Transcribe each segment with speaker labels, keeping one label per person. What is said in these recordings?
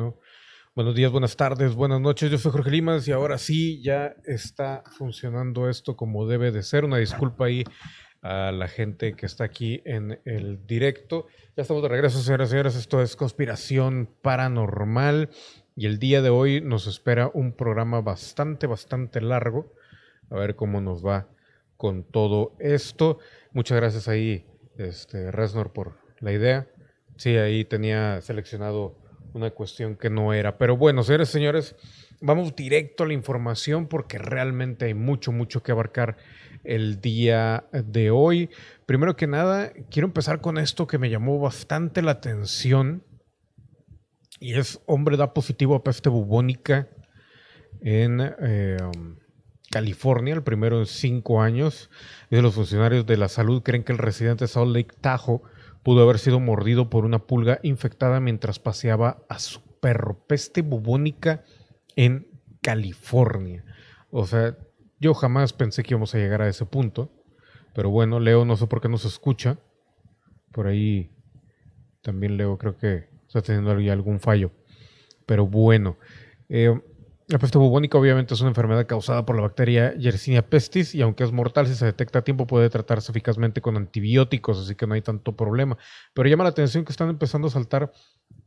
Speaker 1: bueno. Buenos días, buenas tardes, buenas noches. Yo soy Jorge Limas y ahora sí ya está funcionando esto como debe de ser. Una disculpa ahí a la gente que está aquí en el directo. Ya estamos de regreso, señoras y señores. Esto es Conspiración Paranormal y el día de hoy nos espera un programa bastante, bastante largo. A ver cómo nos va con todo esto. Muchas gracias ahí, este, Resnor, por la idea. Sí, ahí tenía seleccionado una cuestión que no era. Pero bueno, señores señores, vamos directo a la información porque realmente hay mucho, mucho que abarcar el día de hoy. Primero que nada, quiero empezar con esto que me llamó bastante la atención. Y es hombre da positivo a peste bubónica en eh, California, el primero en cinco años. Y los funcionarios de la salud creen que el residente de Salt Lake Tahoe pudo haber sido mordido por una pulga infectada mientras paseaba a su perro. Peste bubónica en California. O sea, yo jamás pensé que íbamos a llegar a ese punto. Pero bueno, Leo, no sé por qué no se escucha. Por ahí también Leo creo que está teniendo algún fallo. Pero bueno, eh, la peste bubónica obviamente es una enfermedad causada por la bacteria Yersinia pestis y aunque es mortal, si se detecta a tiempo puede tratarse eficazmente con antibióticos, así que no hay tanto problema. Pero llama la atención que están empezando a saltar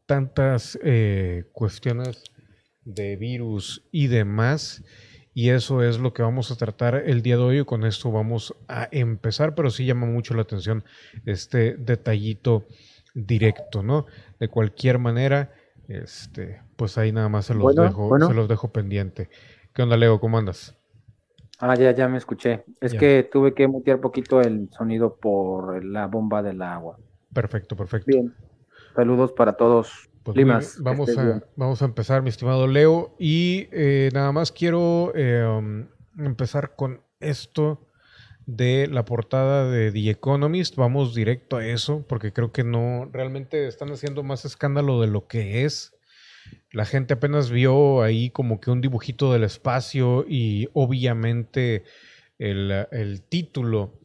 Speaker 1: tantas eh, cuestiones de virus y demás. Y eso es lo que vamos a tratar el día de hoy y con esto vamos a empezar, pero sí llama mucho la atención este detallito directo, ¿no? De cualquier manera, este, pues ahí nada más se los, dejo, se los dejo pendiente. ¿Qué onda, Leo? ¿Cómo andas?
Speaker 2: Ah, ya, ya me escuché. Es que tuve que mutear poquito el sonido por la bomba del agua.
Speaker 1: Perfecto, perfecto.
Speaker 2: Bien. Saludos para todos.
Speaker 1: Pues Limas, vamos, a, vamos a empezar, mi estimado Leo. Y eh, nada más quiero eh, um, empezar con esto de la portada de The Economist. Vamos directo a eso, porque creo que no, realmente están haciendo más escándalo de lo que es. La gente apenas vio ahí como que un dibujito del espacio y obviamente el, título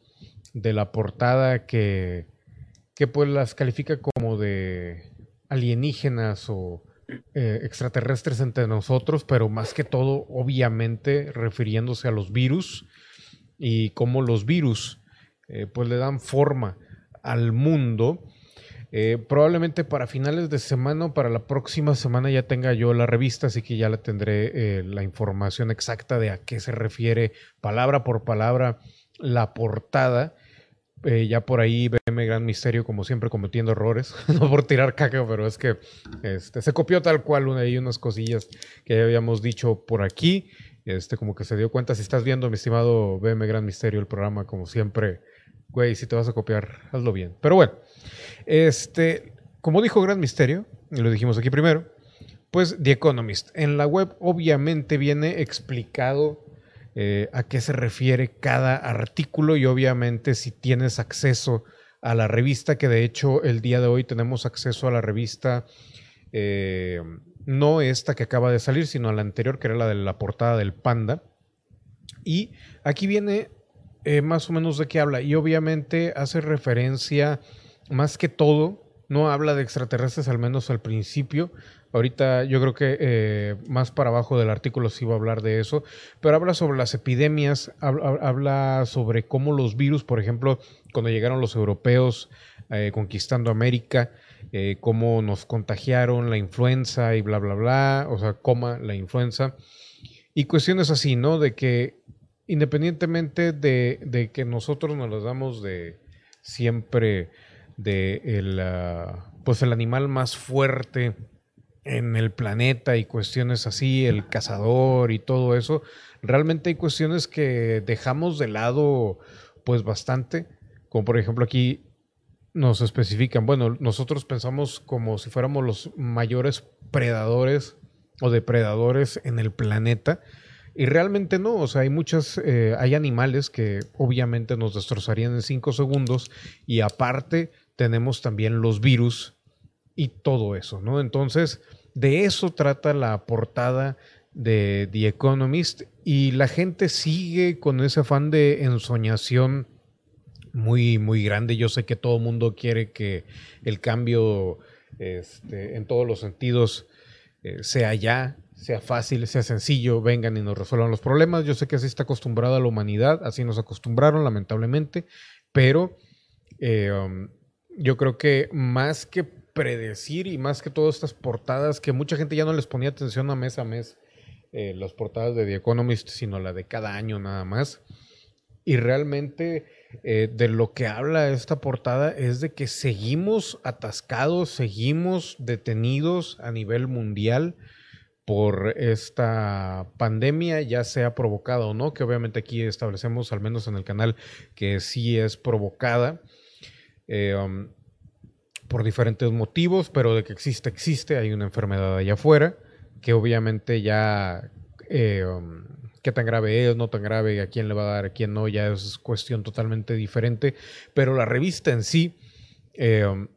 Speaker 1: de la portada que, que pues las califica como de alienígenas o eh, extraterrestres entre nosotros, pero más que todo, obviamente, refiriéndose a los virus y cómo los virus eh, pues le dan forma al mundo. Eh, probablemente para finales de semana o para la próxima semana ya tenga yo la revista, así que ya le tendré eh, la información exacta de a qué se refiere palabra por palabra la portada. ya por ahí veme Gran Misterio, como siempre, cometiendo errores. no por tirar caca, pero es que este, se copió tal cual una, y unas cosillas que habíamos dicho por aquí este, como que se dio cuenta, si estás viendo, mi estimado BM Gran Misterio, el programa, como siempre, güey, si te vas a copiar, hazlo bien. Pero bueno, este, como dijo Gran Misterio, y lo dijimos aquí primero, pues The Economist. En la web obviamente viene explicado eh, a qué se refiere cada artículo y obviamente si tienes acceso a la revista, que de hecho el día de hoy tenemos acceso a la revista eh, no esta que acaba de salir, sino la anterior, que era la de la portada del panda. Y aquí viene eh, más o menos de qué habla. Y obviamente hace referencia, más que todo, no habla de extraterrestres, al menos al principio. Ahorita yo creo que eh, más para abajo del artículo sí va a hablar de eso, pero habla sobre las epidemias, habla, sobre cómo los virus, por ejemplo, cuando llegaron los europeos eh, conquistando América, eh, cómo nos contagiaron la influenza y bla, bla, bla, o sea, coma la influenza. Y cuestiones así, ¿no? De que independientemente de, que nosotros nos las damos de siempre de el, ah, pues el animal más fuerte en el planeta y cuestiones así, el cazador y todo eso, realmente hay cuestiones que dejamos de lado pues bastante, como por ejemplo aquí nos especifican, bueno, nosotros pensamos como si fuéramos los mayores predadores o depredadores en el planeta. Y realmente no, o sea, hay muchas, eh, hay animales que obviamente nos destrozarían en cinco segundos y aparte tenemos también los virus y todo eso, ¿no? Entonces, de eso trata la portada de The Economist y la gente sigue con ese afán de ensoñación muy, muy grande. Yo sé que todo el mundo quiere que el cambio este, en todos los sentidos eh, sea ya, sea fácil, sea sencillo, vengan y nos resuelvan los problemas. Yo sé que así está acostumbrada la humanidad, así nos acostumbraron lamentablemente, pero eh, um, yo creo que más que predecir y más que todas estas portadas que mucha gente ya no les ponía atención a mes a mes, eh, las portadas de The Economist, sino la de cada año nada más. Y realmente eh, de lo que habla esta portada es de que seguimos atascados, seguimos detenidos a nivel mundial por esta pandemia, ya sea provocada o no, que obviamente aquí establecemos, al menos en el canal, que sí es provocada eh, um, por diferentes motivos, pero de que existe, existe, hay una enfermedad allá afuera, que obviamente ya, eh, um, qué tan grave es, no tan grave, a quién le va a dar, a quién no, ya es cuestión totalmente diferente, pero la revista en sí, eh,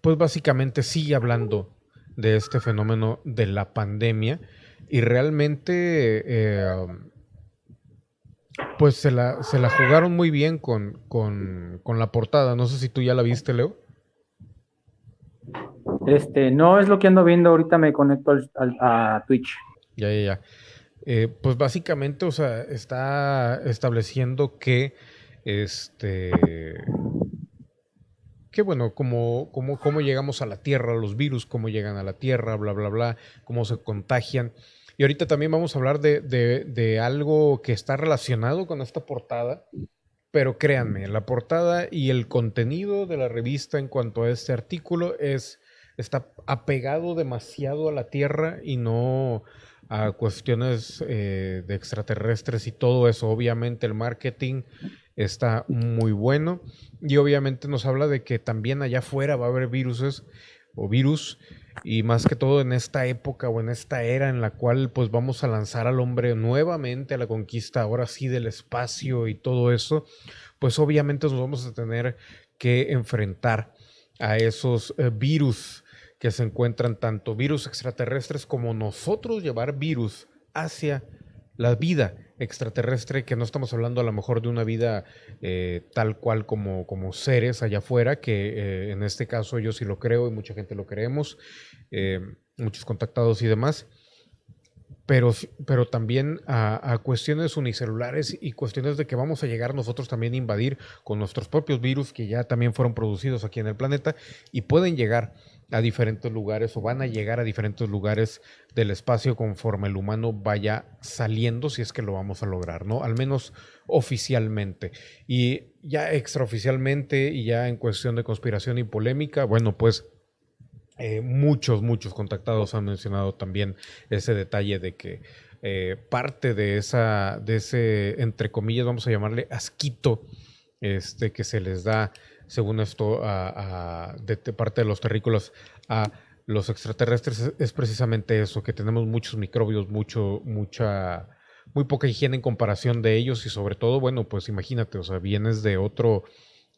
Speaker 1: pues básicamente sigue hablando de este fenómeno de la pandemia y realmente eh, pues se la, se la jugaron muy bien con, la portada. No sé si tú ya la viste, Leo.
Speaker 2: Este, no es lo que ando viendo, ahorita me conecto a Twitch.
Speaker 1: Ya, ya, ya. Eh, pues básicamente, o sea, está estableciendo que este que bueno, cómo, cómo, cómo llegamos a la Tierra, los virus, cómo llegan a la Tierra, bla, bla, bla, cómo se contagian. Y ahorita también vamos a hablar de, de, algo que está relacionado con esta portada, pero créanme, la portada y el contenido de la revista en cuanto a este artículo es, está apegado demasiado a la Tierra y no a cuestiones eh, de extraterrestres y todo eso. Obviamente el marketing está muy bueno y obviamente nos habla de que también allá afuera va a haber viruses o virus y más que todo en esta época o en esta era en la cual pues vamos a lanzar al hombre nuevamente a la conquista ahora sí del espacio y todo eso, pues obviamente nos vamos a tener que enfrentar a esos eh, virus que se encuentran tanto virus extraterrestres como nosotros llevar virus hacia la vida extraterrestre, que no estamos hablando a lo mejor de una vida eh, tal cual como, como seres allá afuera, que eh, en este caso yo sí lo creo y mucha gente lo creemos, eh, muchos contactados y demás, pero, pero también a, a, cuestiones unicelulares y cuestiones de que vamos a llegar nosotros también a invadir con nuestros propios virus que ya también fueron producidos aquí en el planeta y pueden llegar a diferentes lugares o van a llegar a diferentes lugares del espacio conforme el humano vaya saliendo, si es que lo vamos a lograr, ¿no? Al menos oficialmente. Y ya extraoficialmente y ya en cuestión de conspiración y polémica, bueno, pues eh, muchos, muchos contactados han mencionado también ese detalle de que eh, parte de esa, de ese, entre comillas, vamos a llamarle asquito, este, que se les da según esto, de, parte de los terrícolas a los extraterrestres es, precisamente eso, que tenemos muchos microbios, mucho, mucha, muy poca higiene en comparación de ellos y sobre todo, bueno, pues imagínate, o sea, vienes de otro,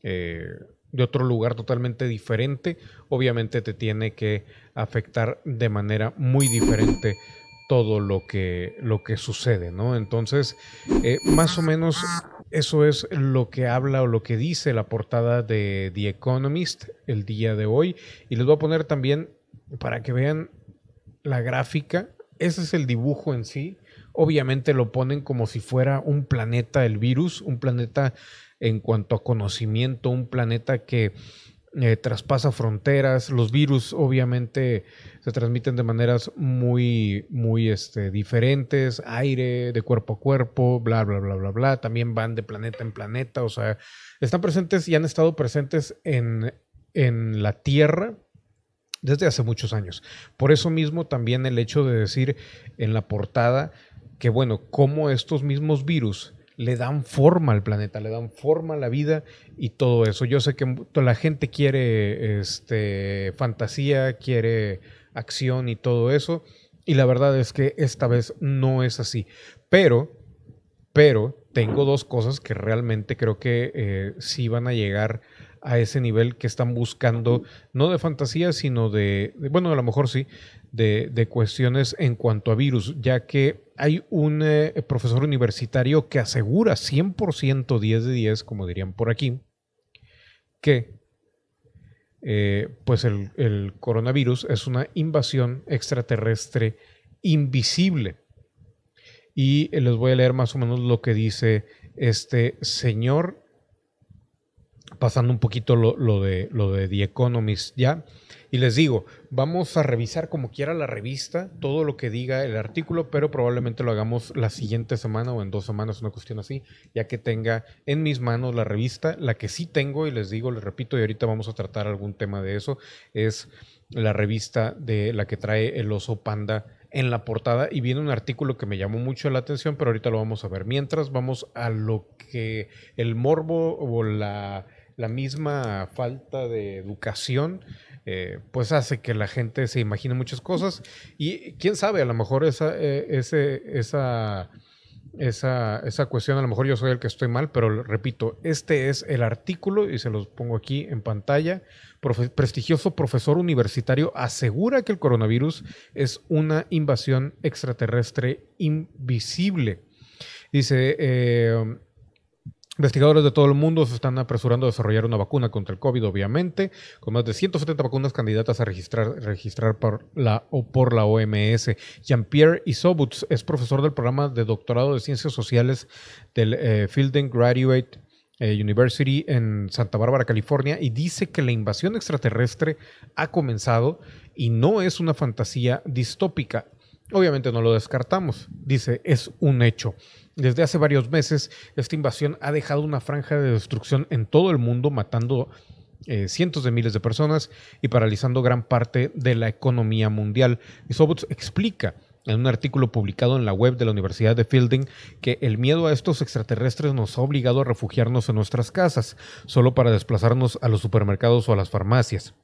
Speaker 1: eh, de otro lugar totalmente diferente, obviamente te tiene que afectar de manera muy diferente todo lo que, lo que sucede, ¿no? Entonces, eh, más o menos eso es lo que habla o lo que dice la portada de The Economist el día de hoy. Y les voy a poner también para que vean la gráfica. Ese es el dibujo en sí. Obviamente lo ponen como si fuera un planeta el virus, un planeta en cuanto a conocimiento, un planeta que eh, traspasa fronteras. Los virus obviamente se transmiten de maneras muy, muy este, diferentes, aire, de cuerpo a cuerpo, bla, bla, bla, bla, bla. También van de planeta en planeta, o sea, están presentes y han estado presentes en, en la Tierra desde hace muchos años. Por eso mismo también el hecho de decir en la portada que, bueno, cómo estos mismos virus le dan forma al planeta, le dan forma a la vida y todo eso. Yo sé que la gente quiere este, fantasía, quiere acción y todo eso, y la verdad es que esta vez no es así. Pero, pero tengo dos cosas que realmente creo que eh, sí van a llegar a ese nivel que están buscando, no de fantasía, sino de, bueno, a lo mejor sí, de, cuestiones en cuanto a virus, ya que hay un eh, profesor universitario que asegura 100% 10 de 10, como dirían por aquí, que eh, pues el, coronavirus es una invasión extraterrestre invisible. Y les voy a leer más o menos lo que dice este señor, pasando un poquito lo, de, lo de The Economist ya. Y les digo, vamos a revisar como quiera la revista, todo lo que diga el artículo, pero probablemente lo hagamos la siguiente semana o en dos semanas, una cuestión así, ya que tenga en mis manos la revista. La que sí tengo, y les digo, les repito, y ahorita vamos a tratar algún tema de eso, es la revista de la que trae el oso panda en la portada y viene un artículo que me llamó mucho la atención, pero ahorita lo vamos a ver. Mientras vamos a lo que el morbo o la, la misma falta de educación eh, pues hace que la gente se imagine muchas cosas y quién sabe, a lo mejor esa, eh, esa, esa, esa cuestión, a lo mejor yo soy el que estoy mal, pero repito, este es el artículo y se los pongo aquí en pantalla. prestigioso profesor universitario asegura que el coronavirus es una invasión extraterrestre invisible. Dice, eh, Investigadores de todo el mundo se están apresurando a desarrollar una vacuna contra el COVID, obviamente, con más de 170 vacunas candidatas a registrar, registrar por, la, o por la OMS. Jean-Pierre Isobutz es profesor del programa de doctorado de Ciencias Sociales del eh, Fielding Graduate eh, University en Santa Bárbara, California, y dice que la invasión extraterrestre ha comenzado y no es una fantasía distópica. Obviamente no lo descartamos, dice, es un hecho. Desde hace varios meses, esta invasión ha dejado una franja de destrucción en todo el mundo, matando eh, cientos de miles de personas y paralizando gran parte de la economía mundial. Y Sobots explica en un artículo publicado en la web de la Universidad de Fielding que el miedo a estos extraterrestres nos ha obligado a refugiarnos en nuestras casas, solo para desplazarnos a los supermercados o a las farmacias.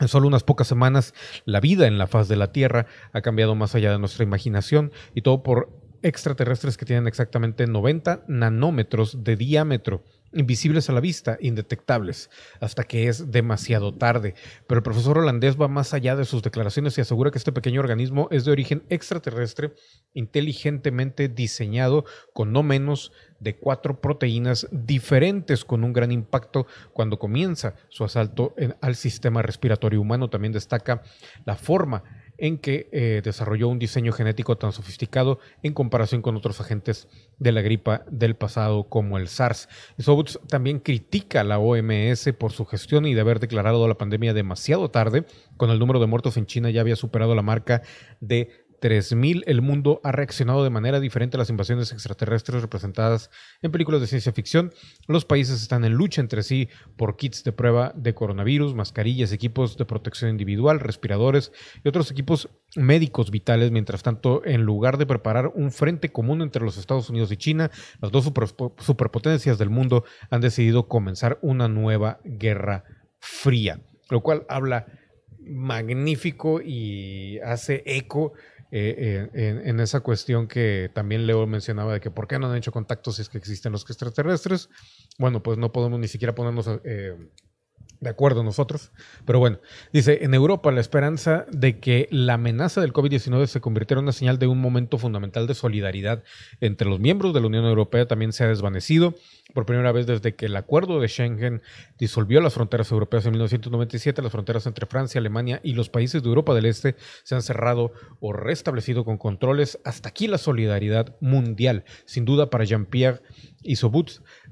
Speaker 1: En solo unas pocas semanas, la vida en la faz de la Tierra ha cambiado más allá de nuestra imaginación y todo por extraterrestres que tienen exactamente 90 nanómetros de diámetro, invisibles a la vista, indetectables, hasta que es demasiado tarde. Pero el profesor holandés va más allá de sus declaraciones y asegura que este pequeño organismo es de origen extraterrestre, inteligentemente diseñado con no menos de cuatro proteínas diferentes con un gran impacto cuando comienza su asalto al sistema respiratorio humano. También destaca la forma en que eh, desarrolló un diseño genético tan sofisticado en comparación con otros agentes de la gripa del pasado como el SARS. Sobuts también critica a la OMS por su gestión y de haber declarado la pandemia demasiado tarde, cuando el número de muertos en China ya había superado la marca de 3000, el mundo ha reaccionado de manera diferente a las invasiones extraterrestres representadas en películas de ciencia ficción. Los países están en lucha entre sí por kits de prueba de coronavirus, mascarillas, equipos de protección individual, respiradores y otros equipos médicos vitales. Mientras tanto, en lugar de preparar un frente común entre los Estados Unidos y China, las dos superpotencias del mundo han decidido comenzar una nueva guerra fría, lo cual habla magnífico y hace eco eh, eh, en, esa cuestión que también Leo mencionaba de que por qué no han hecho contactos si es que existen los extraterrestres. Bueno, pues no podemos ni siquiera ponernos eh, de acuerdo nosotros. Pero bueno, dice, en Europa la esperanza de que la amenaza del COVID-19 se convirtiera en una señal de un momento fundamental de solidaridad entre los miembros de la Unión Europea también se ha desvanecido por primera vez desde que el acuerdo de Schengen disolvió las fronteras europeas en 1997. Las fronteras entre Francia, Alemania y los países de Europa del Este se han cerrado o restablecido con controles. Hasta aquí la solidaridad mundial. Sin duda para Jean-Pierre Isobut,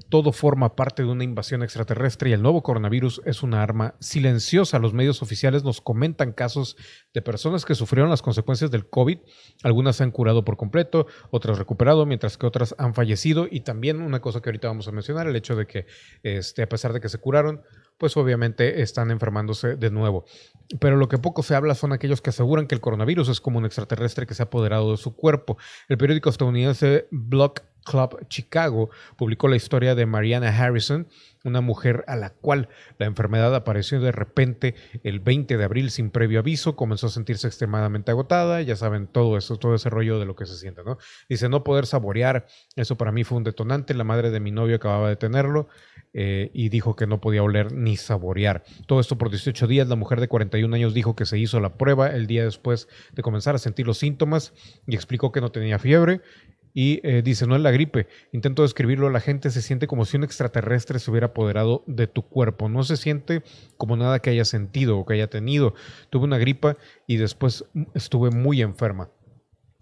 Speaker 1: todo forma parte de una invasión extraterrestre y el nuevo coronavirus es una arma silenciosa. Los medios oficiales nos comentan casos de personas que sufrieron las consecuencias del COVID. Algunas se han curado por completo, otras recuperado, mientras que otras han fallecido. Y también una cosa que ahorita vamos a mencionar, el hecho de que este, a pesar de que se curaron, pues obviamente están enfermándose de nuevo. Pero lo que poco se habla son aquellos que aseguran que el coronavirus es como un extraterrestre que se ha apoderado de su cuerpo. El periódico estadounidense Block Club Chicago publicó la historia de Mariana Harrison, una mujer a la cual la enfermedad apareció de repente el 20 de abril sin previo aviso, comenzó a sentirse extremadamente agotada, ya saben todo eso, todo ese rollo de lo que se siente, ¿no? Dice, no poder saborear, eso para mí fue un detonante, la madre de mi novio acababa de tenerlo eh, y dijo que no podía oler ni saborear. Todo esto por 18 días, la mujer de 41 años dijo que se hizo la prueba el día después de comenzar a sentir los síntomas y explicó que no tenía fiebre y eh, dice, no es la gripe, intento describirlo, la gente se siente como si un extraterrestre se hubiera apoderado de tu cuerpo, no se siente como nada que haya sentido o que haya tenido. Tuve una gripa y después estuve muy enferma.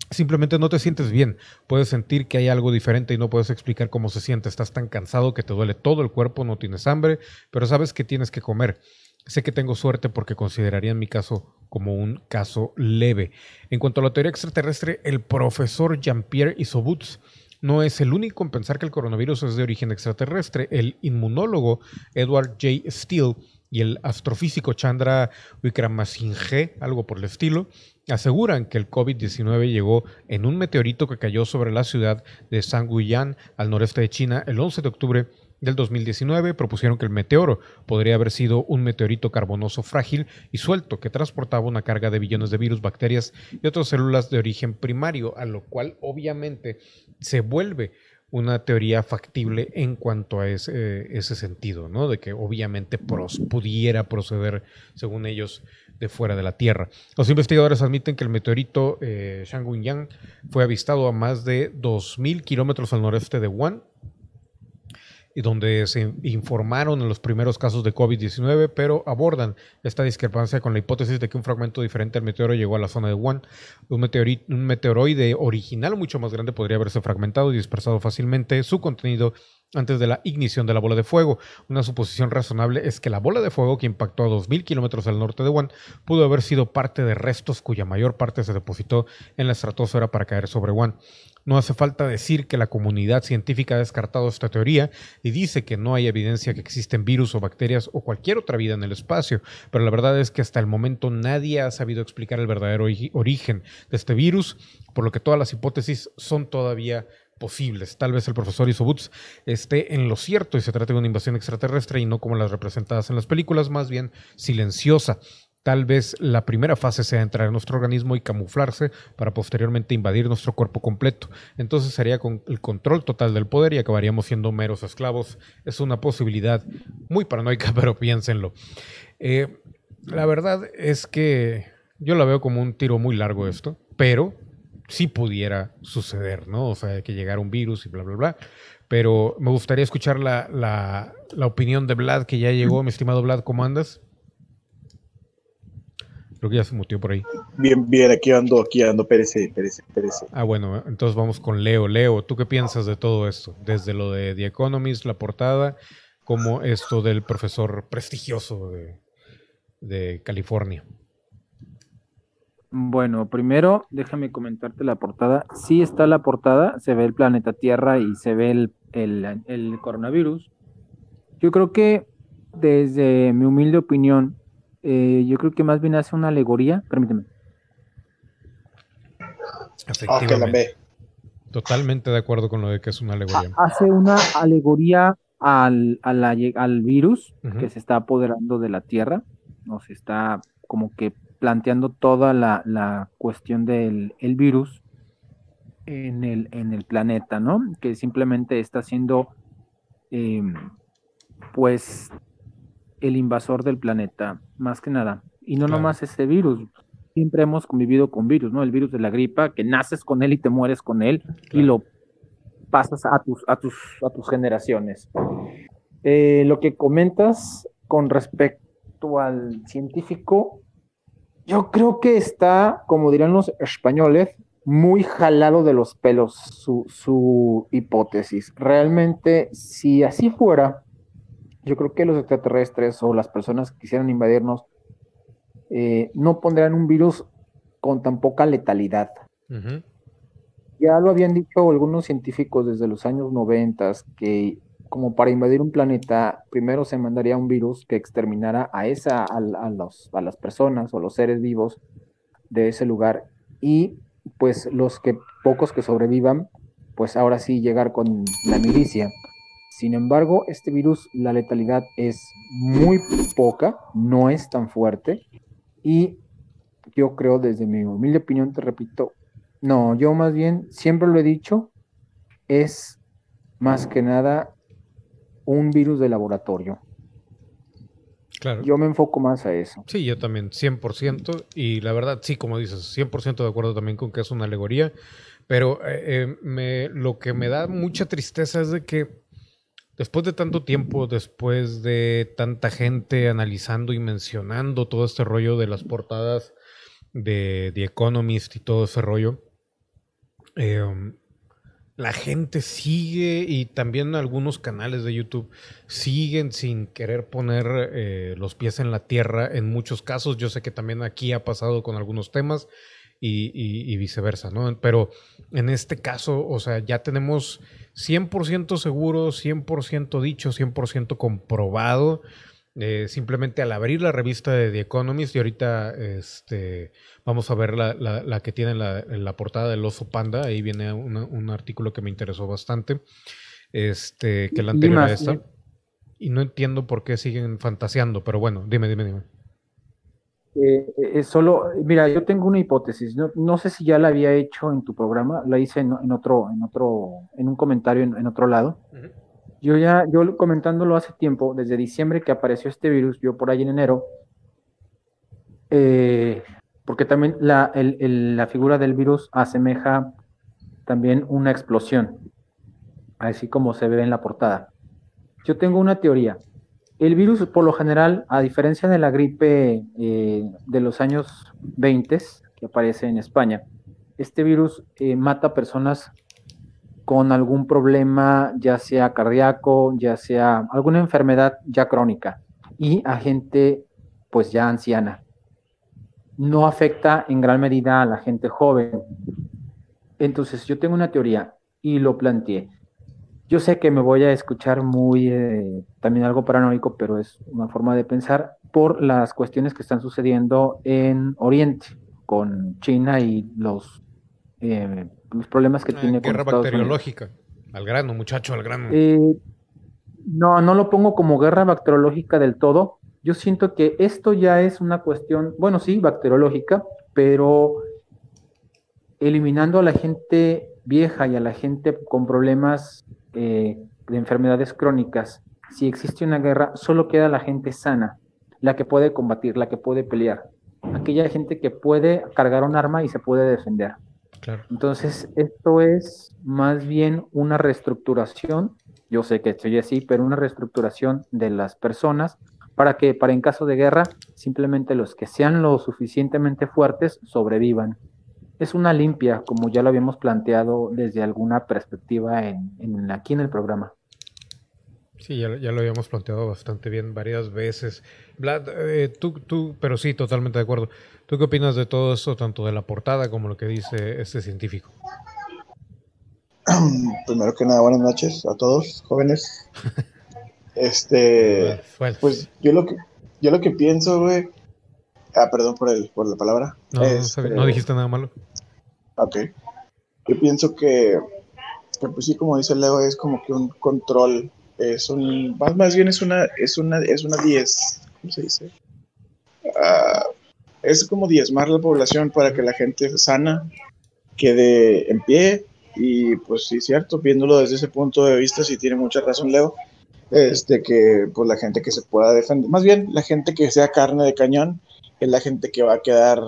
Speaker 1: Simplemente no te sientes bien, puedes sentir que hay algo diferente y no puedes explicar cómo se siente, estás tan cansado que te duele todo el cuerpo, no tienes hambre, pero sabes que tienes que comer. Sé que tengo suerte porque consideraría en mi caso como un caso leve. En cuanto a la teoría extraterrestre, el profesor Jean-Pierre Isobutz no es el único en pensar que el coronavirus es de origen extraterrestre. El inmunólogo Edward J. Steele y el astrofísico Chandra Wickramasinghe, algo por el estilo, aseguran que el COVID-19 llegó en un meteorito que cayó sobre la ciudad de Sanguyan, al noreste de China, el 11 de octubre del 2019 propusieron que el meteoro podría haber sido un meteorito carbonoso frágil y suelto que transportaba una carga de billones de virus, bacterias y otras células de origen primario, a lo cual obviamente se vuelve una teoría factible en cuanto a ese, ese sentido, ¿no? De que obviamente pudiera proceder, según ellos, de fuera de la Tierra. Los investigadores admiten que el meteorito eh, Yang fue avistado a más de 2.000 kilómetros al noreste de Wuhan y donde se informaron en los primeros casos de COVID-19, pero abordan esta discrepancia con la hipótesis de que un fragmento diferente al meteoro llegó a la zona de Wuhan. Un, un meteoroide original mucho más grande podría haberse fragmentado y dispersado fácilmente su contenido antes de la ignición de la bola de fuego. Una suposición razonable es que la bola de fuego que impactó a 2.000 kilómetros al norte de Wuhan pudo haber sido parte de restos cuya mayor parte se depositó en la estratosfera para caer sobre Wuhan. No hace falta decir que la comunidad científica ha descartado esta teoría y dice que no hay evidencia que existen virus o bacterias o cualquier otra vida en el espacio, pero la verdad es que hasta el momento nadie ha sabido explicar el verdadero origen de este virus, por lo que todas las hipótesis son todavía posibles. Tal vez el profesor Isobutz esté en lo cierto y se trate de una invasión extraterrestre y no como las representadas en las películas, más bien silenciosa. Tal vez la primera fase sea entrar en nuestro organismo y camuflarse para posteriormente invadir nuestro cuerpo completo. Entonces sería con el control total del poder y acabaríamos siendo meros esclavos. Es una posibilidad muy paranoica, pero piénsenlo. Eh, la verdad es que yo la veo como un tiro muy largo esto, pero sí pudiera suceder, ¿no? O sea, que llegara un virus y bla, bla, bla. Pero me gustaría escuchar la, la, la opinión de Vlad, que ya llegó. Mi estimado Vlad, ¿cómo andas? Creo que ya se mutió por ahí.
Speaker 3: Bien, bien, aquí ando, aquí ando, perece, perece, perece.
Speaker 1: Ah, bueno, entonces vamos con Leo. Leo, ¿tú qué piensas de todo esto? Desde lo de The Economist, la portada, como esto del profesor prestigioso de, de California.
Speaker 2: Bueno, primero déjame comentarte la portada. Sí está la portada, se ve el planeta Tierra y se ve el, el, el coronavirus. Yo creo que desde mi humilde opinión, eh, yo creo que más bien hace una alegoría, permíteme.
Speaker 1: Efectivamente. Totalmente de acuerdo con lo de que es una alegoría.
Speaker 2: Hace una alegoría al, al virus que se está apoderando de la Tierra, nos está como que planteando toda la, cuestión del virus en el, en el planeta, ¿no? Que simplemente está siendo, em, pues, el invasor del planeta, más que nada. Y no nomás este virus, siempre hemos convivido con virus, ¿no? El virus de la gripa, que naces con él y te mueres con él y lo pasas a tus, a tus, a tus generaciones. Eh, lo que comentas con respecto al científico, yo creo que está, como dirán los españoles, muy jalado de los pelos su, su hipótesis. Realmente, si así fuera, yo creo que los extraterrestres o las personas que quisieran invadirnos eh, no pondrán un virus con tan poca letalidad. Ya lo habían dicho algunos científicos desde los años 90 que como para invadir un planeta, primero se mandaría un virus que exterminara a, esa, a, los, a las personas o los seres vivos de ese lugar y pues los que pocos que sobrevivan, pues ahora sí llegar con la milicia. Sin embargo, este virus, la letalidad es muy poca, no es tan fuerte. Y yo creo, desde mi humilde opinión, te repito, no, yo más bien, siempre lo he dicho, es más que nada un virus de laboratorio. Claro. Yo me enfoco más a eso.
Speaker 1: Sí, yo también, 100%. Y la verdad, sí, como dices, 100% de acuerdo también con que es una alegoría. Pero eh, me, lo que me da mucha tristeza es de que después de tanto tiempo, después de tanta gente analizando y mencionando todo este rollo de las portadas de The Economist y todo ese rollo, eh, la gente sigue y también algunos canales de YouTube siguen sin querer poner eh, los pies en la tierra en muchos casos. Yo sé que también aquí ha pasado con algunos temas y, viceversa, ¿no? Pero en este caso, o sea, ya tenemos 100% seguro, 100% dicho, 100% comprobado. Eh, simplemente al abrir la revista de The Economist y ahorita este, vamos a ver la, que tiene la, la, portada del oso panda, ahí viene un artículo que me interesó bastante, este, que la anterior a esta. Y no entiendo por qué siguen fantaseando, pero bueno, dime, dime, dime.
Speaker 2: Eh, eh, solo, mira, yo tengo una hipótesis, no, sé si ya la había hecho en tu programa, la hice en, otro, en otro, en un comentario en, otro lado. Yo ya, yo comentándolo hace tiempo, desde diciembre que apareció este virus, yo por ahí en enero, eh, porque también la, la figura del virus asemeja también una explosión, así como se ve en la portada. Yo tengo una teoría. El virus, por lo general, a diferencia de la gripe eh, de los años 20 que aparece en España, este virus eh, mata personas con algún problema, ya sea cardíaco, ya sea alguna enfermedad ya crónica, y a gente pues ya anciana. No afecta en gran medida a la gente joven. Entonces yo tengo una teoría y lo planteé. Yo sé que me voy a escuchar muy, eh, también algo paranoico, pero es una forma de pensar por las cuestiones que están sucediendo en Oriente, con China y los, eh, los problemas que ah, tiene
Speaker 1: guerra bacteriológica. Al grano, muchacho, al grano.
Speaker 2: Eh, no, no lo pongo como guerra bacteriológica del todo. Yo siento que esto ya es una cuestión, bueno, sí, bacteriológica, pero eliminando a la gente vieja y a la gente con problemas eh, de enfermedades crónicas, si existe una guerra, solo queda la gente sana, la que puede combatir, la que puede pelear, aquella gente que puede cargar un arma y se puede defender. Entonces, esto es más bien una reestructuración, yo sé que estoy así, pero una reestructuración de las personas para que, para en caso de guerra, simplemente los que sean lo suficientemente fuertes sobrevivan es una limpia, como ya lo habíamos planteado desde alguna perspectiva en, aquí en el programa.
Speaker 1: Sí, ya, lo habíamos planteado bastante bien varias veces. Vlad, eh, tú, tú, pero sí, totalmente de acuerdo. ¿Tú qué opinas de todo eso, tanto de la portada como lo que dice este científico?
Speaker 3: Primero que nada, buenas noches a todos, jóvenes. este, pues yo lo que, yo lo que pienso, güey, Ah, perdón por, el, por la palabra.
Speaker 1: No, no, este, dijiste nada malo.
Speaker 3: Ok. Yo pienso que, pues sí, como dice Leo, es como que un control, es un, más, más bien es una, es una, es una 10, ¿cómo se dice? Ah, es como diezmar la población para que la gente sana quede en pie y pues sí, cierto, viéndolo desde ese punto de vista, sí tiene mucha razón Leo, este que pues la gente que se pueda defender, más bien la gente que sea carne de cañón, es la gente que va a quedar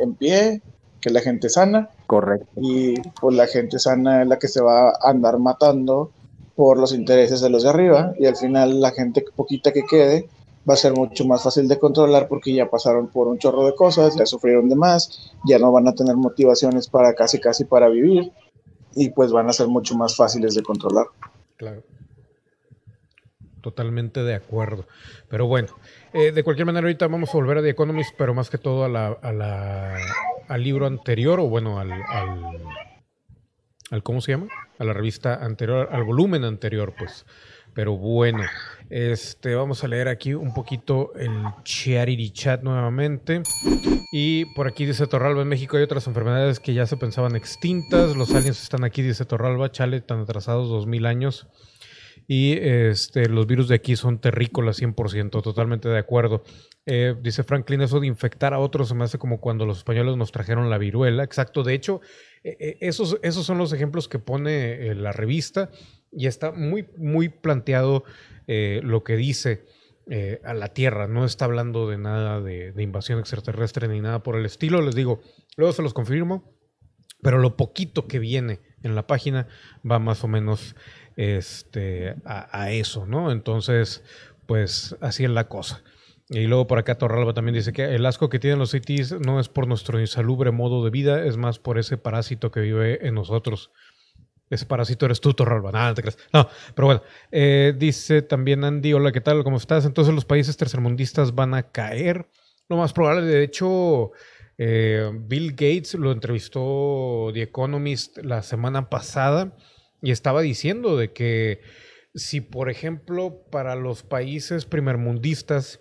Speaker 3: en pie, que es la gente sana.
Speaker 2: Correcto.
Speaker 3: Y pues la gente sana es la que se va a andar matando por los intereses de los de arriba y al final la gente poquita que quede va a ser mucho más fácil de controlar porque ya pasaron por un chorro de cosas, ya sufrieron de más, ya no van a tener motivaciones para casi casi para vivir y pues van a ser mucho más fáciles de controlar.
Speaker 1: Claro. Totalmente de acuerdo. Pero bueno, eh, de cualquier manera, ahorita vamos a volver a The Economist, pero más que todo a la, al libro anterior, o bueno, al, al, ¿Cómo se llama? A la revista anterior, al volumen anterior, pues. Pero bueno, este, vamos a leer aquí un poquito el Charity Chat nuevamente. Y por aquí dice Torralba, en México hay otras enfermedades que ya se pensaban extintas. Los aliens están aquí, dice Torralba, chale, tan atrasados dos mil años. Y este, los virus de aquí son terrícolas 100%, totalmente de acuerdo. Eh, dice Franklin, eso de infectar a otros se me hace como cuando los españoles nos trajeron la viruela. Exacto, de hecho, eh, eh, esos, esos son los ejemplos que pone la revista y está muy, muy planteado lo que dice. eh, a la Tierra. No está hablando de nada de, invasión extraterrestre ni nada por el estilo. Les digo, luego se los confirmo. Pero lo poquito que viene en la página va más o menos este, a, eso, ¿no? Entonces, pues así es la cosa. Y luego por acá Torralba también dice que el asco que tienen los CITs no es por nuestro insalubre modo de vida, es más por ese parásito que vive en nosotros. Ese parásito eres tú, Torralba. Nada, no te crees. No, pero bueno. Eh, dice también Andy, hola, ¿qué tal? ¿Cómo estás? Entonces los países tercermundistas van a caer. Lo más probable, de hecho, eh, Bill Gates lo entrevistó The Economist la semana pasada y estaba diciendo de que si, por ejemplo, para los países primermundistas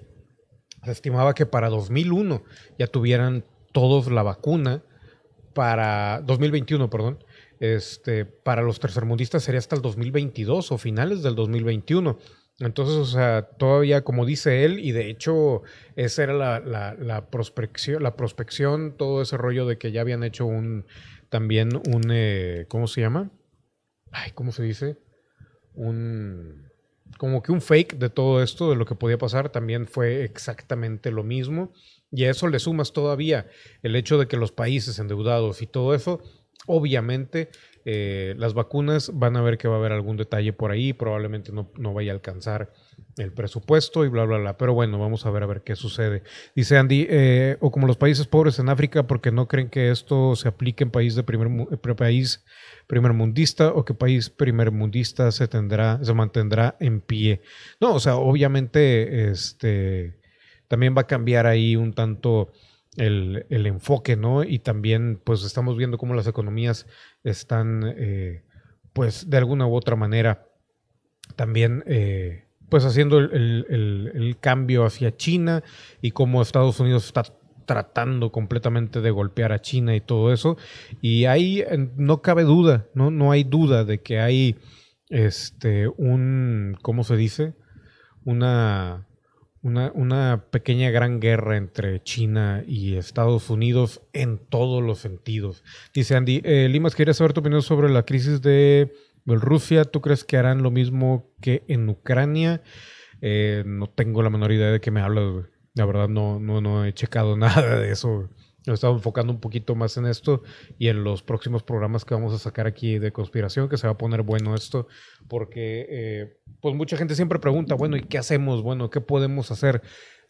Speaker 1: se estimaba que para 2001 ya tuvieran todos la vacuna, para 2021, perdón, este, para los tercermundistas sería hasta el 2022 o finales del 2021. Entonces, o sea, todavía como dice él, y de hecho esa era la, prospección, la prospección, todo ese rollo de que ya habían hecho un, también un, eh, ¿cómo se llama? Ay, ¿cómo se dice? Un, como que un fake de todo esto, de lo que podía pasar, también fue exactamente lo mismo. Y a eso le sumas todavía el hecho de que los países endeudados y todo eso Obviamente, eh, las vacunas van a ver que va a haber algún detalle por ahí, probablemente no, vaya a alcanzar el presupuesto y bla, bla, bla. Pero bueno, vamos a ver a ver qué sucede. Dice Andy, eh, o como los países pobres en África, porque no creen que esto se aplique en país de primer eh, país primermundista o que país primermundista se tendrá, se mantendrá en pie. No, o sea, obviamente, este también va a cambiar ahí un tanto el, enfoque, ¿no? Y también, pues estamos viendo cómo las economías están, eh, pues de alguna u otra manera, también, eh, pues haciendo el, cambio hacia China y cómo Estados Unidos está tratando completamente de golpear a China y todo eso. Y ahí no cabe duda, ¿no? No hay duda de que hay, este, un, ¿cómo se dice? Una una, pequeña gran guerra entre China y Estados Unidos en todos los sentidos. Dice Andy, eh, Limas, quería saber tu opinión sobre la crisis de Rusia. ¿Tú crees que harán lo mismo que en Ucrania? Eh, no tengo la menor idea de qué me hablas. La verdad no, no, no he checado nada de eso. He estado enfocando un poquito más en esto y en los próximos programas que vamos a sacar aquí de conspiración, que se va a poner bueno esto, porque eh, pues mucha gente siempre pregunta, bueno, ¿y qué hacemos? Bueno, ¿qué podemos hacer?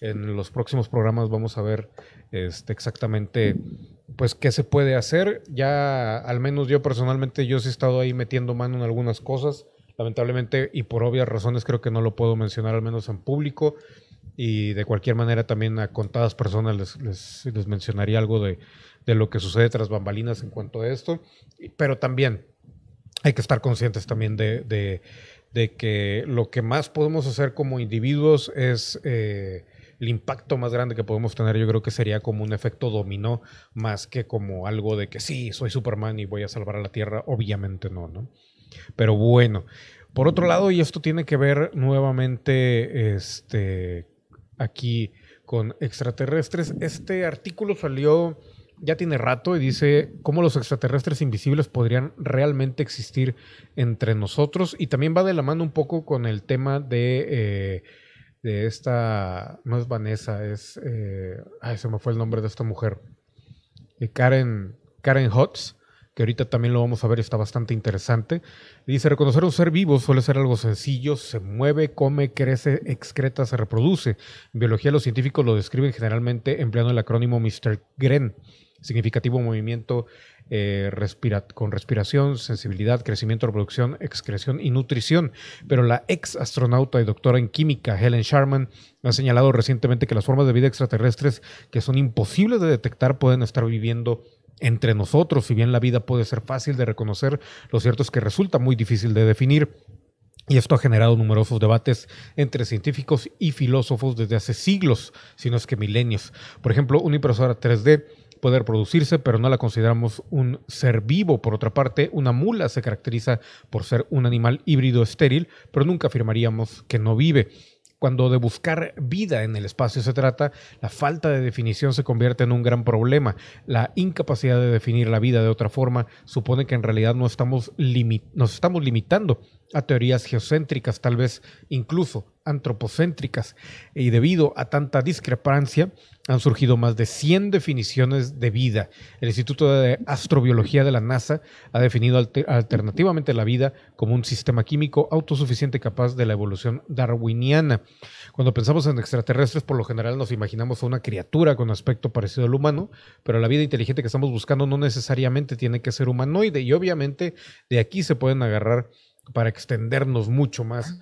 Speaker 1: En los próximos programas vamos a ver este, exactamente pues qué se puede hacer. Ya al menos yo personalmente, yo sí he estado ahí metiendo mano en algunas cosas. Lamentablemente y por obvias razones creo que no lo puedo mencionar al menos en público y de cualquier manera también a contadas personas les, les, mencionaría algo de, lo que sucede tras bambalinas en cuanto a esto, pero también hay que estar conscientes también de, que lo que más podemos hacer como individuos es eh, el impacto más grande que podemos tener, yo creo que sería como un efecto dominó, más que como algo de que sí, soy Superman y voy a salvar a la Tierra, obviamente no, ¿no? Pero bueno, por otro lado, y esto tiene que ver nuevamente este, aquí con extraterrestres. Este artículo salió ya tiene rato y dice cómo los extraterrestres invisibles podrían realmente existir entre nosotros. Y también va de la mano un poco con el tema de, eh, de esta, no es Vanessa, es, eh, ay, se me fue el nombre de esta mujer, eh, Karen, Karen Hotz que ahorita también lo vamos a ver, está bastante interesante. Dice, reconocer un ser vivo suele ser algo sencillo, se mueve, come, crece, excreta, se reproduce. En biología los científicos lo describen generalmente empleando el acrónimo Mr. Gren, significativo movimiento eh, con respiración, sensibilidad, crecimiento, reproducción, excreción y nutrición. Pero la ex astronauta y doctora en química Helen Sharman ha señalado recientemente que las formas de vida extraterrestres que son imposibles de detectar pueden estar viviendo entre nosotros, si bien la vida puede ser fácil de reconocer, lo cierto es que resulta muy difícil de definir. Y esto ha generado numerosos debates entre científicos y filósofos desde hace siglos, si no es que milenios. Por ejemplo, una impresora 3D puede reproducirse, pero no la consideramos un ser vivo. Por otra parte, una mula se caracteriza por ser un animal híbrido estéril, pero nunca afirmaríamos que no vive. Cuando de buscar vida en el espacio se trata, la falta de definición se convierte en un gran problema. La incapacidad de definir la vida de otra forma supone que en realidad no estamos nos estamos limitando a teorías geocéntricas, tal vez incluso antropocéntricas y debido a tanta discrepancia han surgido más de 100 definiciones de vida. El Instituto de Astrobiología de la NASA ha definido alternativamente la vida como un sistema químico autosuficiente capaz de la evolución darwiniana. Cuando pensamos en extraterrestres, por lo general nos imaginamos a una criatura con aspecto parecido al humano, pero la vida inteligente que estamos buscando no necesariamente tiene que ser humanoide y obviamente de aquí se pueden agarrar para extendernos mucho más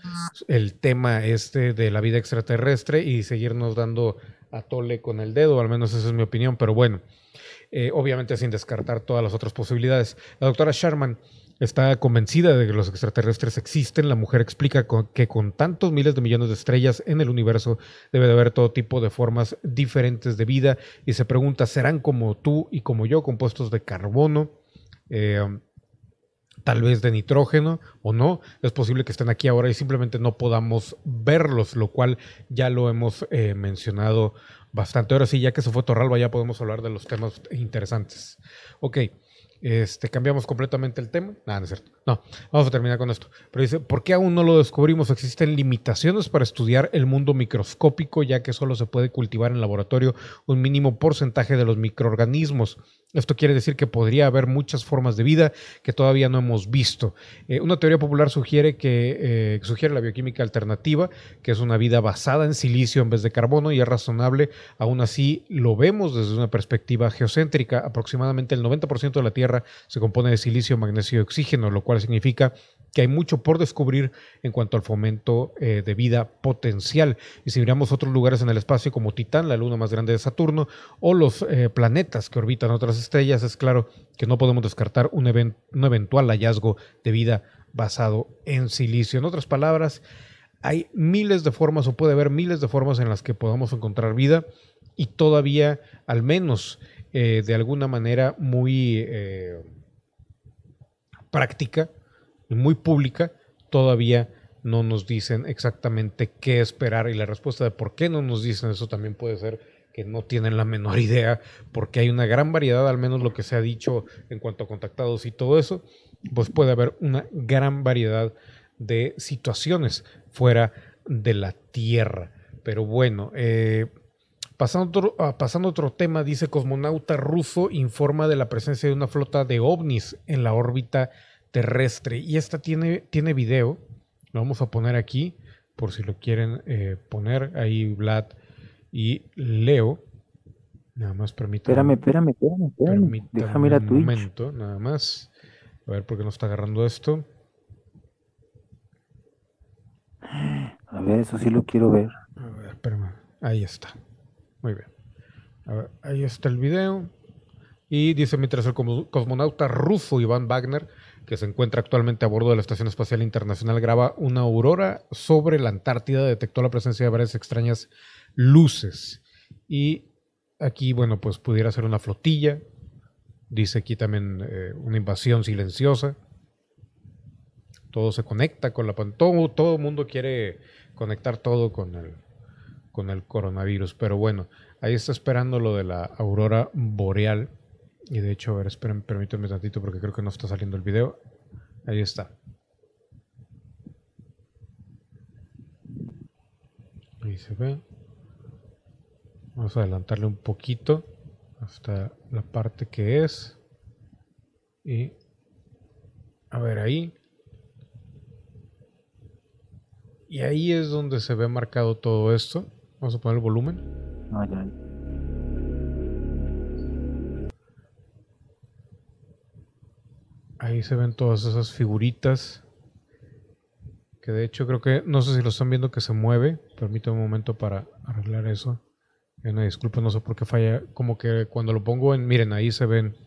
Speaker 1: el tema este de la vida extraterrestre y seguirnos dando a tole con el dedo, al menos esa es mi opinión, pero bueno, eh, obviamente sin descartar todas las otras posibilidades. La doctora Sharman está convencida de que los extraterrestres existen. La mujer explica que con tantos miles de millones de estrellas en el universo debe de haber todo tipo de formas diferentes de vida y se pregunta, ¿serán como tú y como yo compuestos de carbono? Eh, tal vez de nitrógeno o no. Es posible que estén aquí ahora y simplemente no podamos verlos, lo cual ya lo hemos eh, mencionado bastante. Ahora sí, ya que se fue Torralba, ya podemos hablar de los temas interesantes. Ok. Este, cambiamos completamente el tema. Nada, no es cierto. No, vamos a terminar con esto. Pero dice, ¿por qué aún no lo descubrimos? Existen limitaciones para estudiar el mundo microscópico, ya que solo se puede cultivar en laboratorio un mínimo porcentaje de los microorganismos. Esto quiere decir que podría haber muchas formas de vida que todavía no hemos visto. Eh, una teoría popular sugiere que eh, sugiere la bioquímica alternativa, que es una vida basada en silicio en vez de carbono y es razonable. Aún así, lo vemos desde una perspectiva geocéntrica. Aproximadamente el 90% de la Tierra se compone de silicio, magnesio y oxígeno, lo cual significa que hay mucho por descubrir en cuanto al fomento eh, de vida potencial. Y si miramos otros lugares en el espacio como Titán, la luna más grande de Saturno, o los eh, planetas que orbitan otras estrellas, es claro que no podemos descartar un, un eventual hallazgo de vida basado en silicio. En otras palabras, hay miles de formas o puede haber miles de formas en las que podamos encontrar vida y todavía al menos eh, de alguna manera muy práctica muy pública, todavía no nos dicen exactamente qué esperar y la respuesta de por qué no nos dicen eso también puede ser que no tienen la menor idea, porque hay una gran variedad, al menos lo que se ha dicho en cuanto a contactados y todo eso, pues puede haber una gran variedad de situaciones fuera de la Tierra. Pero bueno, eh, pasando, otro, ah, pasando otro tema, dice cosmonauta ruso informa de la presencia de una flota de ovnis en la órbita terrestre. Y esta tiene, tiene video. Lo vamos a poner aquí por si lo quieren eh, poner. Ahí Vlad y Leo. Nada más permítame.
Speaker 2: Espérame, espérame, espérame, Déjame ir a Twitch. Un momento,
Speaker 1: nada más. A ver por qué no está agarrando esto.
Speaker 2: A ver, eso sí lo quiero ver.
Speaker 1: A ver, espérame. Ahí está. Muy bien. A ver, ahí está el video. Y dice mientras el cosmonauta ruso Iván Wagner que se encuentra actualmente a bordo de la Estación Espacial Internacional, graba una aurora sobre la Antártida, detectó la presencia de varias extrañas luces. Y aquí, bueno, pues pudiera ser una flotilla. Dice aquí también eh, una invasión silenciosa. Todo se conecta con la todo todo el mundo quiere conectar todo con el con el coronavirus, pero bueno, ahí está esperando lo de la aurora boreal y de hecho, a ver, esperen, permítanme tantito porque creo que no está saliendo el video. Ahí está. Ahí se ve. Vamos a adelantarle un poquito hasta la parte que es. Y a ver ahí. Y ahí es donde se ve marcado todo esto. Vamos a poner el volumen. Ahí se ven todas esas figuritas. Que de hecho creo que, no sé si lo están viendo que se mueve. Permítame un momento para arreglar eso. Una disculpa, no sé por qué falla. Como que cuando lo pongo en, miren, ahí se ven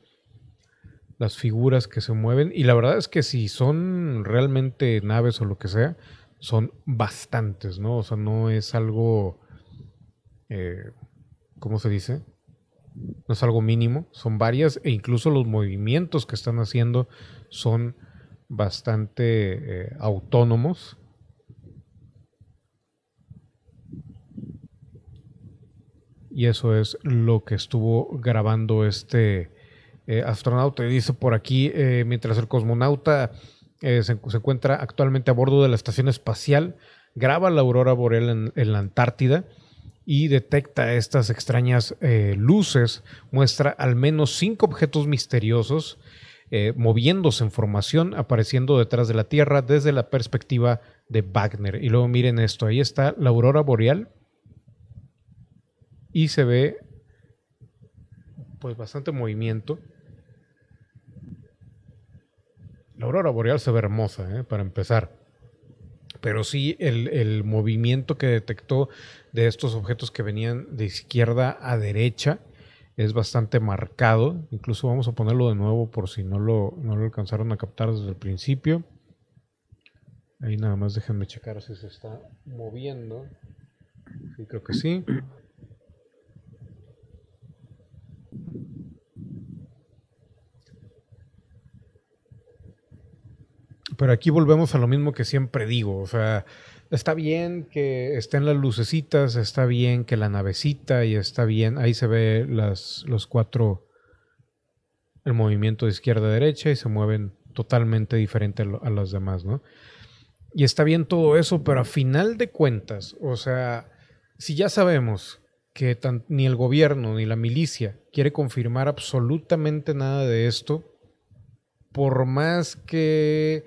Speaker 1: las figuras que se mueven. Y la verdad es que si son realmente naves o lo que sea, son bastantes, ¿no? O sea, no es algo, eh, ¿cómo se dice? no es algo mínimo, son varias e incluso los movimientos que están haciendo son bastante eh, autónomos. Y eso es lo que estuvo grabando este eh, astronauta. Dice por aquí, mientras el cosmonauta se, se encuentra actualmente a bordo de la estación espacial, graba la aurora boreal en, la Antártida y detecta estas extrañas eh, luces, muestra al menos cinco objetos misteriosos eh, moviéndose en formación, apareciendo detrás de la Tierra desde la perspectiva de Wagner. Y luego miren esto, ahí está la aurora boreal y se ve pues bastante movimiento. La aurora boreal se ve hermosa, ¿eh? para empezar. Pero sí, el, el, movimiento que detectó de estos objetos que venían de izquierda a derecha es bastante marcado. Incluso vamos a ponerlo de nuevo por si no lo, no lo alcanzaron a captar desde el principio. Ahí nada más déjenme checar si se está moviendo. Sí, creo que sí. Pero aquí volvemos a lo mismo que siempre digo. O sea, está bien que estén las lucecitas, está bien que la navecita y está bien, ahí se ve las, los cuatro, el movimiento de izquierda a derecha y se mueven totalmente diferente a, los demás, ¿no? Y está bien todo eso, pero a final de cuentas, o sea, si ya sabemos que ni el gobierno ni la milicia quiere confirmar absolutamente nada de esto, por más que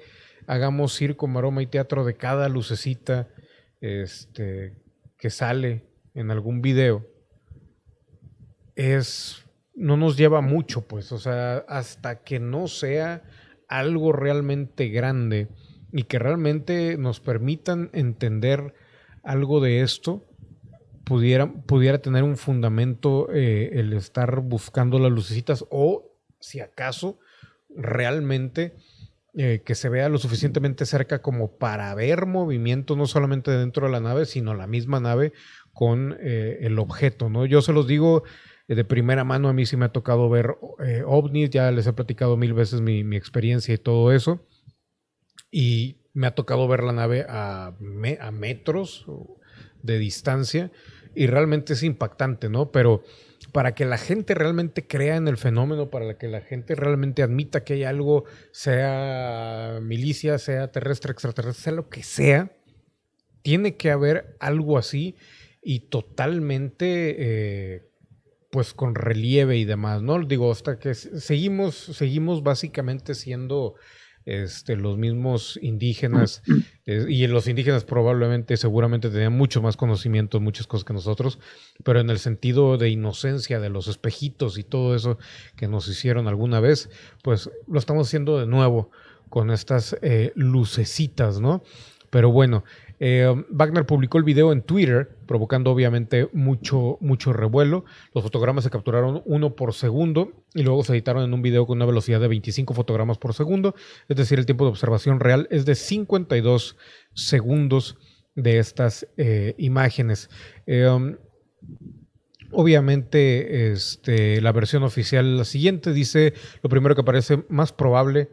Speaker 1: hagamos circo, maroma y teatro de cada lucecita este, que sale en algún video, es, no nos lleva mucho, pues, o sea, hasta que no sea algo realmente grande y que realmente nos permitan entender algo de esto, pudiera, pudiera tener un fundamento eh, el estar buscando las lucecitas o, si acaso, realmente eh, que se vea lo suficientemente cerca como para ver movimiento no solamente dentro de la nave, sino la misma nave con eh, el objeto, ¿no? Yo se los digo eh, de primera mano, a mí sí me ha tocado ver ovnis, ya les he platicado mil veces mi, experiencia y todo eso, y me ha tocado ver la nave a, a metros de distancia, y realmente es impactante, ¿no? Pero para que la gente realmente crea en el fenómeno, para que la gente realmente admita que hay algo, sea milicia, sea terrestre, extraterrestre, sea lo que sea, tiene que haber algo así y totalmente, eh, pues con relieve y demás, ¿no? Digo, hasta que seguimos, seguimos básicamente siendo este, los mismos indígenas, eh, y los indígenas probablemente, seguramente tenían mucho más conocimiento, muchas cosas que nosotros, pero en el sentido de inocencia, de los espejitos y todo eso que nos hicieron alguna vez, pues lo estamos haciendo de nuevo con estas eh, lucecitas, ¿no? Pero bueno, eh, Wagner publicó el video en Twitter, provocando obviamente mucho, mucho revuelo. Los fotogramas se capturaron uno por segundo y luego se editaron en un video con una velocidad de 25 fotogramas por segundo. Es decir, el tiempo de observación real es de 52 segundos de estas eh, imágenes. Eh, um, obviamente, este, la versión oficial la siguiente. Dice, lo primero que parece más probable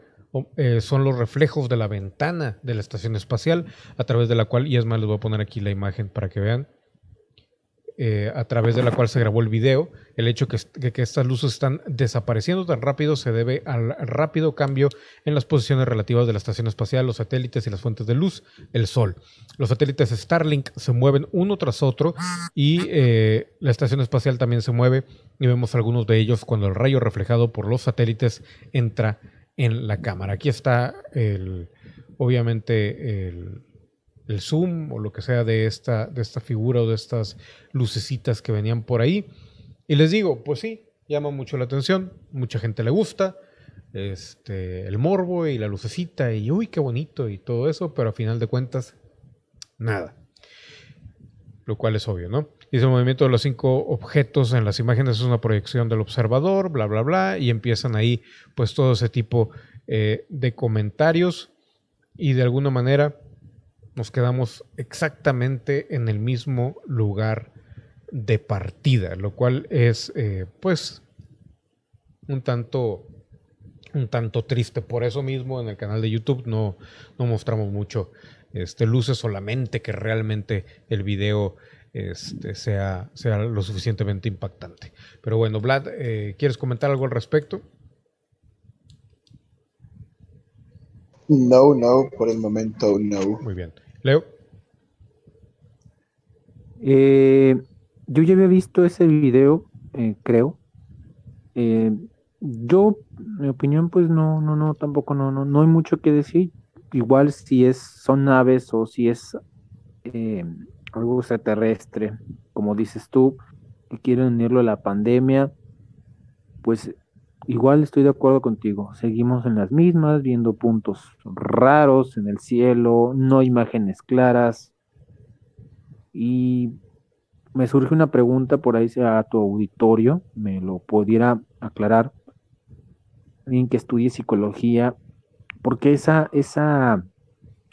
Speaker 1: eh, son los reflejos de la ventana de la estación espacial, a través de la cual, y es más, les voy a poner aquí la imagen para que vean, eh, a través de la cual se grabó el video. El hecho que, que, estas luces están desapareciendo tan rápido se debe al rápido cambio en las posiciones relativas de la estación espacial, los satélites y las fuentes de luz, el Sol. Los satélites Starlink se mueven uno tras otro y eh, la estación espacial también se mueve y vemos algunos de ellos cuando el rayo reflejado por los satélites entra en la cámara. Aquí está el, obviamente el, zoom o lo que sea de esta, de esta figura o de estas lucecitas que venían por ahí. Y les digo, pues sí, llama mucho la atención, mucha gente le gusta, este, el morbo y la lucecita y uy, qué bonito y todo eso, pero a final de cuentas, nada. Lo cual es obvio, ¿no? Dice el movimiento de los cinco objetos en las imágenes es una proyección del observador, bla, bla, bla, y empiezan ahí pues todo ese tipo eh, de comentarios y de alguna manera nos quedamos exactamente en el mismo lugar de partida, lo cual es eh, pues un tanto un tanto triste. Por eso mismo en el canal de YouTube no, no mostramos mucho este, luces solamente que realmente el video este, sea, sea lo suficientemente impactante. Pero bueno, Vlad, eh, ¿quieres comentar algo al respecto?
Speaker 3: No, no, por el momento no.
Speaker 1: Muy bien. Leo.
Speaker 2: Eh, yo ya había visto ese video, eh, creo. Eh, yo, mi opinión, pues no, no, no, tampoco no, no, no hay mucho que decir. Igual si es, son naves o si es algo extraterrestre, como dices tú, que quieren unirlo a la pandemia, pues igual estoy de acuerdo contigo. Seguimos en las mismas, viendo puntos raros en el cielo, no imágenes claras. Y me surge una pregunta por ahí a tu auditorio, me lo pudiera aclarar. Alguien que estudie psicología, porque esa, esa,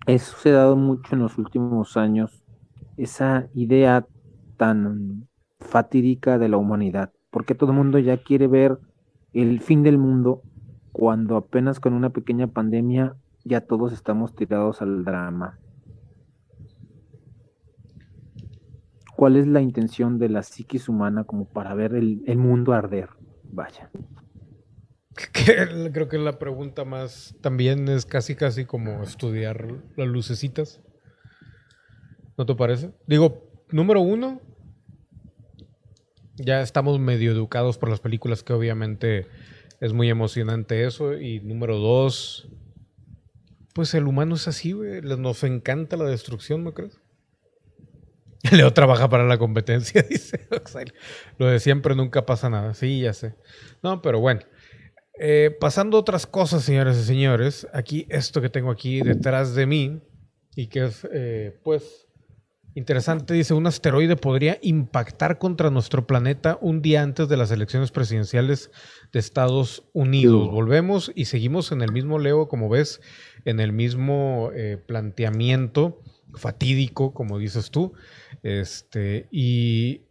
Speaker 2: eso se mucho en los últimos años, esa idea tan fatídica de la humanidad, porque todo el mundo ya quiere ver el fin del mundo cuando apenas con una pequeña pandemia ya todos estamos tirados al drama. ¿Cuál es la intención de la psiquis humana como para ver el, mundo arder? Vaya.
Speaker 1: creo que la pregunta más también es casi casi como estudiar las lucecitas. ¿No te parece? Digo, número uno, ya estamos medio educados por las películas, que obviamente es muy emocionante eso. Y número dos, pues el humano es así, güey. Nos encanta la destrucción, ¿no crees? Leo trabaja para la competencia, dice Lo de siempre nunca pasa nada. Sí, ya sé. No, pero bueno. Eh, pasando a otras cosas, señores y señores. Aquí, esto que tengo aquí detrás de mí, y que es, eh, pues, Interesante, dice, un asteroide podría impactar contra nuestro planeta un día antes de las elecciones presidenciales de Estados Unidos. Volvemos y seguimos en el mismo Leo, como ves, en el mismo eh, planteamiento fatídico, como dices tú. Este, y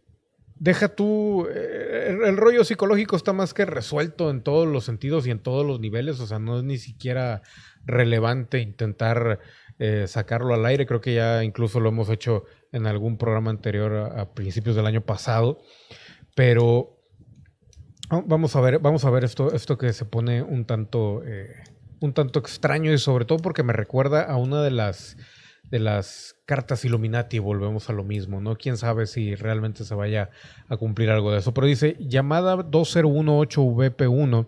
Speaker 1: deja tú, eh, el, rollo psicológico está más que resuelto en todos los sentidos y en todos los niveles, o sea, no es ni siquiera relevante intentar eh, sacarlo al aire. Creo que ya incluso lo hemos hecho en algún programa anterior a, principios del año pasado. Pero vamos a ver, vamos a ver esto, esto que se pone un tanto, eh, un tanto extraño y sobre todo porque me recuerda a una de las de las cartas Illuminati, volvemos a lo mismo, ¿no? Quién sabe si realmente se vaya a cumplir algo de eso. Pero dice, llamada 2018VP1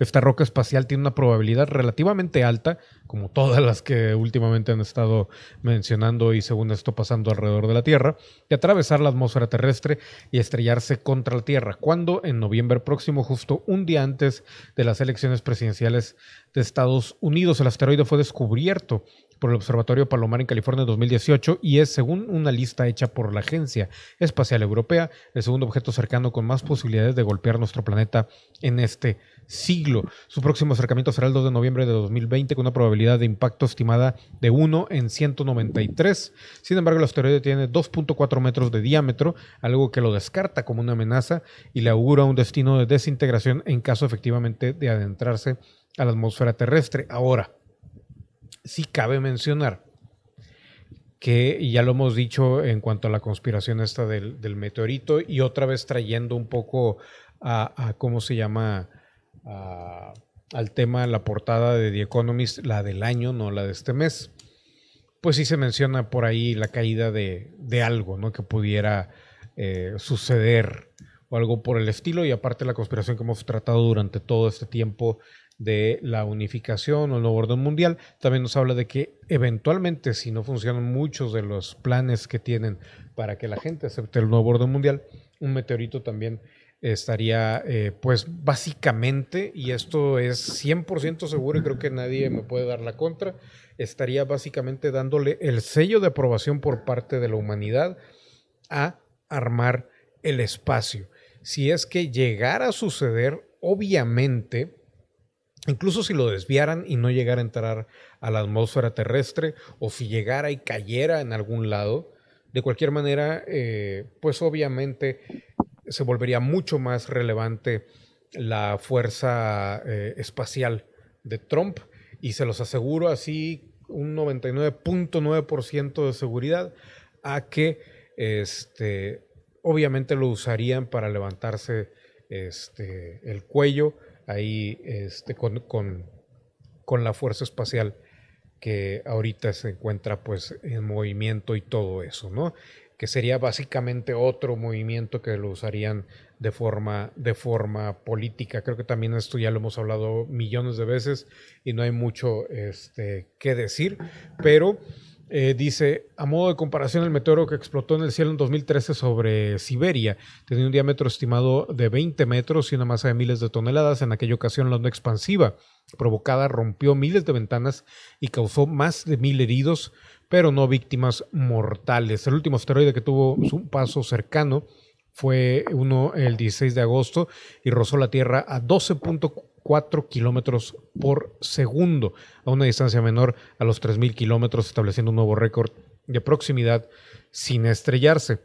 Speaker 1: esta roca espacial tiene una probabilidad relativamente alta, como todas las que últimamente han estado mencionando y según esto pasando alrededor de la Tierra, de atravesar la atmósfera terrestre y estrellarse contra la Tierra, cuando en noviembre próximo, justo un día antes de las elecciones presidenciales de Estados Unidos, el asteroide fue descubierto por el Observatorio Palomar en California en 2018 y es, según una lista hecha por la Agencia Espacial Europea, el segundo objeto cercano con más posibilidades de golpear nuestro planeta en este siglo. Su próximo acercamiento será el 2 de noviembre de 2020 con una probabilidad de impacto estimada de 1 en 193. Sin embargo, el asteroide tiene 2.4 metros de diámetro, algo que lo descarta como una amenaza y le augura un destino de desintegración en caso efectivamente de adentrarse a la atmósfera terrestre. Ahora, sí cabe mencionar que ya lo hemos dicho en cuanto a la conspiración esta del, meteorito y otra vez trayendo un poco a, cómo se llama al tema la portada de The Economist, la del año, no la de este mes. Pues sí se menciona por ahí la caída de, algo, ¿no? Que pudiera eh, suceder o algo por el estilo y aparte la conspiración que hemos tratado durante todo este tiempo de la unificación o el nuevo orden mundial, también nos habla de que eventualmente, si no funcionan muchos de los planes que tienen para que la gente acepte el nuevo orden mundial, un meteorito también estaría, eh, pues básicamente, y esto es 100% seguro y creo que nadie me puede dar la contra, estaría básicamente dándole el sello de aprobación por parte de la humanidad a armar el espacio. Si es que llegara a suceder, obviamente, Incluso si lo desviaran y no llegara a entrar a la atmósfera terrestre o si llegara y cayera en algún lado, de cualquier manera, eh, pues obviamente se volvería mucho más relevante la fuerza eh, espacial de Trump y se los aseguro así un 99.9% de seguridad a que este, obviamente lo usarían para levantarse este, el cuello ahí este, con, con, la fuerza espacial que ahorita se encuentra pues en movimiento y todo eso, ¿no? Que sería básicamente otro movimiento que lo usarían de forma, de forma política. Creo que también esto ya lo hemos hablado millones de veces y no hay mucho este, que decir, pero eh, dice, a modo de comparación, el meteoro que explotó en el cielo en 2013 sobre Siberia tenía un diámetro estimado de 20 metros y una masa de miles de toneladas. En aquella ocasión, la onda expansiva provocada rompió miles de ventanas y causó más de mil heridos, pero no víctimas mortales. El último asteroide que tuvo su paso cercano fue uno el 16 de agosto y rozó la Tierra a 12.4 kilómetros por segundo, a una distancia menor a los 3.000 kilómetros, estableciendo un nuevo récord de proximidad sin estrellarse.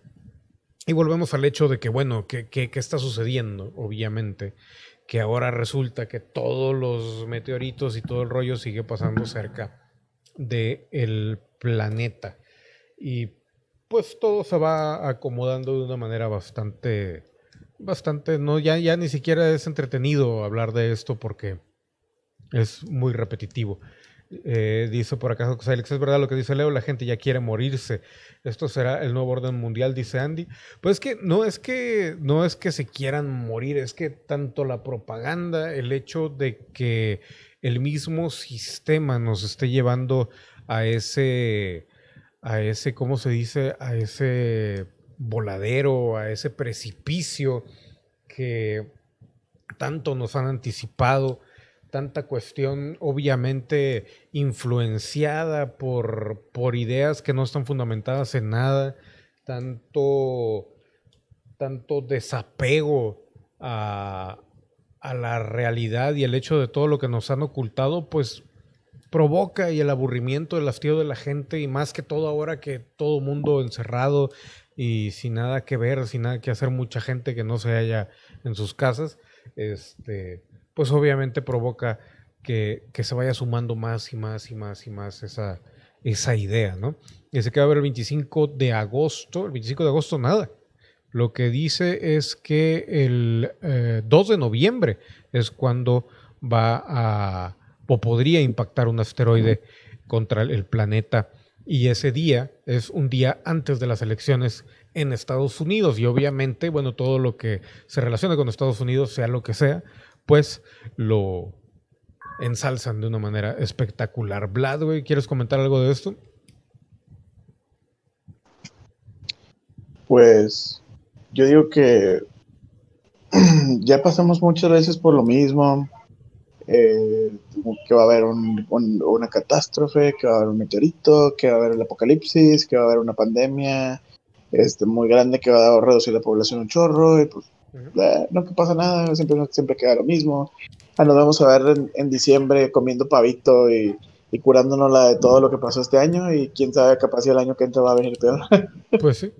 Speaker 1: Y volvemos al hecho de que, bueno, ¿qué, está sucediendo? Obviamente, que ahora resulta que todos los meteoritos y todo el rollo sigue pasando cerca del planeta. Y pues todo se va acomodando de una manera bastante, bastante, no, ya, ya ni siquiera es entretenido hablar de esto porque es muy repetitivo. Eh, dice por acá José Alex, es verdad lo que dice Leo, la gente ya quiere morirse. Esto será el nuevo orden mundial, dice Andy. Pues es que no es que no es que se quieran morir, es que tanto la propaganda, el hecho de que el mismo sistema nos esté llevando a ese a ese, ¿cómo se dice? A ese voladero, a ese precipicio que tanto nos han anticipado, tanta cuestión obviamente influenciada por, por ideas que no están fundamentadas en nada, tanto, tanto desapego a, a la realidad y el hecho de todo lo que nos han ocultado, pues provoca y el aburrimiento, el hastío de la gente y más que todo ahora que todo mundo encerrado y sin nada que ver, sin nada que hacer, mucha gente que no se halla en sus casas, este, pues obviamente provoca que, se vaya sumando más y más y más y más esa, esa idea, ¿no? Y se queda a ver el 25 de agosto, el 25 de agosto nada. Lo que dice es que el 2 eh, de noviembre es cuando va a o podría impactar un asteroide contra el planeta. Y ese día es un día antes de las elecciones en Estados Unidos. Y obviamente, bueno, todo lo que se relaciona con Estados Unidos, sea lo que sea, pues lo ensalzan de una manera espectacular. Vlad, ¿quieres comentar algo de esto?
Speaker 3: Pues yo digo que ya pasamos muchas veces por lo mismo eh, que va a haber una catástrofe, que va a haber un meteorito, que va a haber el apocalipsis, que va a haber una pandemia este, muy grande que va a reducir la población un chorro, y pues eh, no que pasa nada, siempre, siempre queda lo mismo. Ah, nos vamos a ver en, diciembre comiendo pavito y, curándonos la de todo lo que pasó este año y quién sabe, capaz si el año que entra va a venir peor.
Speaker 1: pues sí.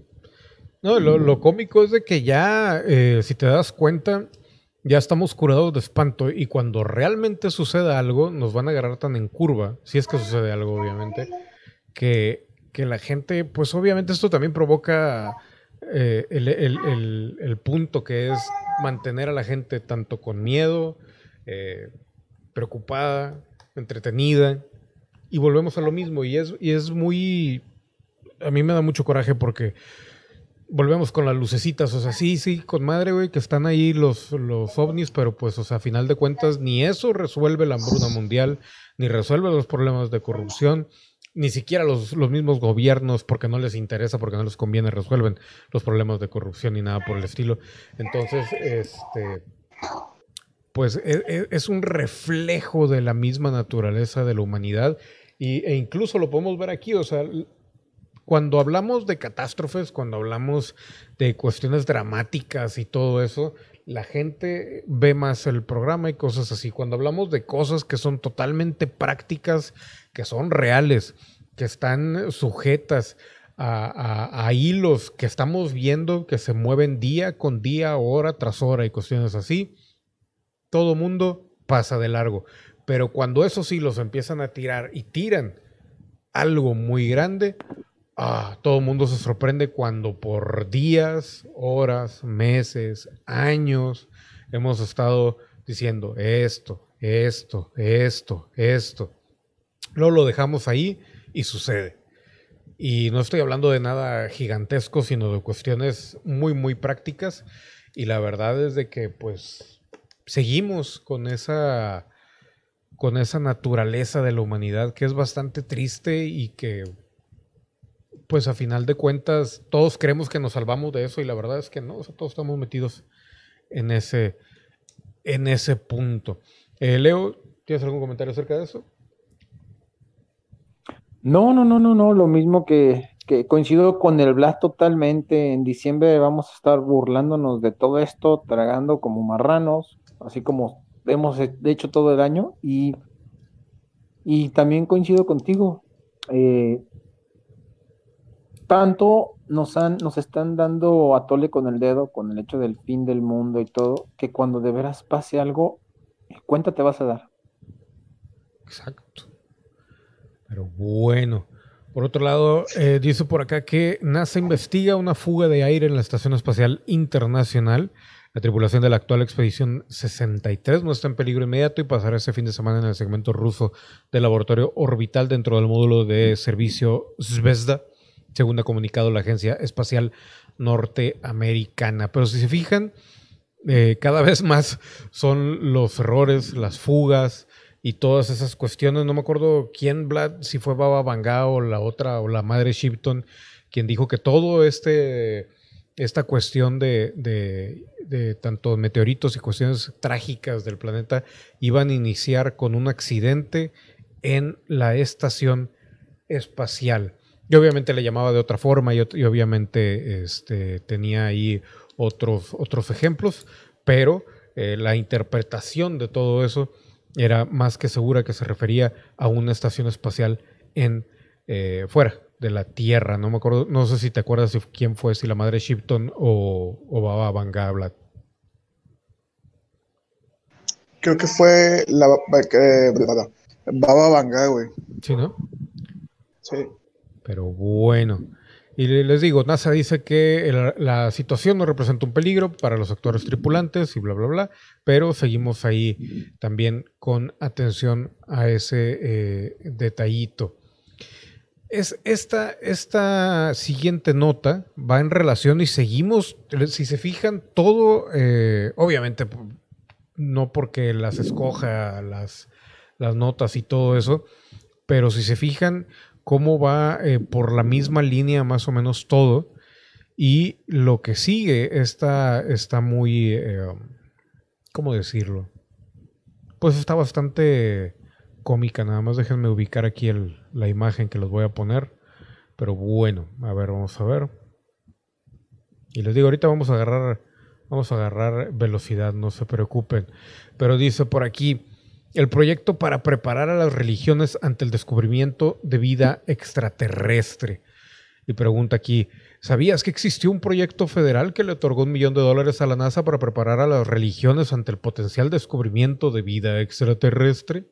Speaker 1: No, lo, cómico es de que ya, eh, si te das cuenta, ya estamos curados de espanto y cuando realmente suceda algo, nos van a agarrar tan en curva, si es que sucede algo, obviamente, que, la gente, pues obviamente esto también provoca eh, el, punto que es mantener a la gente tanto con miedo, eh, preocupada, entretenida, y volvemos a lo mismo, y es, y es muy, a mí me da mucho coraje porque volvemos con las lucecitas, o sea, sí, sí, con madre, güey, que están ahí los, los ovnis, pero pues, o sea, a final de cuentas, ni eso resuelve la hambruna mundial, ni resuelve los problemas de corrupción, ni siquiera los, los mismos gobiernos, porque no les interesa, porque no les conviene, resuelven los problemas de corrupción ni nada por el estilo. Entonces, este, pues e, e, es, un reflejo de la misma naturaleza de la humanidad. Y, e incluso lo podemos ver aquí, o sea, cuando hablamos de catástrofes, cuando hablamos de cuestiones dramáticas y todo eso, la gente ve más el programa y cosas así. Cuando hablamos de cosas que son totalmente prácticas, que son reales, que están sujetas a, hilos que estamos viendo que se mueven día con día, hora tras hora y cuestiones así, todo mundo pasa de largo. Pero cuando esos hilos empiezan a tirar y tiran algo muy grande, Ah, todo el mundo se sorprende cuando por días, horas, meses, años hemos estado diciendo esto, esto, esto, esto. Luego lo dejamos ahí y sucede. Y no estoy hablando de nada gigantesco, sino de cuestiones muy, muy prácticas. Y la verdad es de que pues seguimos con esa, con esa naturaleza de la humanidad que es bastante triste y que pues a final de cuentas todos creemos que nos salvamos de eso y la verdad es que no, todos estamos metidos en ese, en ese punto. Eh, Leo, ¿tienes algún comentario acerca de eso?
Speaker 2: No, no, no, no, no, lo mismo que, que coincido con el Blas totalmente. En diciembre vamos a estar burlándonos de todo esto, tragando como marranos, así como hemos hecho todo el año. Y, y también coincido contigo. Eh, tanto nos, han, nos están dando a tole con el dedo con el hecho del fin del mundo y todo, que cuando de veras pase algo, cuenta te vas a dar.
Speaker 1: Exacto. Pero bueno. Por otro lado, eh, dice por acá que NASA investiga una fuga de aire en la Estación Espacial Internacional. La tripulación de la actual expedición 63 no está en peligro inmediato y pasará ese fin de semana en el segmento ruso del laboratorio orbital dentro del módulo de servicio Zvezda, según ha comunicado la Agencia Espacial Norteamericana. Pero si se fijan, eh, cada vez más son los errores, las fugas, y todas esas cuestiones. No me acuerdo quién, Vlad, si fue Baba Vanga o la otra, o la madre Shipton, quien dijo que todo este, esta cuestión de, de, de, tanto meteoritos y cuestiones trágicas del planeta iban a iniciar con un accidente en la estación espacial. Yo obviamente le llamaba de otra forma y, obviamente este, tenía ahí otros, otros ejemplos, pero eh, la interpretación de todo eso era más que segura que se refería a una estación espacial en eh, fuera de la Tierra. No me acuerdo, no sé si te acuerdas de quién fue, si la madre Shipton o, o Baba Vanga
Speaker 3: Creo que fue la eh, Baba Vanga, güey.
Speaker 1: Sí, ¿no?
Speaker 3: Sí.
Speaker 1: Pero bueno. Y les digo, NASA dice que la situación no representa un peligro para los actores tripulantes y bla, bla, bla, pero seguimos ahí también con atención a ese eh, detallito. Es esta, esta siguiente nota va en relación y seguimos, si se fijan, todo, eh, obviamente, no porque las escoja las, las notas y todo eso, pero si se fijan, cómo va eh, por la misma línea más o menos todo. Y lo que sigue está, está muy, eh, ¿cómo decirlo? Pues está bastante cómica, nada más déjenme ubicar aquí la imagen que les voy a poner. Pero bueno, a ver, vamos a ver. Y les digo, ahorita vamos a agarrar, vamos a agarrar velocidad, no se preocupen. Pero dice por aquí, el proyecto para preparar a las religiones ante el descubrimiento de vida extraterrestre. Y pregunta aquí, ¿sabías que existió un proyecto federal que le otorgó un millón de dólares a la NASA para preparar a las religiones ante el potencial descubrimiento de vida extraterrestre?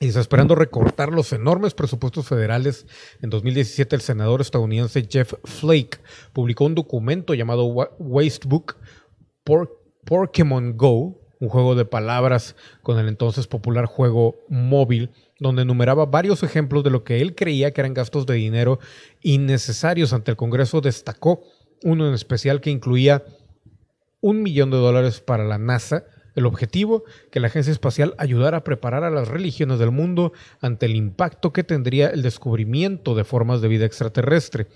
Speaker 1: Y esperando recortar los enormes presupuestos federales. En 2017 el senador estadounidense Jeff Flake publicó un documento llamado Wastebook Pokémon Go, un juego de palabras con el entonces popular juego móvil, donde enumeraba varios ejemplos de lo que él creía que eran gastos de dinero innecesarios ante el Congreso. Destacó uno en especial que incluía un millón de dólares para la NASA, el objetivo, que la agencia espacial ayudara a preparar a las religiones del mundo ante el impacto que tendría el descubrimiento de formas de vida extraterrestre.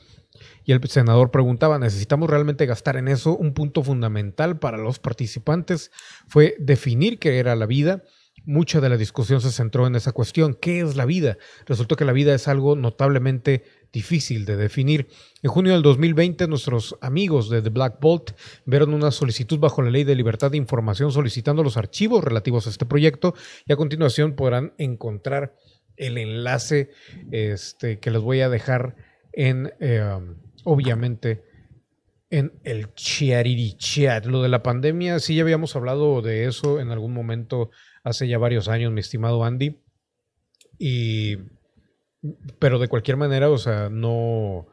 Speaker 1: Y el senador preguntaba, ¿necesitamos realmente gastar en eso? Un punto fundamental para los participantes fue definir qué era la vida. Mucha de la discusión se centró en esa cuestión, ¿qué es la vida? Resultó que la vida es algo notablemente difícil de definir. En junio del 2020, nuestros amigos de The Black Bolt vieron una solicitud bajo la Ley de Libertad de Información solicitando los archivos relativos a este proyecto y a continuación podrán encontrar el enlace este, que les voy a dejar en, eh, obviamente, en el Chiariri Chat. Lo de la pandemia, sí ya habíamos hablado de eso en algún momento hace ya varios años, mi estimado Andy. Y, pero de cualquier manera, o sea, no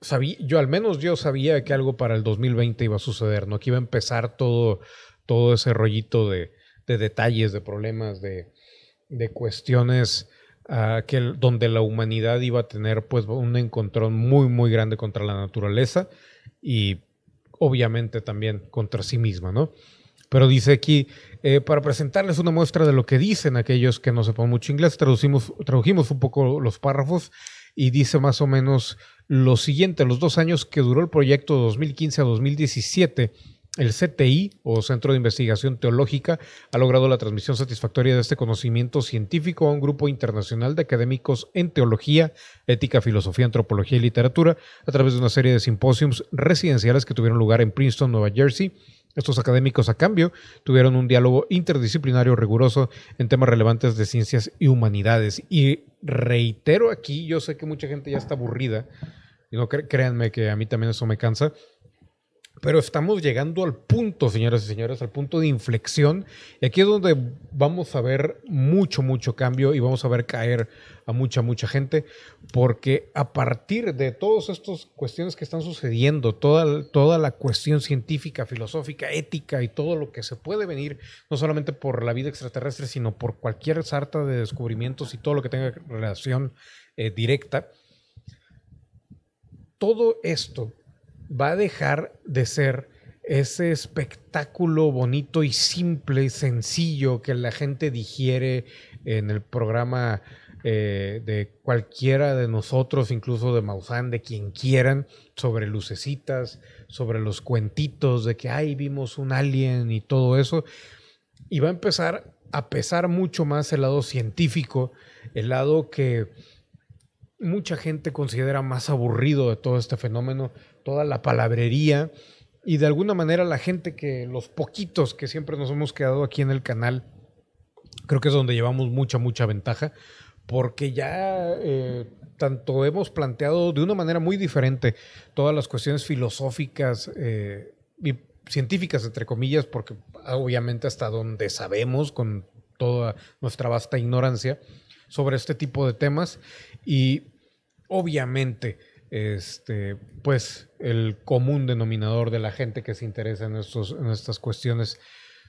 Speaker 1: sabía, yo al menos yo sabía que algo para el 2020 iba a suceder, ¿no? Que iba a empezar todo, todo ese rollito de, de detalles, de problemas, de, de cuestiones donde la humanidad iba a tener pues un encontrón muy muy grande contra la naturaleza y obviamente también contra sí misma, ¿no? Pero dice aquí, eh, para presentarles una muestra de lo que dicen aquellos que no sepan mucho inglés, traducimos, tradujimos un poco los párrafos y dice más o menos lo siguiente, los dos años que duró el proyecto de 2015 a 2017, el CTI, o Centro de Investigación Teológica, ha logrado la transmisión satisfactoria de este conocimiento científico a un grupo internacional de académicos en teología, ética, filosofía, antropología y literatura a través de una serie de simposios residenciales que tuvieron lugar en Princeton, Nueva Jersey. Estos académicos, a cambio, tuvieron un diálogo interdisciplinario riguroso en temas relevantes de ciencias y humanidades. Y reitero aquí, yo sé que mucha gente ya está aburrida, y no créanme que a mí también eso me cansa, pero estamos llegando al punto, señoras y señores, al punto de inflexión. Y aquí es donde vamos a ver mucho, mucho cambio y vamos a ver caer a mucha, mucha gente. Porque a partir de todas estas cuestiones que están sucediendo, toda, toda la cuestión científica, filosófica, ética y todo lo que se puede venir, no solamente por la vida extraterrestre, sino por cualquier sarta de descubrimientos y todo lo que tenga relación eh, directa, todo esto va a dejar de ser ese espectáculo bonito y simple y sencillo que la gente digiere en el programa eh, de cualquiera de nosotros, incluso de Maussan, de quien quieran, sobre lucecitas, sobre los cuentitos de que, ay, vimos un alien y todo eso. Y va a empezar a pesar mucho más el lado científico, el lado que mucha gente considera más aburrido de todo este fenómeno, toda la palabrería y de alguna manera la gente que, los poquitos que siempre nos hemos quedado aquí en el canal, creo que es donde llevamos mucha, mucha ventaja, porque ya eh, tanto hemos planteado de una manera muy diferente todas las cuestiones filosóficas eh, y científicas, entre comillas, porque obviamente hasta donde sabemos con toda nuestra vasta ignorancia sobre este tipo de temas. Y obviamente este, pues el común denominador de la gente que se interesa en, estos, en estas cuestiones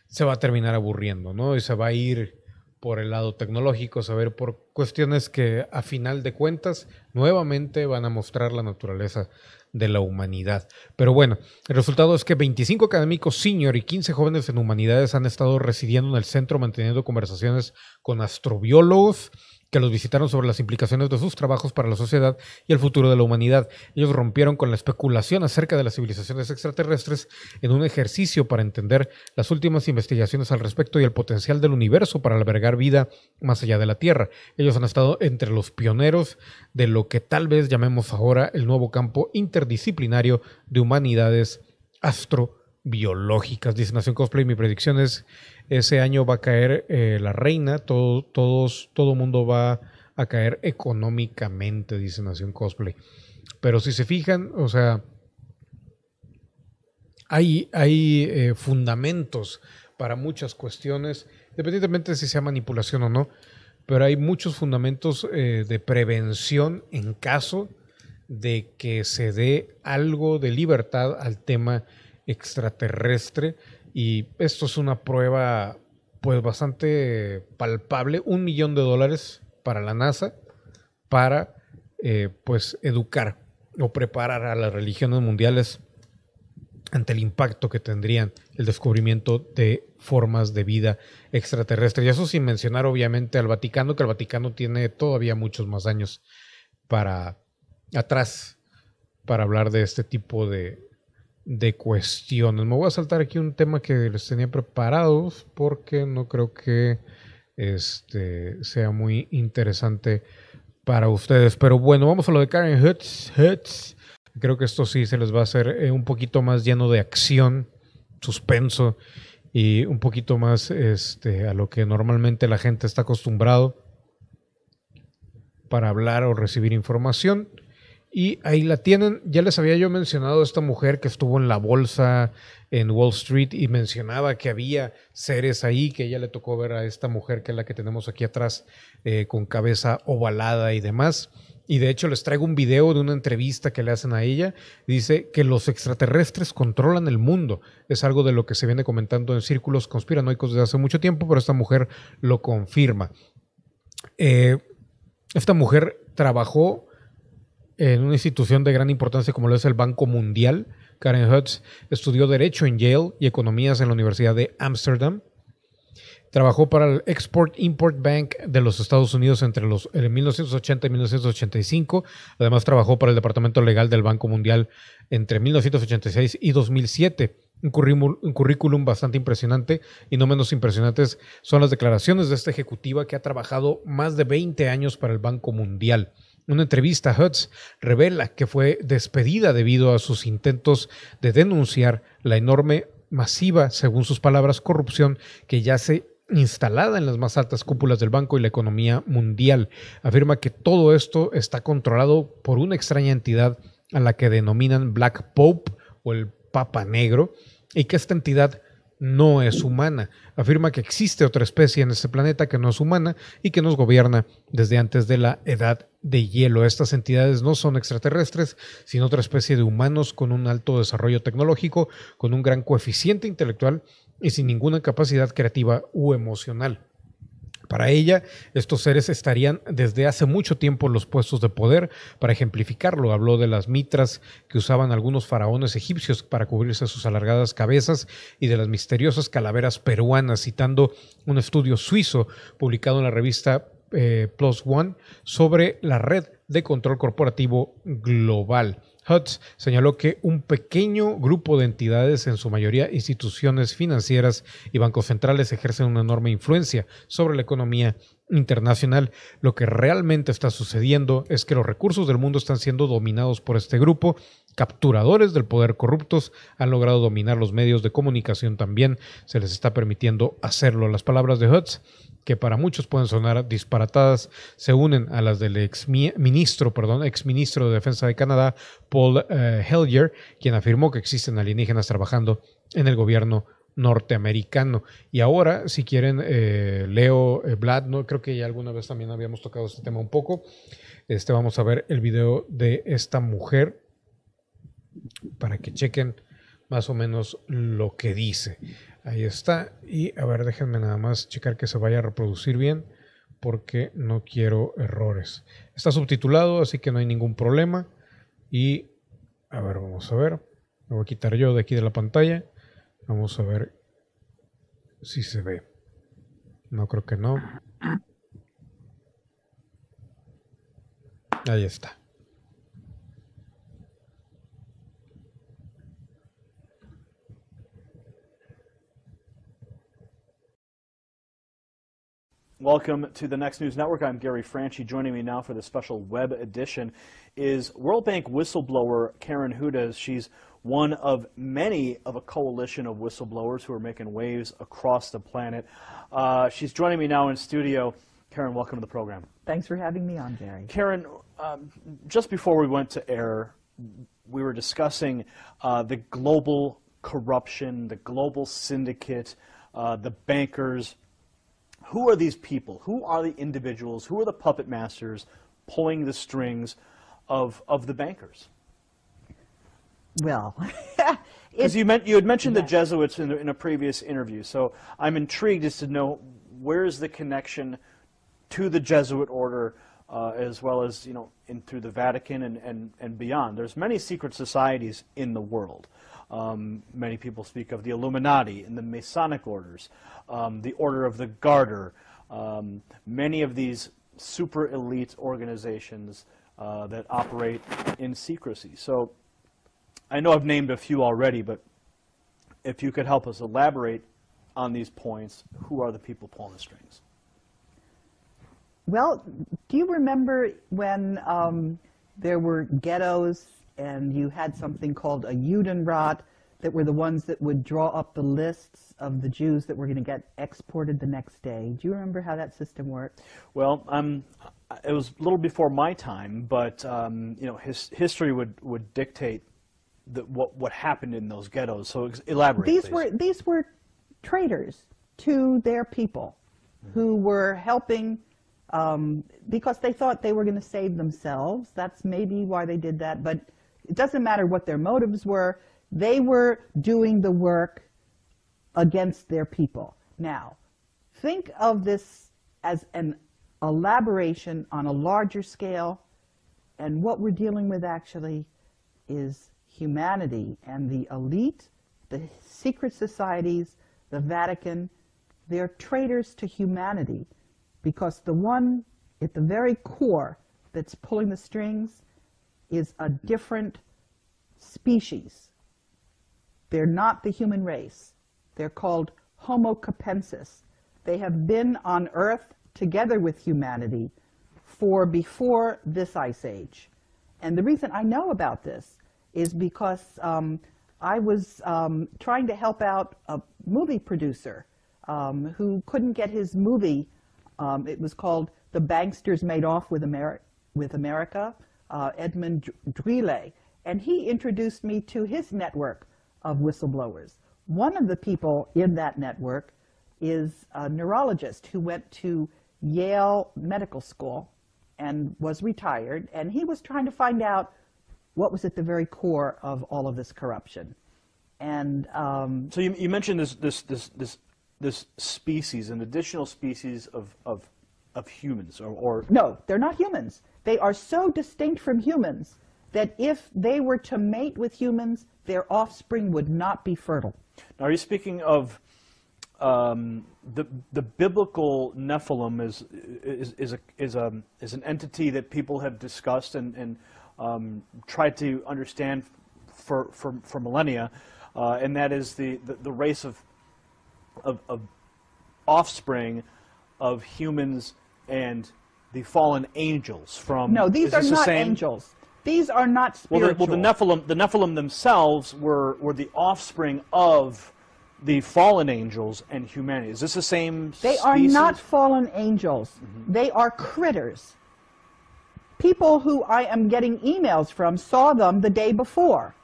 Speaker 1: se va a terminar aburriendo, ¿no? Y se va a ir por el lado tecnológico, saber por cuestiones que a final de cuentas nuevamente van a mostrar la naturaleza de la humanidad. Pero bueno, el resultado es que 25 académicos senior y 15 jóvenes en humanidades han estado residiendo en el centro manteniendo conversaciones con astrobiólogos, que los visitaron sobre las implicaciones de sus trabajos para la sociedad y el futuro de la humanidad. Ellos rompieron con la especulación acerca de las civilizaciones extraterrestres en un ejercicio para entender las últimas investigaciones al respecto y el potencial del universo para albergar vida más allá de la Tierra. Ellos han estado entre los pioneros de lo que tal vez llamemos ahora el nuevo campo interdisciplinario de humanidades astrobiológicas. Dice Nación Cosplay, mi predicción es ese año va a caer eh, la reina, todo, todos, todo mundo va a caer económicamente, dice Nación Cosplay. Pero si se fijan, o sea, hay, hay eh, fundamentos para muchas cuestiones, independientemente de si sea manipulación o no, pero hay muchos fundamentos eh, de prevención en caso de que se dé algo de libertad al tema extraterrestre y esto es una prueba pues bastante palpable, un millón de dólares para la NASA para eh, pues educar o preparar a las religiones mundiales ante el impacto que tendrían el descubrimiento de formas de vida extraterrestre. Y eso sin mencionar obviamente al Vaticano, que el Vaticano tiene todavía muchos más años para atrás para hablar de este tipo de, de cuestiones. Me voy a saltar aquí un tema que les tenía preparados porque no creo que este, sea muy interesante para ustedes. Pero bueno, vamos a lo de Karen Hutz. Creo que esto sí se les va a hacer eh, un poquito más lleno de acción, suspenso y un poquito más este, a lo que normalmente la gente está acostumbrado para hablar o recibir información. Y ahí la tienen. Ya les había yo mencionado a esta mujer que estuvo en la bolsa en Wall Street y mencionaba que había seres ahí, que ella le tocó ver a esta mujer que es la que tenemos aquí atrás, eh, con cabeza ovalada y demás. Y de hecho les traigo un video de una entrevista que le hacen a ella. Dice que los extraterrestres controlan el mundo. Es algo de lo que se viene comentando en círculos conspiranoicos desde hace mucho tiempo, pero esta mujer lo confirma. Eh, Esta mujer trabajó en una institución de gran importancia como lo es el Banco Mundial. Karen Hutz estudió Derecho en Yale y Economías en la Universidad de Ámsterdam. Trabajó para el Export-Import Bank de los Estados Unidos entre los 1980 y 1985. Además, trabajó para el Departamento Legal del Banco Mundial entre 1986 y 2007. Un currículum, bastante impresionante y no menos impresionantes son las declaraciones de esta ejecutiva que ha trabajado más de 20 años para el Banco Mundial. Una entrevista a Hutz revela que fue despedida debido a sus intentos de denunciar la enorme, masiva, según sus palabras, corrupción que yace instalada en las más altas cúpulas del banco y la economía mundial. Afirma que todo esto está controlado por una extraña entidad a la que denominan Black Pope o el Papa Negro y que esta entidad no es humana. Afirma que existe otra especie en este planeta que no es humana y que nos gobierna desde antes de la edad de hielo. Estas entidades no son extraterrestres, sino otra especie de humanos con un alto desarrollo tecnológico, con un gran coeficiente intelectual y sin ninguna capacidad creativa u emocional. Para ella, estos seres estarían desde hace mucho tiempo en los puestos de poder. Para ejemplificarlo, habló de las mitras que usaban algunos faraones egipcios para cubrirse sus alargadas cabezas y de las misteriosas calaveras peruanas, citando un estudio suizo publicado en la revista eh, Plus One sobre la red de control corporativo global. Hutz señaló que un pequeño grupo de entidades, en su mayoría instituciones financieras y bancos centrales, ejercen una enorme influencia sobre la economía internacional. Lo que realmente está sucediendo es que los recursos del mundo están siendo dominados por este grupo. Capturadores del poder corruptos han logrado dominar los medios de comunicación también. Se les está permitiendo hacerlo. Las palabras de Hutz que para muchos pueden sonar disparatadas, se unen a las del ex ministro, perdón, ex ministro de Defensa de Canadá, Paul eh, Hellyer, quien afirmó que existen alienígenas trabajando en el gobierno norteamericano. Y ahora, si quieren, eh, Leo eh, Vlad, ¿no? creo que ya alguna vez también habíamos tocado este tema un poco. Este, vamos a ver el video de esta mujer para que chequen más o menos lo que dice. Ahí está. Y a ver, déjenme nada más checar que se vaya a reproducir bien porque no quiero errores. Está subtitulado, así que no hay ningún problema. Y a ver, vamos a ver. Me voy a quitar yo de aquí de la pantalla. Vamos a ver si se ve. No creo que no. Ahí está.
Speaker 4: Welcome to the Next News Network. I'm Gary Franchi. Joining me now for the special web edition is World Bank whistleblower Karen Hudes. She's one of many of a coalition of whistleblowers who are making waves across the planet. Uh, she's joining me now in studio. Karen, welcome to the program.
Speaker 5: Thanks for having me on, Gary.
Speaker 4: Karen, um, just before we went to air, we were discussing uh, the global corruption, the global syndicate, uh, the bankers who are these people? Who are the individuals? Who are the puppet masters pulling the strings of, of the bankers?
Speaker 5: Well,
Speaker 4: because you, meant, you had mentioned yeah. the Jesuits in, in a previous interview, so I'm intrigued as to know where's the connection to the Jesuit order, uh, as well as you know in through the Vatican and, and, and beyond. There's many secret societies in the world. Um, many people speak of the Illuminati and the Masonic orders, um, the Order of the Garter, um, many of these super elite organizations uh, that operate in secrecy. So I know I've named a few already, but if you could help us elaborate on these points, who are the people pulling the strings?
Speaker 5: Well, do you remember when um, there were ghettos and you had something called a Judenrat that were the ones that would draw up the lists of the Jews that were going to get exported the next day. Do you remember how that system worked?
Speaker 4: Well, um, it was a little before my time, but um, you know, his, history would, would dictate the, what what happened in those ghettos. So ex- elaborate.
Speaker 5: These
Speaker 4: please.
Speaker 5: were these were traitors to their people, mm-hmm. who were helping um, because they thought they were going to save themselves. That's maybe why they did that, but it doesn't matter what their motives were. They were doing the work against their people. Now, think of this as an elaboration on a larger scale. And what we're dealing with actually is humanity and the elite, the secret societies, the Vatican. They're traitors to humanity because the one at the very core that's pulling the strings is a different species. They're not the human race. They're called Homo capensis. They have been on Earth together with humanity for before this ice age. And the reason I know about this is because um, I was um, trying to help out a movie producer um, who couldn't get his movie. Um, it was called The Banksters Made Off with, Ameri- with America, uh, Edmund Drile. And he introduced me to his network of whistleblowers. One of the people in that network is a neurologist who went to Yale Medical School and was retired, and he was trying to find out what was at the very core of all of this corruption. And um,
Speaker 4: so you, you mentioned this this this this this species, an additional species of of of humans, or, or
Speaker 5: no, they're not humans. They are so distinct from humans that if they were to mate with humans, their offspring would not be fertile.
Speaker 4: Now, are you speaking of um, the the biblical Nephilim is is is a, is a is an entity that people have discussed and and um, tried to understand for for, for millennia, uh, and that is the, the, the race of, of, of offspring of humans and the fallen angels from.
Speaker 5: No, these are not angels. These are not spiritual.
Speaker 4: Well, the, well, the Nephilim, the Nephilim themselves were were the offspring of the fallen angels and humanity. Is this the same?
Speaker 5: They
Speaker 4: species?
Speaker 5: are not fallen angels. Mm-hmm. They are critters. People who I am getting emails from saw them the day before.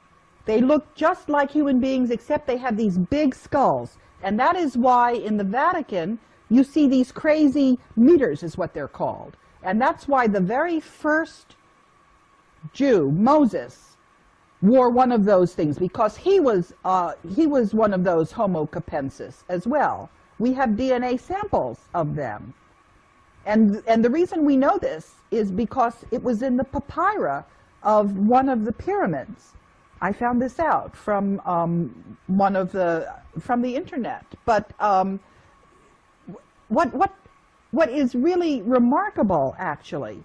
Speaker 5: They look just like human beings, except they have these big skulls. And that is why in the Vatican you see these crazy meters, is what they're called. And that's why the very first Jew, Moses, wore one of those things because he was uh, he was one of those Homo capensis as well. We have DNA samples of them, and and the reason we know this is because it was in the papyra of one of the pyramids. I found this out from um, one of the from the internet. But um, what what what is really remarkable, actually,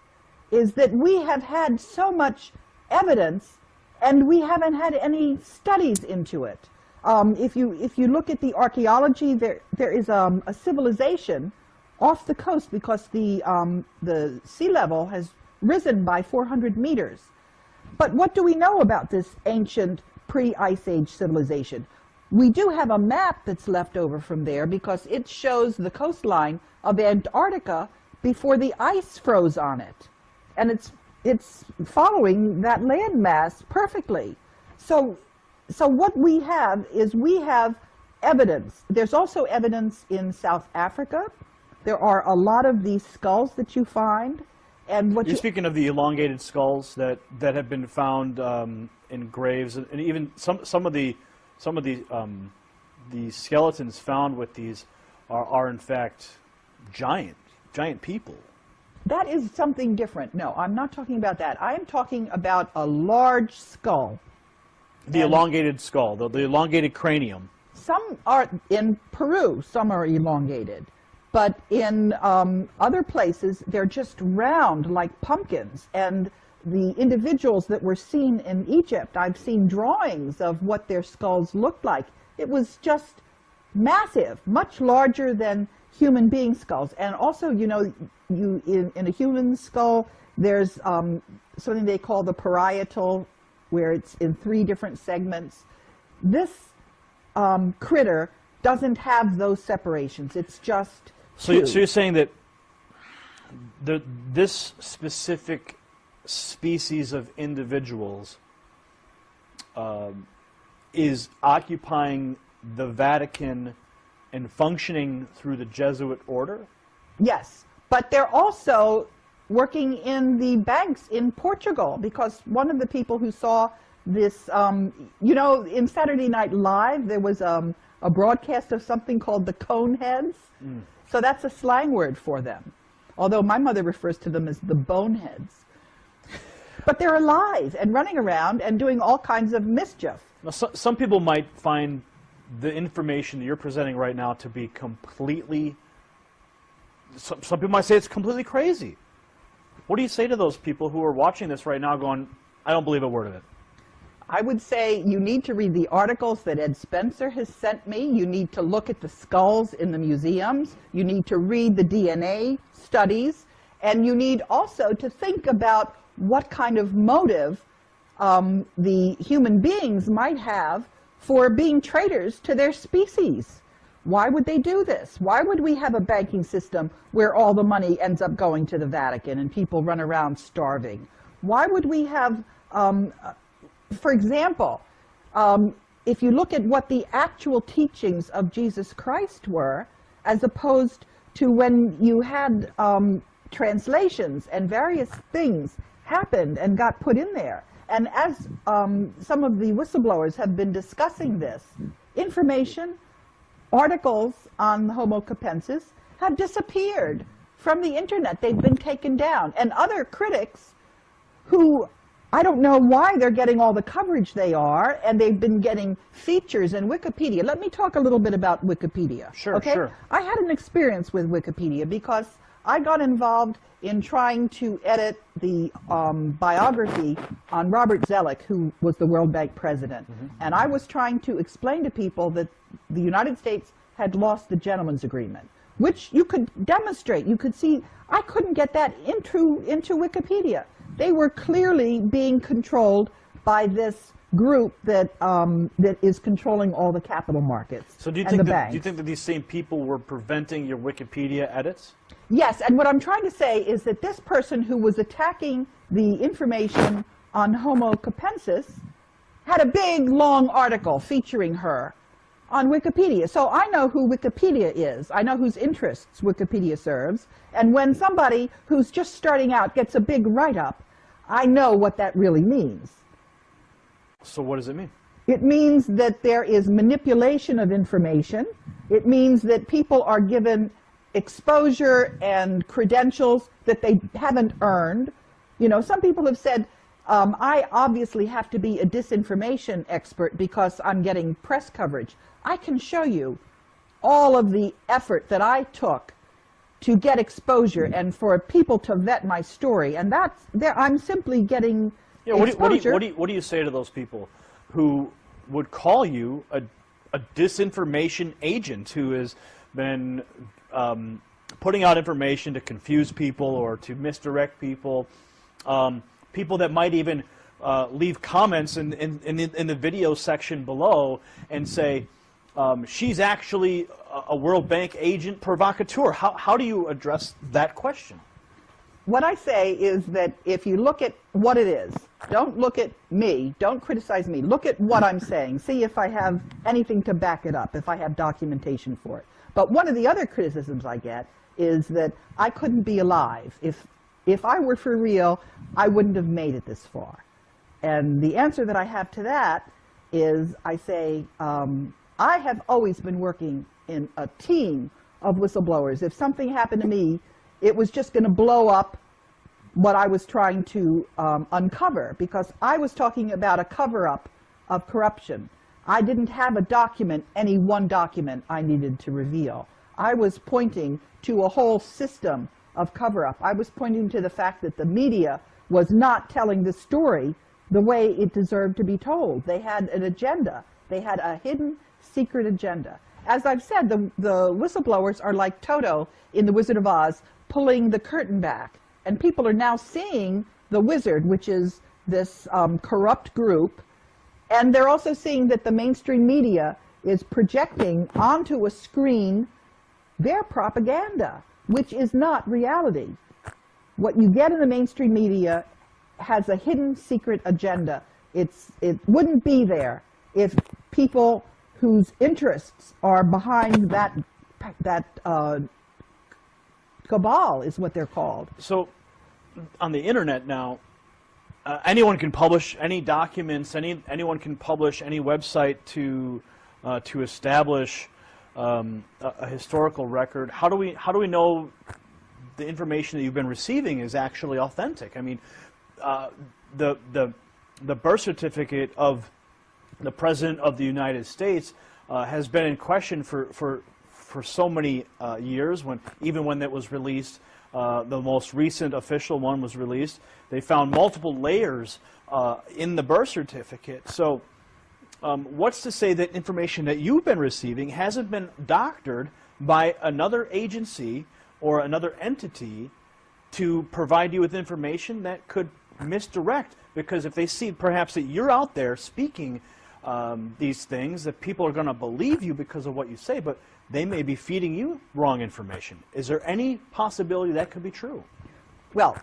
Speaker 5: is that we have had so much evidence and we haven't had any studies into it. Um, if you if you look at the archaeology, there there is um, a civilization off the coast because the um, the sea level has risen by 400 meters. But what do we know about this ancient pre-ice age civilization? We do have a map that's left over from there because it shows the coastline of Antarctica before the ice froze on it, and it's it's following that landmass perfectly. So, so what we have is we have evidence. There's also evidence in South Africa. There are a lot of these skulls that you find. And what
Speaker 4: you're
Speaker 5: you,
Speaker 4: speaking of the elongated skulls that, that have been found um, in graves, and, even some some of the some of the um, the skeletons found with these are, are in fact giant giant people.
Speaker 5: That is something different. No, I'm not talking about that. I am talking about a large skull.
Speaker 4: The and elongated skull, the, the elongated cranium.
Speaker 5: Some are in Peru, some are elongated. But in um, other places, they're just round like pumpkins. And the individuals that were seen in Egypt, I've seen drawings of what their skulls looked like. It was just massive, much larger than human being skulls. And also, you know, you in, in a human skull, there's um, something they call the parietal, where it's in three different segments. This um, critter doesn't have those separations. It's just
Speaker 4: so. So you're saying that the this specific species of individuals um, is occupying the Vatican and functioning through the Jesuit order?
Speaker 5: Yes, but they're also working in the banks in Portugal because one of the people who saw this, um, you know, in Saturday Night Live, there was um, a broadcast of something called the Coneheads. Mm. So that's a slang word for them. although my mother refers to them as the boneheads. But they're alive and running around and doing all kinds of mischief.
Speaker 4: Now, so, some people might find the information that you're presenting right now to be completely. Some, some people might say it's completely crazy. What do you say to those people who are watching this right now going, I don't believe a word of it?
Speaker 5: I would say you need to read the articles that Ed Spencer has sent me. You need to look at the skulls in the museums. You need to read the DNA studies. And you need also to think about what kind of motive um, the human beings might have for being traitors to their species. Why would they do this? Why would we have a banking system where all the money ends up going to the Vatican and people run around starving? Why would we have, um, for example, um, if you look at what the actual teachings of Jesus Christ were, as opposed to when you had um, translations and various things happened and got put in there. And as um, some of the whistleblowers have been discussing this, information, articles on Homo capensis have disappeared from the internet. They've been taken down. And other critics who I don't know why they're getting all the coverage they are, and they've been getting features in Wikipedia. Let me talk a little bit about Wikipedia.
Speaker 4: Sure,
Speaker 5: okay?
Speaker 4: sure.
Speaker 5: I had an experience with Wikipedia because I got involved in trying to edit the um, biography on Robert Zoellick, who was the World Bank president. And I was trying to explain to people that the United States had lost the gentleman's agreement, which you could demonstrate. You could see, I couldn't get that into, into Wikipedia. They were clearly being controlled by this group that, um, that is controlling all the capital markets
Speaker 4: So do you
Speaker 5: and
Speaker 4: think
Speaker 5: the
Speaker 4: that,
Speaker 5: banks.
Speaker 4: do you think that these same people were preventing your Wikipedia edits?
Speaker 5: Yes, and what I'm trying to say is that this person who was attacking the information on Homo capensis had a big, long article featuring her on Wikipedia. So I know who Wikipedia is. I know whose interests Wikipedia serves. And when somebody who's just starting out gets a big write-up, I know what that really means.
Speaker 4: So what does it mean?
Speaker 5: It means that there is manipulation of information. It means that people are given exposure and credentials that they haven't earned. You know, some people have said, um, I obviously have to be a disinformation expert because I'm getting press coverage. I can show you all of the effort that I took to get exposure and for people to vet my story. And that's there. I'm simply getting
Speaker 4: Yeah, what do, you, what, do you, what, do you, what do you say to those people who would call you a, a disinformation agent who has been um, putting out information to confuse people or to misdirect people? Um, people that might even uh, leave comments in, in, in, the, in the video section below and say, um, she's actually a, World Bank agent provocateur. How, how do you address that question?
Speaker 5: what I say is that if you look at what it is, don't look at me, don't criticize me, look at what I'm saying, see if I have anything to back it up, if I have documentation for it. But one of the other criticisms I get is that I couldn't be alive. If, if I were for real, I wouldn't have made it this far. And the answer that I have to that is I say, um, I have always been working in a team of whistleblowers. If something happened to me, it was just going to blow up what I was trying to um, uncover because I was talking about a cover up of corruption. I didn't have a document, any one document I needed to reveal. I was pointing to a whole system of cover up. I was pointing to the fact that the media was not telling the story the way it deserved to be told. They had an agenda, they had a hidden secret agenda. As I've said, the, the whistleblowers are like Toto in The Wizard of Oz pulling the curtain back. And people are now seeing the wizard, which is this um, corrupt group. And they're also seeing that the mainstream media is projecting onto a screen their propaganda, which is not reality. What you get in the mainstream media has a hidden secret agenda. It's, it wouldn't be there if people whose interests are behind that, that uh, cabal is what they're called.
Speaker 4: So, on the internet now, uh, anyone can publish any documents. Any anyone can publish any website to uh, to establish um, a, a historical record. How do we how do we know the information that you've been receiving is actually authentic. I mean, uh, the the the birth certificate of the president of the United States uh, has been in question for for for so many uh, years. When even when it was released, uh, the most recent official one was released. They found multiple layers uh, in the birth certificate. So. Um, what's to say that information that you've been receiving hasn't been doctored by another agency or another entity to provide you with information that could misdirect? Because if they see perhaps that you're out there speaking um, these things, that people are going to believe you because of what you say, but they may be feeding you wrong information. Is there any possibility that could be true?
Speaker 5: Well,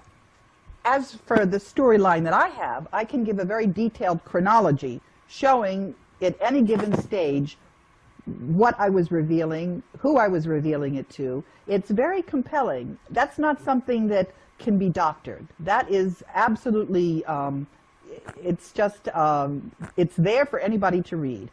Speaker 5: as for the storyline that I have, I can give a very detailed chronology showing at any given stage what I was revealing, who I was revealing it to. It's very compelling. That's not something that can be doctored. That is absolutely, um, it's just, um, it's there for anybody to read.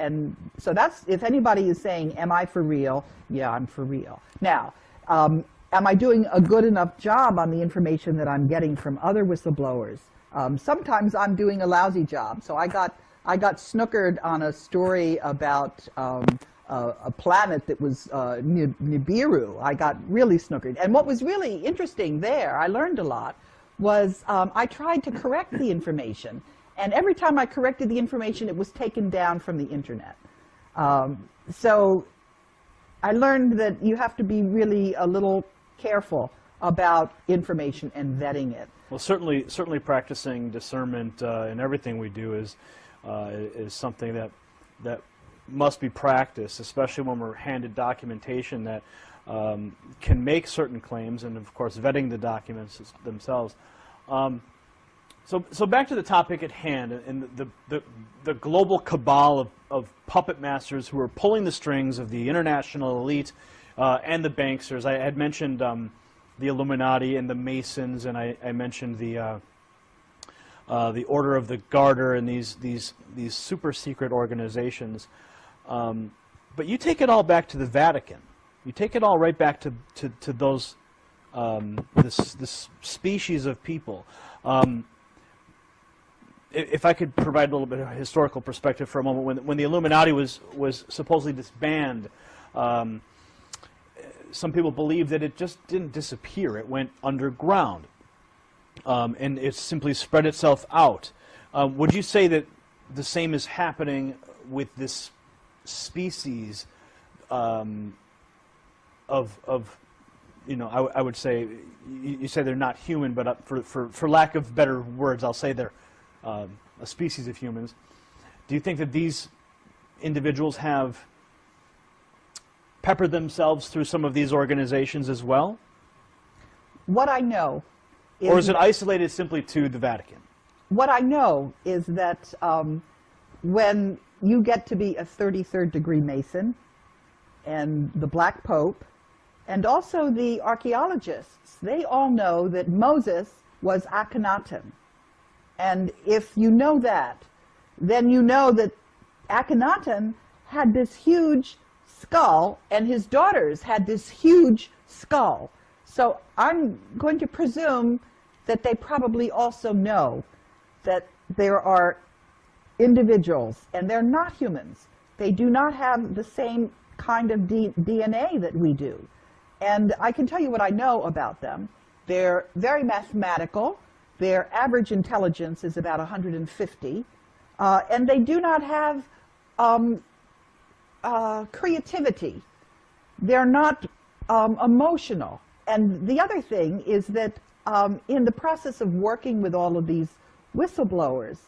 Speaker 5: And so that's, if anybody is saying, am I for real? Yeah, I'm for real. Now, um, am I doing a good enough job on the information that I'm getting from other whistleblowers? Um, sometimes I'm doing a lousy job. So I got I got snookered on a story about um, a planet that was uh, Nibiru. I got really snookered. And what was really interesting there, I learned a lot, was um, I tried to correct the information. And every time I corrected the information, it was taken down from the internet. Um, so I learned that you have to be really a little careful about information and vetting it.
Speaker 4: Well, certainly, certainly practicing discernment uh, in everything we do is uh, is something that that must be practiced, especially when we're handed documentation that um, can make certain claims, and of course vetting the documents themselves. Um, so, so back to the topic at hand, and the, the, the global cabal of, of puppet masters who are pulling the strings of the international elite uh, and the banksters. I had mentioned um, the Illuminati and the Masons, and I, I mentioned the uh, uh, the Order of the Garter and these these these super secret organizations. Um, but you take it all back to the Vatican. You take it all right back to to, to those um, this this species of people. Um, if I could provide a little bit of historical perspective for a moment, when when the Illuminati was was supposedly disbanded. Um, some people believe that it just didn't disappear; it went underground um, and it simply spread itself out. Um, would you say that the same is happening with this species um, of, of, you know, I, I would say, you, you, say they're not human, but uh, for, for, for lack of better words, I'll say they're um, a species of humans. Do you think that these individuals have peppered themselves through some of these organizations as well?
Speaker 5: What I know
Speaker 4: or is it isolated simply to the Vatican?
Speaker 5: What I know is that um, when you get to be a 33rd degree Mason, and the Black Pope, and also the archaeologists, they all know that Moses was Akhenaten. And if you know that, then you know that Akhenaten had this huge skull, and his daughters had this huge skull. So I'm going to presume that they probably also know that there are individuals, and they're not humans. They do not have the same kind of D- DNA that we do. And I can tell you what I know about them. They're very mathematical. Their average intelligence is about 150. Uh, and they do not have um, uh, creativity. They're not um, emotional. And the other thing is that um, in the process of working with all of these whistleblowers,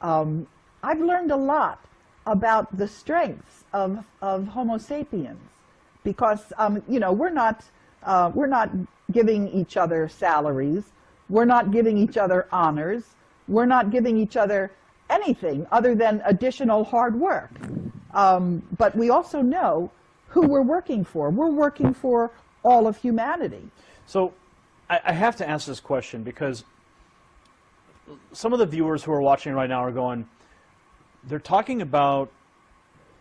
Speaker 5: um, I've learned a lot about the strengths of, of Homo sapiens because, um, you know, we're not, uh, we're not giving each other salaries. We're not giving each other honors. We're not giving each other anything other than additional hard work. Um, but we also know who we're working for. We're working for all of humanity.
Speaker 4: So I, I have to ask this question because some of the viewers who are watching right now are going, they're talking about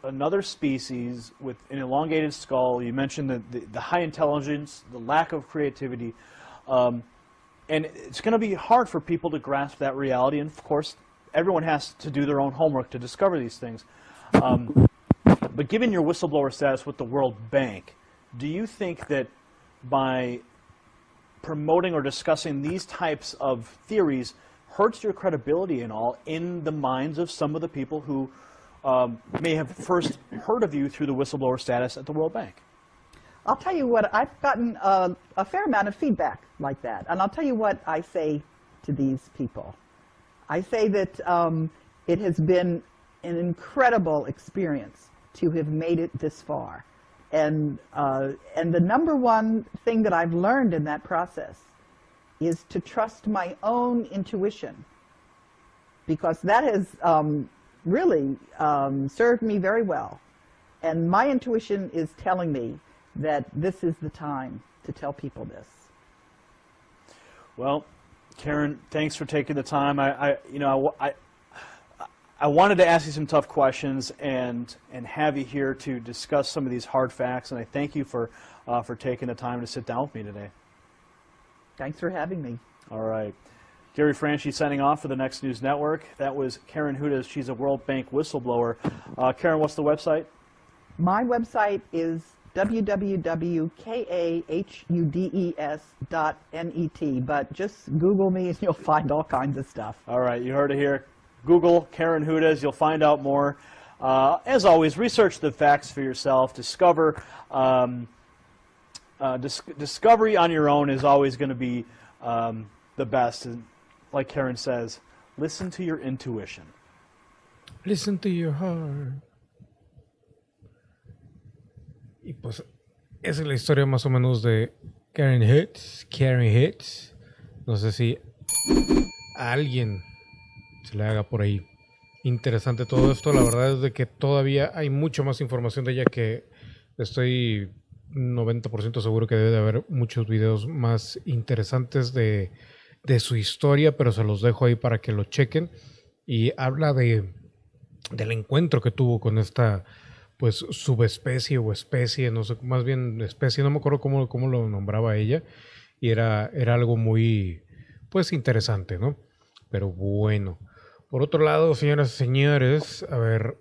Speaker 4: another species with an elongated skull. You mentioned the, the, the high intelligence, the lack of creativity. Um, and it's going to be hard for people to grasp that reality. And of course, everyone has to do their own homework to discover these things. Um, but given your whistleblower status with the World Bank, do you think that by promoting or discussing these types of theories hurts your credibility and all in the minds of some of the people who um, may have first heard of you through the whistleblower status at the World Bank?
Speaker 5: I'll tell you what, I've gotten a, a fair amount of feedback like that. And I'll tell you what I say to these people. I say that um, it has been an incredible experience to have made it this far. And, uh, and the number one thing that I've learned in that process is to trust my own intuition. Because that has um, really um, served me very well. And my intuition is telling me that this is the time to tell people this.
Speaker 4: Well, Karen, thanks for taking the time. I, I you know, I, I wanted to ask you some tough questions and and have you here to discuss some of these hard facts. And I thank you for uh, for taking the time to sit down with me today.
Speaker 5: Thanks for having me.
Speaker 4: All right. Gary Franchi signing off for the Next News Network. That was Karen Hudes. She's a World Bank whistleblower. Uh, Karen, what's the website?
Speaker 5: My website is www.kahudes.net, but just Google me and you'll find all kinds of stuff.
Speaker 4: All right, you heard it here. Google Karen Hudes, you'll find out more. Uh, as always, research the facts for yourself. Discover. Um, uh, dis- discovery on your own is always going to be um, the best. And like Karen says, listen to your intuition.
Speaker 1: Listen to your heart. Y pues esa es la historia más o menos de Karen Hits. Karen Hits. No sé si a alguien se le haga por ahí interesante todo esto. La verdad es de que todavía hay mucho más información de ella que estoy 90% seguro que debe de haber muchos videos más interesantes de, de, su historia, pero se los dejo ahí para que lo chequen. Y habla de del encuentro que tuvo con esta pues subespecie o especie, no sé, más bien especie, no me acuerdo cómo, cómo lo nombraba ella, y era, era algo muy, pues interesante, ¿no? Pero bueno. Por otro lado, señoras y señores, a ver,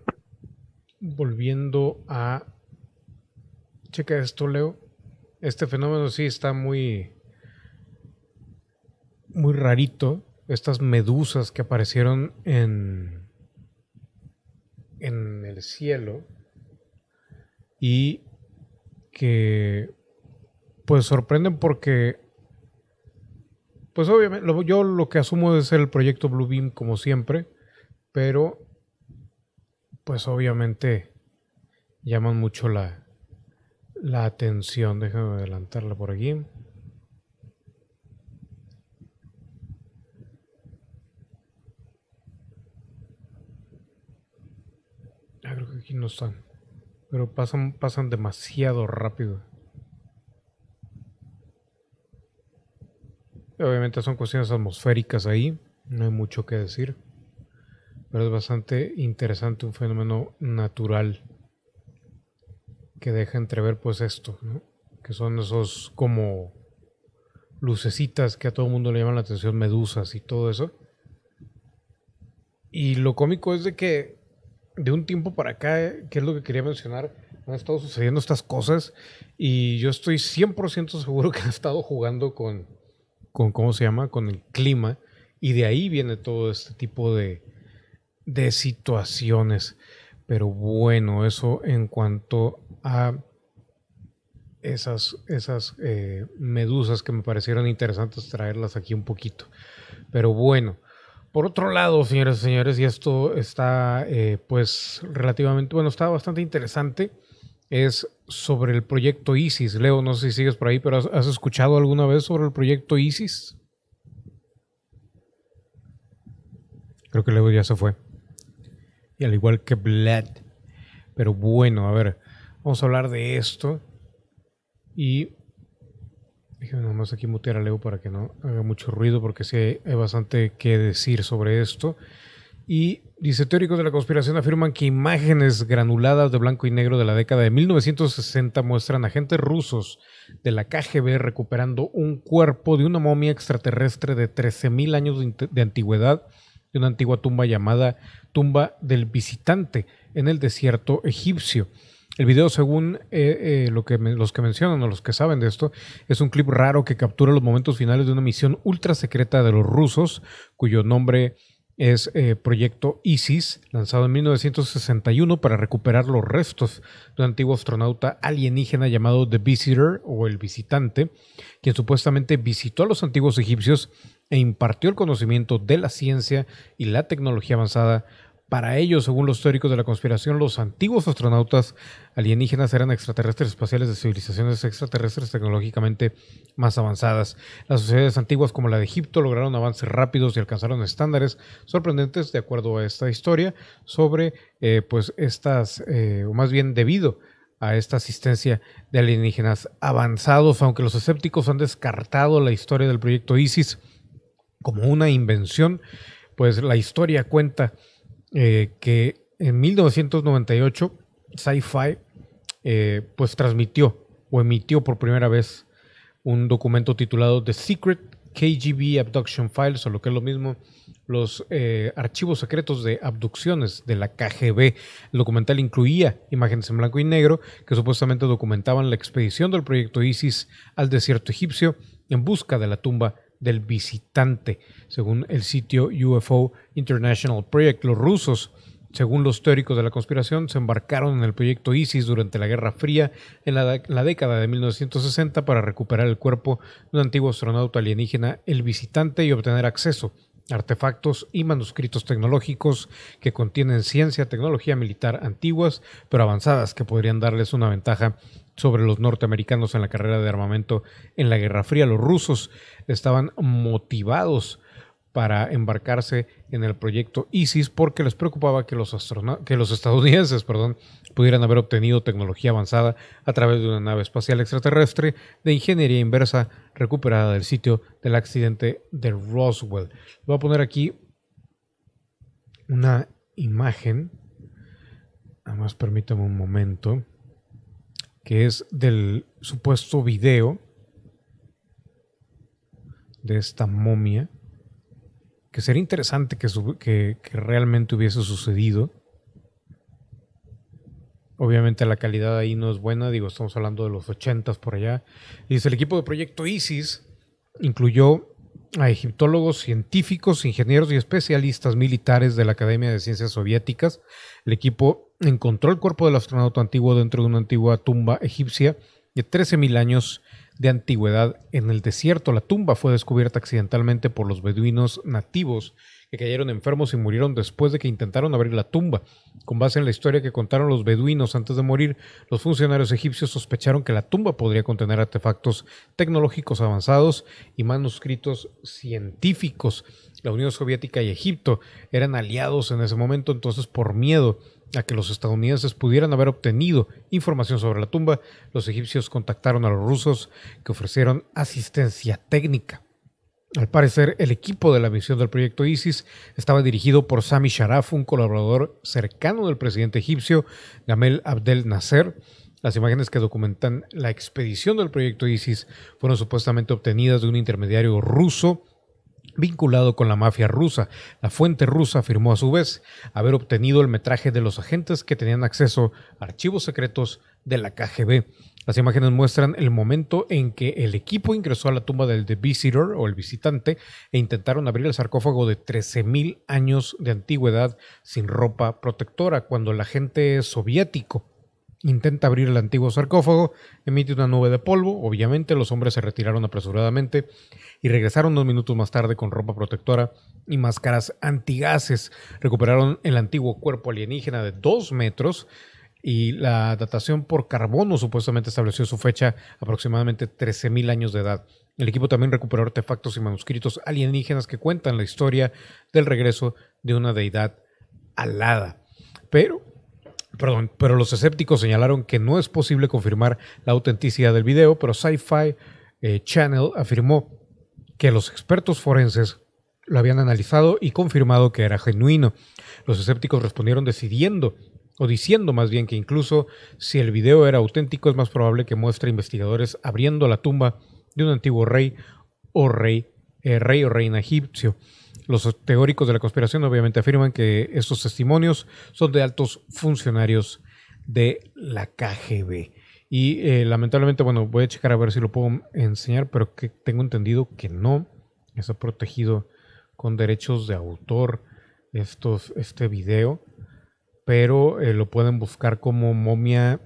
Speaker 1: volviendo a... Checa esto, Leo. Este fenómeno sí está muy... Muy rarito. Estas medusas que aparecieron en... En el cielo y que pues sorprenden porque pues obviamente yo lo que asumo es el proyecto Bluebeam como siempre, pero pues obviamente llaman mucho la, la atención. Déjame adelantarla por aquí. Ah, creo que aquí no están. Pero pasan, pasan demasiado rápido. Obviamente son cuestiones atmosféricas ahí, no hay mucho que decir. Pero es bastante interesante un fenómeno natural que deja entrever pues esto, ¿no? que son esos como lucecitas que a todo el mundo le llaman la atención, medusas y todo eso. Y lo cómico es de que de un tiempo para acá, que es lo que quería mencionar, han estado sucediendo estas cosas y yo estoy 100% seguro que han estado jugando con, con, ¿cómo se llama? Con el clima y de ahí viene todo este tipo de, de situaciones. Pero bueno, eso en cuanto a esas, esas eh, medusas que me parecieron interesantes traerlas aquí un poquito. Pero bueno. Por otro lado, señores y señores, y esto está eh, pues relativamente, bueno, está bastante interesante, es sobre el proyecto ISIS. Leo, no sé si sigues por ahí, pero ¿has, escuchado alguna vez sobre el proyecto ISIS? Creo que Leo ya se fue. Y al igual que Bled. Pero bueno, a ver, vamos a hablar de esto. Y Déjenme nomás aquí mutear a Leo para que no haga mucho ruido porque sí hay, bastante que decir sobre esto. Y dice, teóricos de la conspiración afirman que imágenes granuladas de blanco y negro de la década de 1960 muestran agentes rusos de la KGB recuperando un cuerpo de una momia extraterrestre de 13.000 años de, antigüedad de una antigua tumba llamada tumba del visitante en el desierto egipcio. El video, según eh, eh, lo que los que mencionan o los que saben de esto, es un clip raro que captura los momentos finales de una misión ultra secreta de los rusos, cuyo nombre es eh, Proyecto ISIS, lanzado en 1961 para recuperar los restos de un antiguo astronauta alienígena llamado The Visitor o el visitante, quien supuestamente visitó a los antiguos egipcios e impartió el conocimiento de la ciencia y la tecnología avanzada para ellos, según los teóricos de la conspiración, los antiguos astronautas alienígenas eran extraterrestres espaciales de civilizaciones extraterrestres tecnológicamente más avanzadas. Las sociedades antiguas como la de Egipto lograron avances rápidos y alcanzaron estándares sorprendentes, de acuerdo a esta historia, sobre eh, pues estas, eh, o más bien debido a esta asistencia de alienígenas avanzados, aunque los escépticos han descartado la historia del proyecto ISIS como una invención, pues la historia cuenta eh, que en 1998 Sci-Fi eh, pues transmitió o emitió por primera vez un documento titulado The Secret KGB Abduction Files, o lo que es lo mismo, los eh, archivos secretos de abducciones de la KGB. El documental incluía imágenes en blanco y negro que supuestamente documentaban la expedición del proyecto ISIS al desierto egipcio en busca de la tumba del visitante. Según el sitio UFO International Project, los rusos, según los teóricos de la conspiración, se embarcaron en el proyecto ISIS durante la Guerra Fría en la, década de 1960 para recuperar el cuerpo de un antiguo astronauta alienígena, el visitante, y obtener acceso artefactos y manuscritos tecnológicos que contienen ciencia, tecnología militar antiguas, pero avanzadas, que podrían darles una ventaja sobre los norteamericanos en la carrera de armamento en la Guerra Fría. Los rusos estaban motivados para embarcarse en el proyecto ISIS porque les preocupaba que los, que los estadounidenses perdón, pudieran haber obtenido tecnología avanzada a través de una nave espacial extraterrestre de ingeniería inversa recuperada del sitio del accidente de Roswell. Voy a poner aquí una imagen. Además, permítame un momento que es del supuesto video de esta momia, que sería interesante que, que, realmente hubiese sucedido. Obviamente la calidad ahí no es buena, digo, estamos hablando de los 80 por allá. dice, el equipo de Proyecto ISIS incluyó a egiptólogos, científicos, ingenieros y especialistas militares de la Academia de Ciencias Soviéticas. El equipo encontró el cuerpo del astronauta antiguo dentro de una antigua tumba egipcia de 13.000 años de antigüedad en el desierto. La tumba fue descubierta accidentalmente por los beduinos nativos que cayeron enfermos y murieron después de que intentaron abrir la tumba. Con base en la historia que contaron los beduinos antes de morir, los funcionarios egipcios sospecharon que la tumba podría contener artefactos tecnológicos avanzados y manuscritos científicos. La Unión Soviética y Egipto eran aliados en ese momento, entonces por miedo a que los estadounidenses pudieran haber obtenido información sobre la tumba, los egipcios contactaron a los rusos que ofrecieron asistencia técnica. Al parecer, el equipo de la misión del proyecto ISIS estaba dirigido por Sami Sharaf, un colaborador cercano del presidente egipcio Gamel Abdel Nasser. Las imágenes que documentan la expedición del proyecto ISIS fueron supuestamente obtenidas de un intermediario ruso vinculado con la mafia rusa. La fuente rusa afirmó a su vez haber obtenido el metraje de los agentes que tenían acceso a archivos secretos de la KGB. Las imágenes muestran el momento en que el equipo ingresó a la tumba del The Visitor o el visitante e intentaron abrir el sarcófago de 13.000 años de antigüedad sin ropa protectora cuando el agente soviético Intenta abrir el antiguo sarcófago, emite una nube de polvo, obviamente los hombres se retiraron apresuradamente y regresaron unos minutos más tarde con ropa protectora y máscaras antigases. Recuperaron el antiguo cuerpo alienígena de dos metros y la datación por carbono supuestamente estableció su fecha aproximadamente 13.000 años de edad. El equipo también recuperó artefactos y manuscritos alienígenas que cuentan la historia del regreso de una deidad alada. Pero Perdón, pero los escépticos señalaron que no es posible confirmar la autenticidad del video, pero Sci-Fi eh, Channel afirmó que los expertos forenses lo habían analizado y confirmado que era genuino. Los escépticos respondieron decidiendo o diciendo más bien que incluso si el video era auténtico es más probable que muestre investigadores abriendo la tumba de un antiguo rey o rey, eh, rey o reina egipcio. Los teóricos de la conspiración obviamente afirman que estos testimonios son de altos funcionarios de la KGB. Y eh, lamentablemente, bueno, voy a checar a ver si lo puedo enseñar, pero que tengo entendido que no. Está protegido con derechos de autor estos, este video pero eh, lo pueden buscar como momia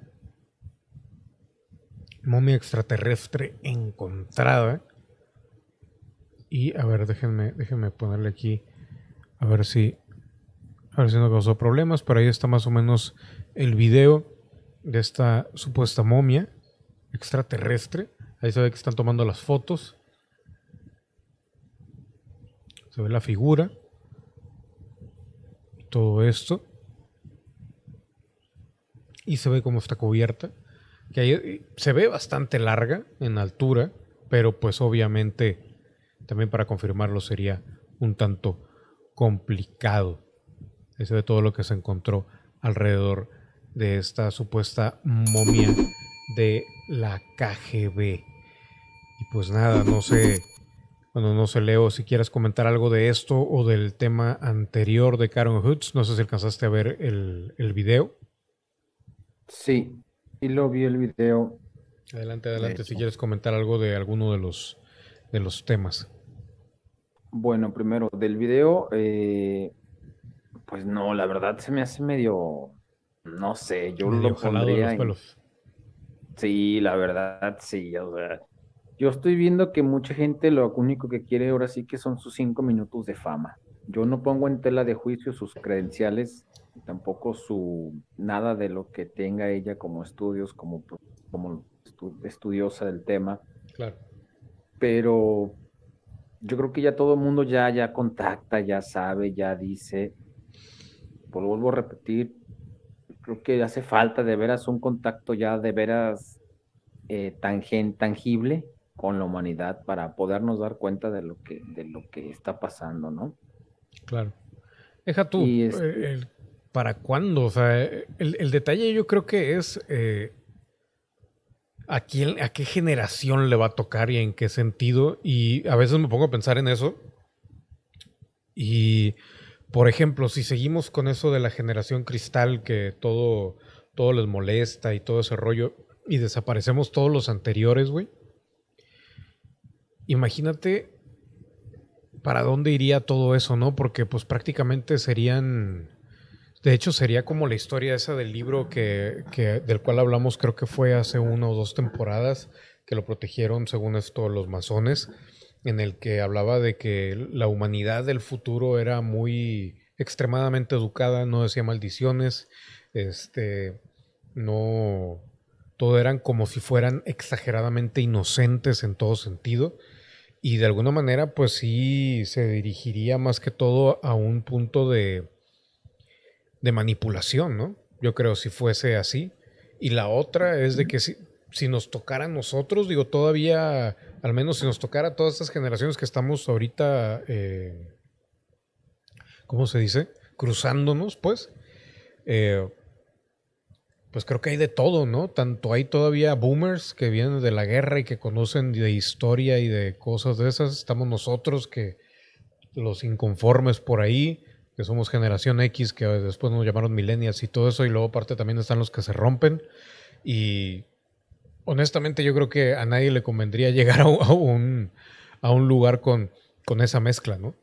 Speaker 1: momia extraterrestre encontrada. Y a ver, déjenme, déjenme ponerle aquí a ver si a ver si no causó problemas, pero ahí está más o menos el video de esta supuesta momia extraterrestre. Ahí se ve que están tomando las fotos. Se ve la figura. Todo esto y se ve cómo está cubierta. Que se ve bastante larga en altura, pero pues obviamente también para confirmarlo sería un tanto complicado. Ese de todo lo que se encontró alrededor de esta supuesta momia de la KGB. Y pues nada, no sé, bueno, no sé, Leo, si quieres comentar algo de esto o del tema anterior de Karen Hoods. No sé si alcanzaste a ver el, el video.
Speaker 2: Sí, y lo vi el video.
Speaker 1: Adelante, adelante, si quieres comentar algo de alguno de los, de los temas.
Speaker 2: Bueno, primero, del video, eh, pues no, la verdad se me hace medio, no sé, yo lo pondría en... Sí, la verdad, sí, o sea, yo estoy viendo que mucha gente lo único que quiere ahora sí que son sus cinco minutos de fama. Yo no pongo en tela de juicio sus credenciales tampoco su nada de lo que tenga ella como estudios, como, como estudiosa del tema.
Speaker 1: Claro.
Speaker 2: Pero yo creo que ya todo el mundo ya, ya contacta, ya sabe, ya dice. Pues vuelvo a repetir, creo que hace falta de veras un contacto ya de veras eh, tangible con la humanidad para podernos dar cuenta de lo que, de lo que está pasando, ¿no?
Speaker 1: Claro. Deja tú, este ¿Para cuándo? O sea, el, detalle yo creo que es eh, ¿a, quién, a qué generación le va a tocar y en qué sentido. Y a veces me pongo a pensar en eso. Y, por ejemplo, si seguimos con eso de la generación cristal, que todo, todo les molesta y todo ese rollo, y desaparecemos todos los anteriores, güey. Imagínate para dónde iría todo eso, ¿no? Porque pues prácticamente serían de hecho, sería como la historia esa del libro que, del cual hablamos, creo que fue hace una o dos temporadas, que lo protegieron, según esto, los masones, en el que hablaba de que la humanidad del futuro era muy extremadamente educada, no decía maldiciones, este, no, todo eran como si fueran exageradamente inocentes en todo sentido. Y de alguna manera, pues sí se dirigiría más que todo a un punto de, de manipulación, ¿no? Yo creo si fuese así. Y la otra es de que si, si nos tocara a nosotros, digo, todavía, al menos si nos tocara a todas estas generaciones que estamos ahorita, eh, ¿cómo se dice? Cruzándonos, pues. Eh, pues creo que hay de todo, ¿no? Tanto hay todavía boomers que vienen de la guerra y que conocen de historia y de cosas de esas. Estamos nosotros que los inconformes por ahí que somos generación X, que después nos llamaron millennials y todo eso, y luego aparte también están los que se rompen. Y honestamente yo creo que a nadie le convendría llegar a, un, a un lugar con, con esa mezcla, ¿no?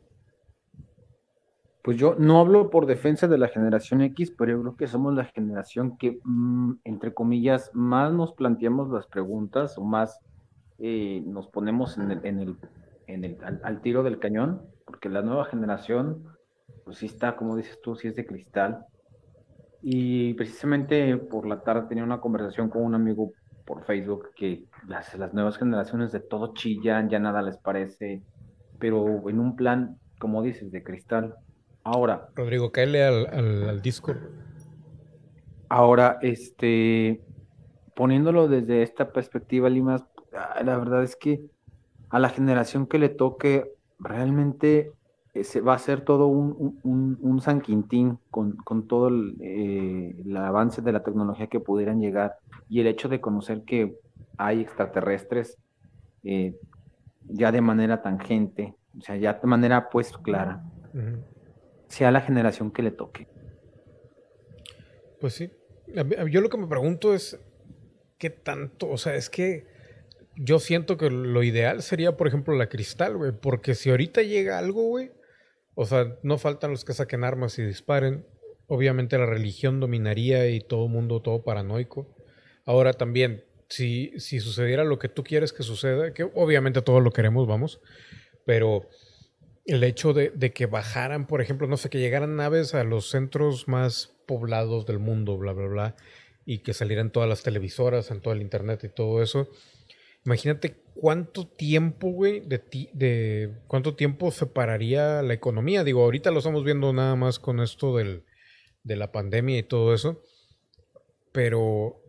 Speaker 2: Pues yo no hablo por defensa de la generación X, pero yo creo que somos la generación que, mm, entre comillas, más nos planteamos las preguntas o más eh, nos ponemos en el, en el, en el al, tiro del cañón, porque la nueva generación pues sí está, como dices tú, sí es de cristal. Y precisamente por la tarde tenía una conversación con un amigo por Facebook que las, las nuevas generaciones de todo chillan, ya nada les parece, pero en un plan, como dices, de cristal. Ahora.
Speaker 1: Rodrigo, cáele al, al, al disco.
Speaker 2: Ahora, este, poniéndolo desde esta perspectiva, Limas, ah, la verdad es que a la generación que le toque, realmente se va a ser todo un, un, un San Quintín con, con todo el, el, avance de la tecnología que pudieran llegar y el hecho de conocer que hay extraterrestres eh, ya de manera tangente, o sea, ya de manera pues clara, sea la generación que le toque.
Speaker 1: Pues sí. Yo lo que me pregunto es, ¿qué tanto? O sea, es que yo siento que lo ideal sería, por ejemplo, la cristal, güey, porque si ahorita llega algo, güey, o sea, no faltan los que saquen armas y disparen. Obviamente la religión dominaría y todo mundo, todo paranoico. Ahora también, si, si sucediera lo que tú quieres que suceda, que obviamente todos lo queremos, vamos, pero el hecho de, que bajaran, por ejemplo, no sé, que llegaran naves a los centros más poblados del mundo, bla, bla, bla, y que salieran todas las televisoras, en todo el internet y todo eso. Imagínate cuánto tiempo, güey, de, ti, de cuánto tiempo separaría la economía. Digo, ahorita lo estamos viendo nada más con esto del, de la pandemia y todo eso, pero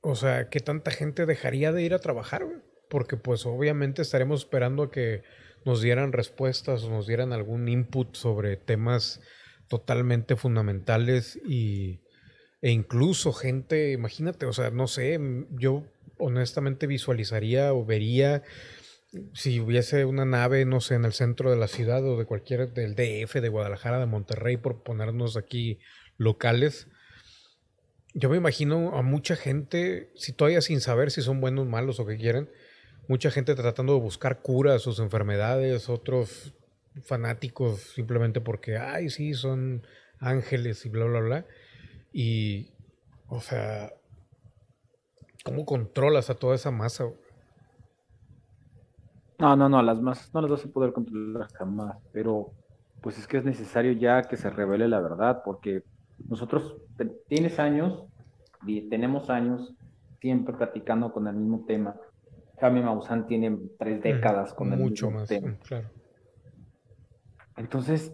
Speaker 1: o sea, ¿qué tanta gente dejaría de ir a trabajar, Porque pues obviamente estaremos esperando a que nos dieran respuestas o nos dieran algún input sobre temas totalmente fundamentales y, e incluso gente, imagínate, o sea, no sé, yo honestamente visualizaría o vería si hubiese una nave, no sé, en el centro de la ciudad o de cualquier, del DF, de Guadalajara, de Monterrey, por ponernos aquí locales, yo me imagino a mucha gente, si todavía sin saber si son buenos, malos o qué quieren, mucha gente tratando de buscar curas a sus enfermedades, otros fanáticos simplemente porque, ay, sí, son ángeles y bla, bla, bla. Y, o sea, ¿cómo controlas a toda esa masa?
Speaker 2: No, no, no, las masas no las vas a poder controlar jamás, pero pues es que es necesario ya que se revele la verdad, porque nosotros, tienes años, tenemos años siempre platicando con el mismo tema. Jaime Maussan tiene tres décadas con el mismo más, tema. Claro. Entonces,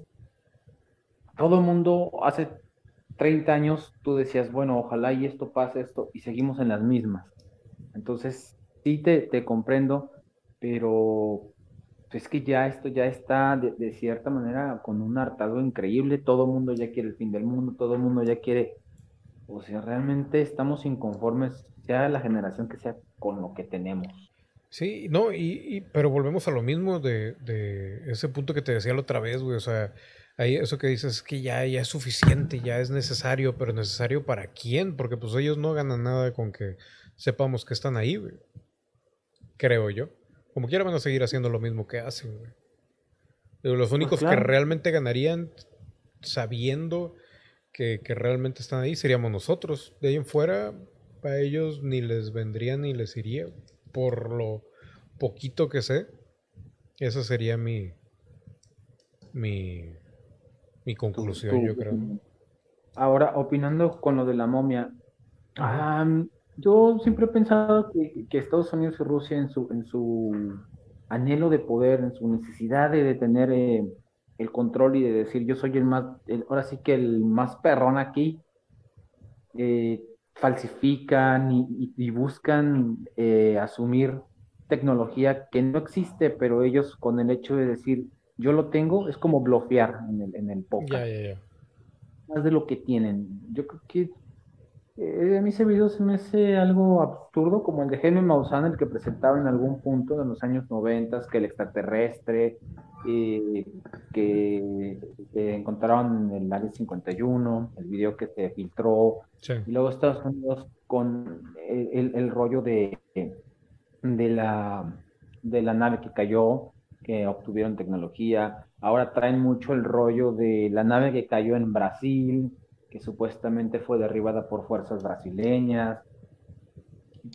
Speaker 2: todo el mundo hace 30 años tú decías, bueno, ojalá y esto pase esto, y seguimos en las mismas. Entonces, sí te, te comprendo, pero es que ya esto ya está de, cierta manera con un hartazgo increíble, todo el mundo ya quiere el fin del mundo, todo el mundo ya quiere, o sea, realmente estamos inconformes, sea la generación que sea, con lo que tenemos.
Speaker 1: Sí, no, y, pero volvemos a lo mismo de, de, ese punto que te decía la otra vez, güey, o sea, ahí eso que dices es que ya, ya es suficiente, ya es necesario, pero necesario para quién, porque pues ellos no ganan nada con que sepamos que están ahí, güey. Creo yo. Como quiera van a seguir haciendo lo mismo que hacen, güey. los pues únicos que realmente ganarían sabiendo que, realmente están ahí seríamos nosotros. De ahí en fuera, para ellos ni les vendría ni les iría. Por lo poquito que sé, esa sería mi, mi, mi conclusión, yo creo.
Speaker 2: Ahora, opinando con lo de la momia, yo siempre he pensado que, Estados Unidos y Rusia en su, en su anhelo de poder, en su necesidad de, tener eh, el control y de decir yo soy el más, ahora sí que el más perrón aquí, eh, falsifican y, buscan eh, asumir tecnología que no existe, pero ellos con el hecho de decir yo lo tengo, es como bloquear en el, en el poker. Más de lo que tienen. Yo creo que eh, a mí ese video se me hace algo absurdo, como el de Jaime Maussan, el que presentaba en algún punto de los años 90 que el extraterrestre eh, que encontraron en el área 51, el video que se filtró, y luego Estados Unidos con el, el, rollo de, de, la, de la nave que cayó, que obtuvieron tecnología. Ahora traen mucho el rollo de la nave que cayó en Brasil, que supuestamente fue derribada por fuerzas brasileñas.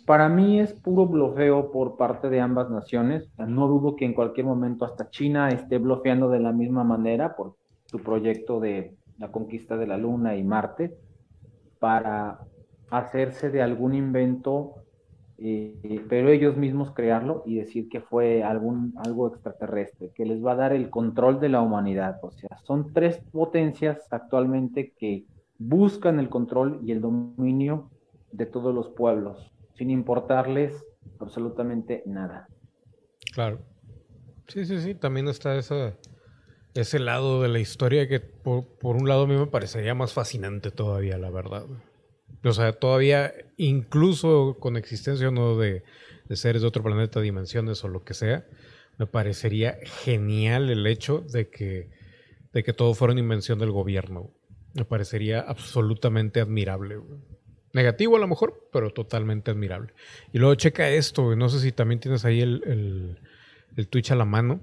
Speaker 2: Para mí es puro blofeo por parte de ambas naciones. No dudo que en cualquier momento hasta China esté bloqueando de la misma manera por su proyecto de la conquista de la Luna y Marte para hacerse de algún invento, eh, pero ellos mismos crearlo y decir que fue algún, algo extraterrestre, que les va a dar el control de la humanidad. O sea, son tres potencias actualmente que buscan el control y el dominio de todos los pueblos, sin importarles absolutamente nada.
Speaker 1: Claro. Sí, sí, sí, también está esa, ese lado de la historia que por, un lado a mí me parecería más fascinante todavía, la verdad. O sea, todavía, incluso con existencia no de, de seres de otro planeta, dimensiones o lo que sea, me parecería genial el hecho de que, de que todo fuera una invención del gobierno. Me parecería absolutamente admirable. Negativo a lo mejor, pero totalmente admirable. Y luego checa esto, no sé si también tienes ahí el, el, el Twitch a la mano.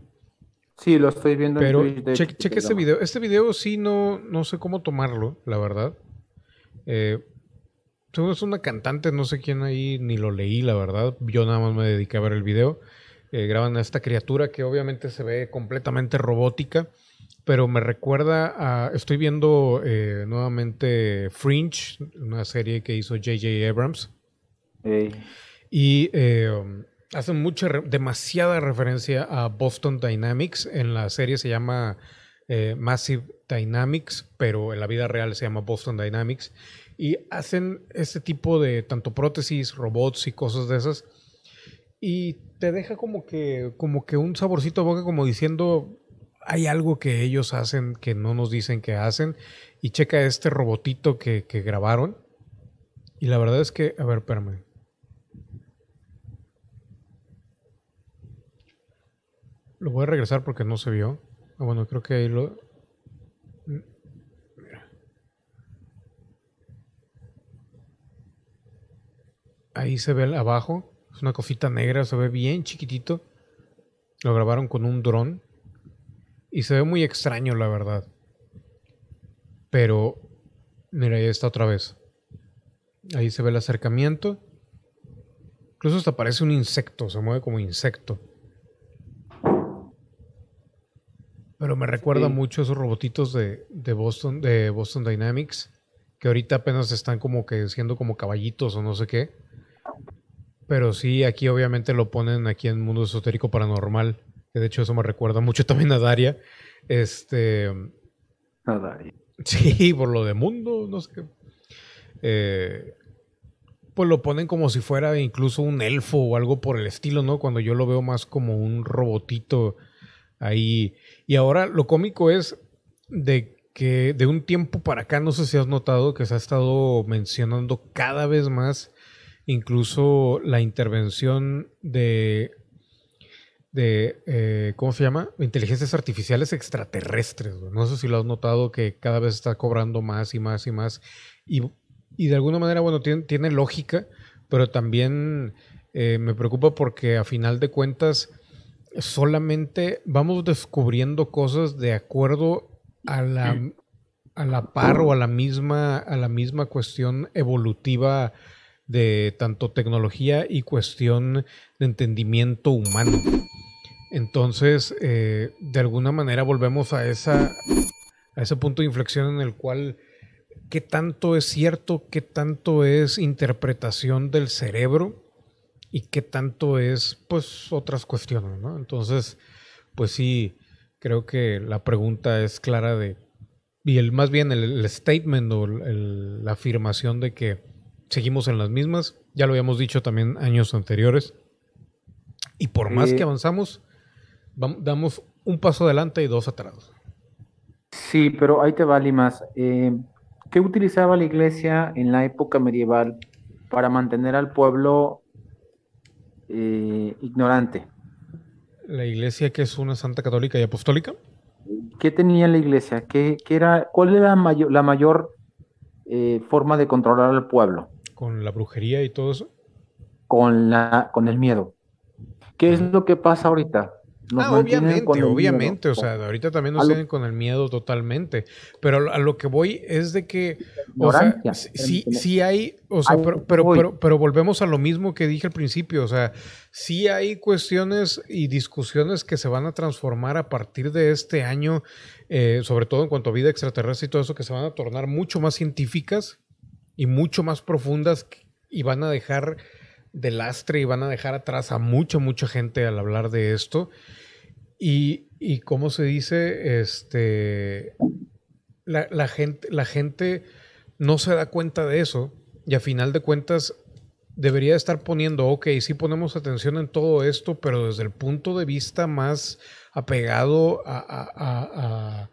Speaker 2: Sí, lo estoy viendo
Speaker 1: Pero en Twitch. Pero cheque este video. Este video sí no, no sé cómo tomarlo, la verdad. Eh, es una cantante, no sé quién ahí, ni lo leí, la verdad. Yo nada más me dediqué a ver el video. Eh, graban a esta criatura que obviamente se ve completamente robótica, pero me recuerda a... Estoy viendo eh, nuevamente Fringe, una serie que hizo J.J. Abrams. Y eh, hacen mucha, demasiada referencia a Boston Dynamics. En la serie se llama Massive Dynamics, pero en la vida real se llama Boston Dynamics. Y hacen este tipo de tanto prótesis, robots y cosas de esas. Y te deja como que, como que un saborcito de boca, como diciendo, hay algo que ellos hacen que no nos dicen que hacen. Y checa este robotito que, que grabaron. Y la verdad es que, a ver, espérame. Lo voy a regresar porque no se vio. Ah, bueno, creo que ahí lo, Ahí se ve abajo. Es una cosita negra, se ve bien chiquitito. Lo grabaron con un dron. Y se ve muy extraño, la verdad. Pero, mira, ahí está otra vez. Ahí se ve el acercamiento. Incluso hasta parece un insecto, se mueve como insecto. Pero me recuerda mucho esos robotitos de, de, Boston, de Boston Dynamics, que ahorita apenas están como que siendo como caballitos o no sé qué. Pero sí, aquí obviamente lo ponen aquí en Mundo Esotérico Paranormal. Que de hecho eso me recuerda mucho también a Daria. Este.
Speaker 2: A Daria.
Speaker 1: Sí, por lo de mundo, no sé qué. Eh, pues lo ponen como si fuera incluso un elfo o algo por el estilo, ¿no? Cuando yo lo veo más como un robotito ahí. Y ahora lo cómico es de que de un tiempo para acá, no sé si has notado que se ha estado mencionando cada vez más incluso la intervención de, de eh, ¿cómo se llama? Inteligencias artificiales extraterrestres. No sé si lo has notado que cada vez está cobrando más y más y más. Y, de alguna manera, bueno, tiene, tiene lógica, pero también eh, me preocupa porque a final de cuentas solamente vamos descubriendo cosas de acuerdo a la, a la par o a la misma, a la misma cuestión evolutiva de tanto tecnología y cuestión de entendimiento humano. Entonces, eh, de alguna manera volvemos a, esa, a ese punto de inflexión en el cual qué tanto es cierto, qué tanto es interpretación del cerebro y qué tanto es, pues, otras cuestiones, ¿no? Entonces, pues sí, creo que la pregunta es clara de, y el, más bien el, statement o la afirmación de que seguimos en las mismas. Ya lo habíamos dicho también años anteriores. Y por más que avanzamos, damos un paso adelante y dos atrás.
Speaker 2: Sí, pero ahí te va, Limas. Eh, ¿Qué utilizaba la iglesia en la época medieval para mantener al pueblo eh, ignorante?
Speaker 1: ¿La iglesia que es una santa católica y apostólica?
Speaker 2: ¿Qué tenía la iglesia? ¿Qué, era, ¿Cuál era la mayor, eh, forma de controlar al pueblo?
Speaker 1: Con la brujería y todo eso?
Speaker 2: Con, la, con el miedo. ¿Qué es lo que pasa ahorita?
Speaker 1: ah, obviamente, obviamente, o sea, ahorita también nos tienen con el miedo totalmente, pero a lo que voy es de que, o sea, sí, sí hay, o sea, pero, pero, pero, volvemos a lo mismo que dije al principio, o sea, sí hay cuestiones y discusiones que se van a transformar a partir de este año, eh, sobre todo en cuanto a vida extraterrestre y todo eso, que se van a tornar mucho más científicas y mucho más profundas y van a dejar de lastre y van a dejar atrás a mucha, mucha gente al hablar de esto. Y, y como se dice, este, la, gente, la gente no se da cuenta de eso y a final de cuentas debería estar poniendo, ok, sí ponemos atención en todo esto, pero desde el punto de vista más apegado a,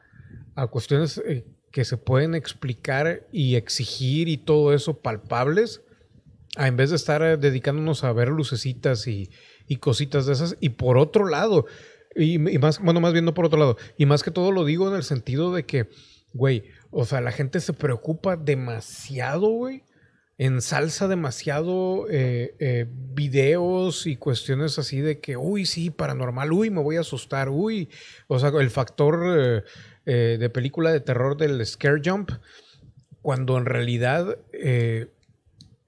Speaker 1: cuestiones eh, que se pueden explicar y exigir y todo eso palpables, en vez de estar eh, dedicándonos a ver lucecitas y, cositas de esas. Y por otro lado, y, más, bueno, más bien no por otro lado, y más que todo lo digo en el sentido de que, güey, o sea, la gente se preocupa demasiado, güey, ensalza demasiado eh, eh, videos y cuestiones así de que, uy, sí, paranormal, uy, me voy a asustar, uy, o sea, el factor de película de terror del scare jump, cuando en realidad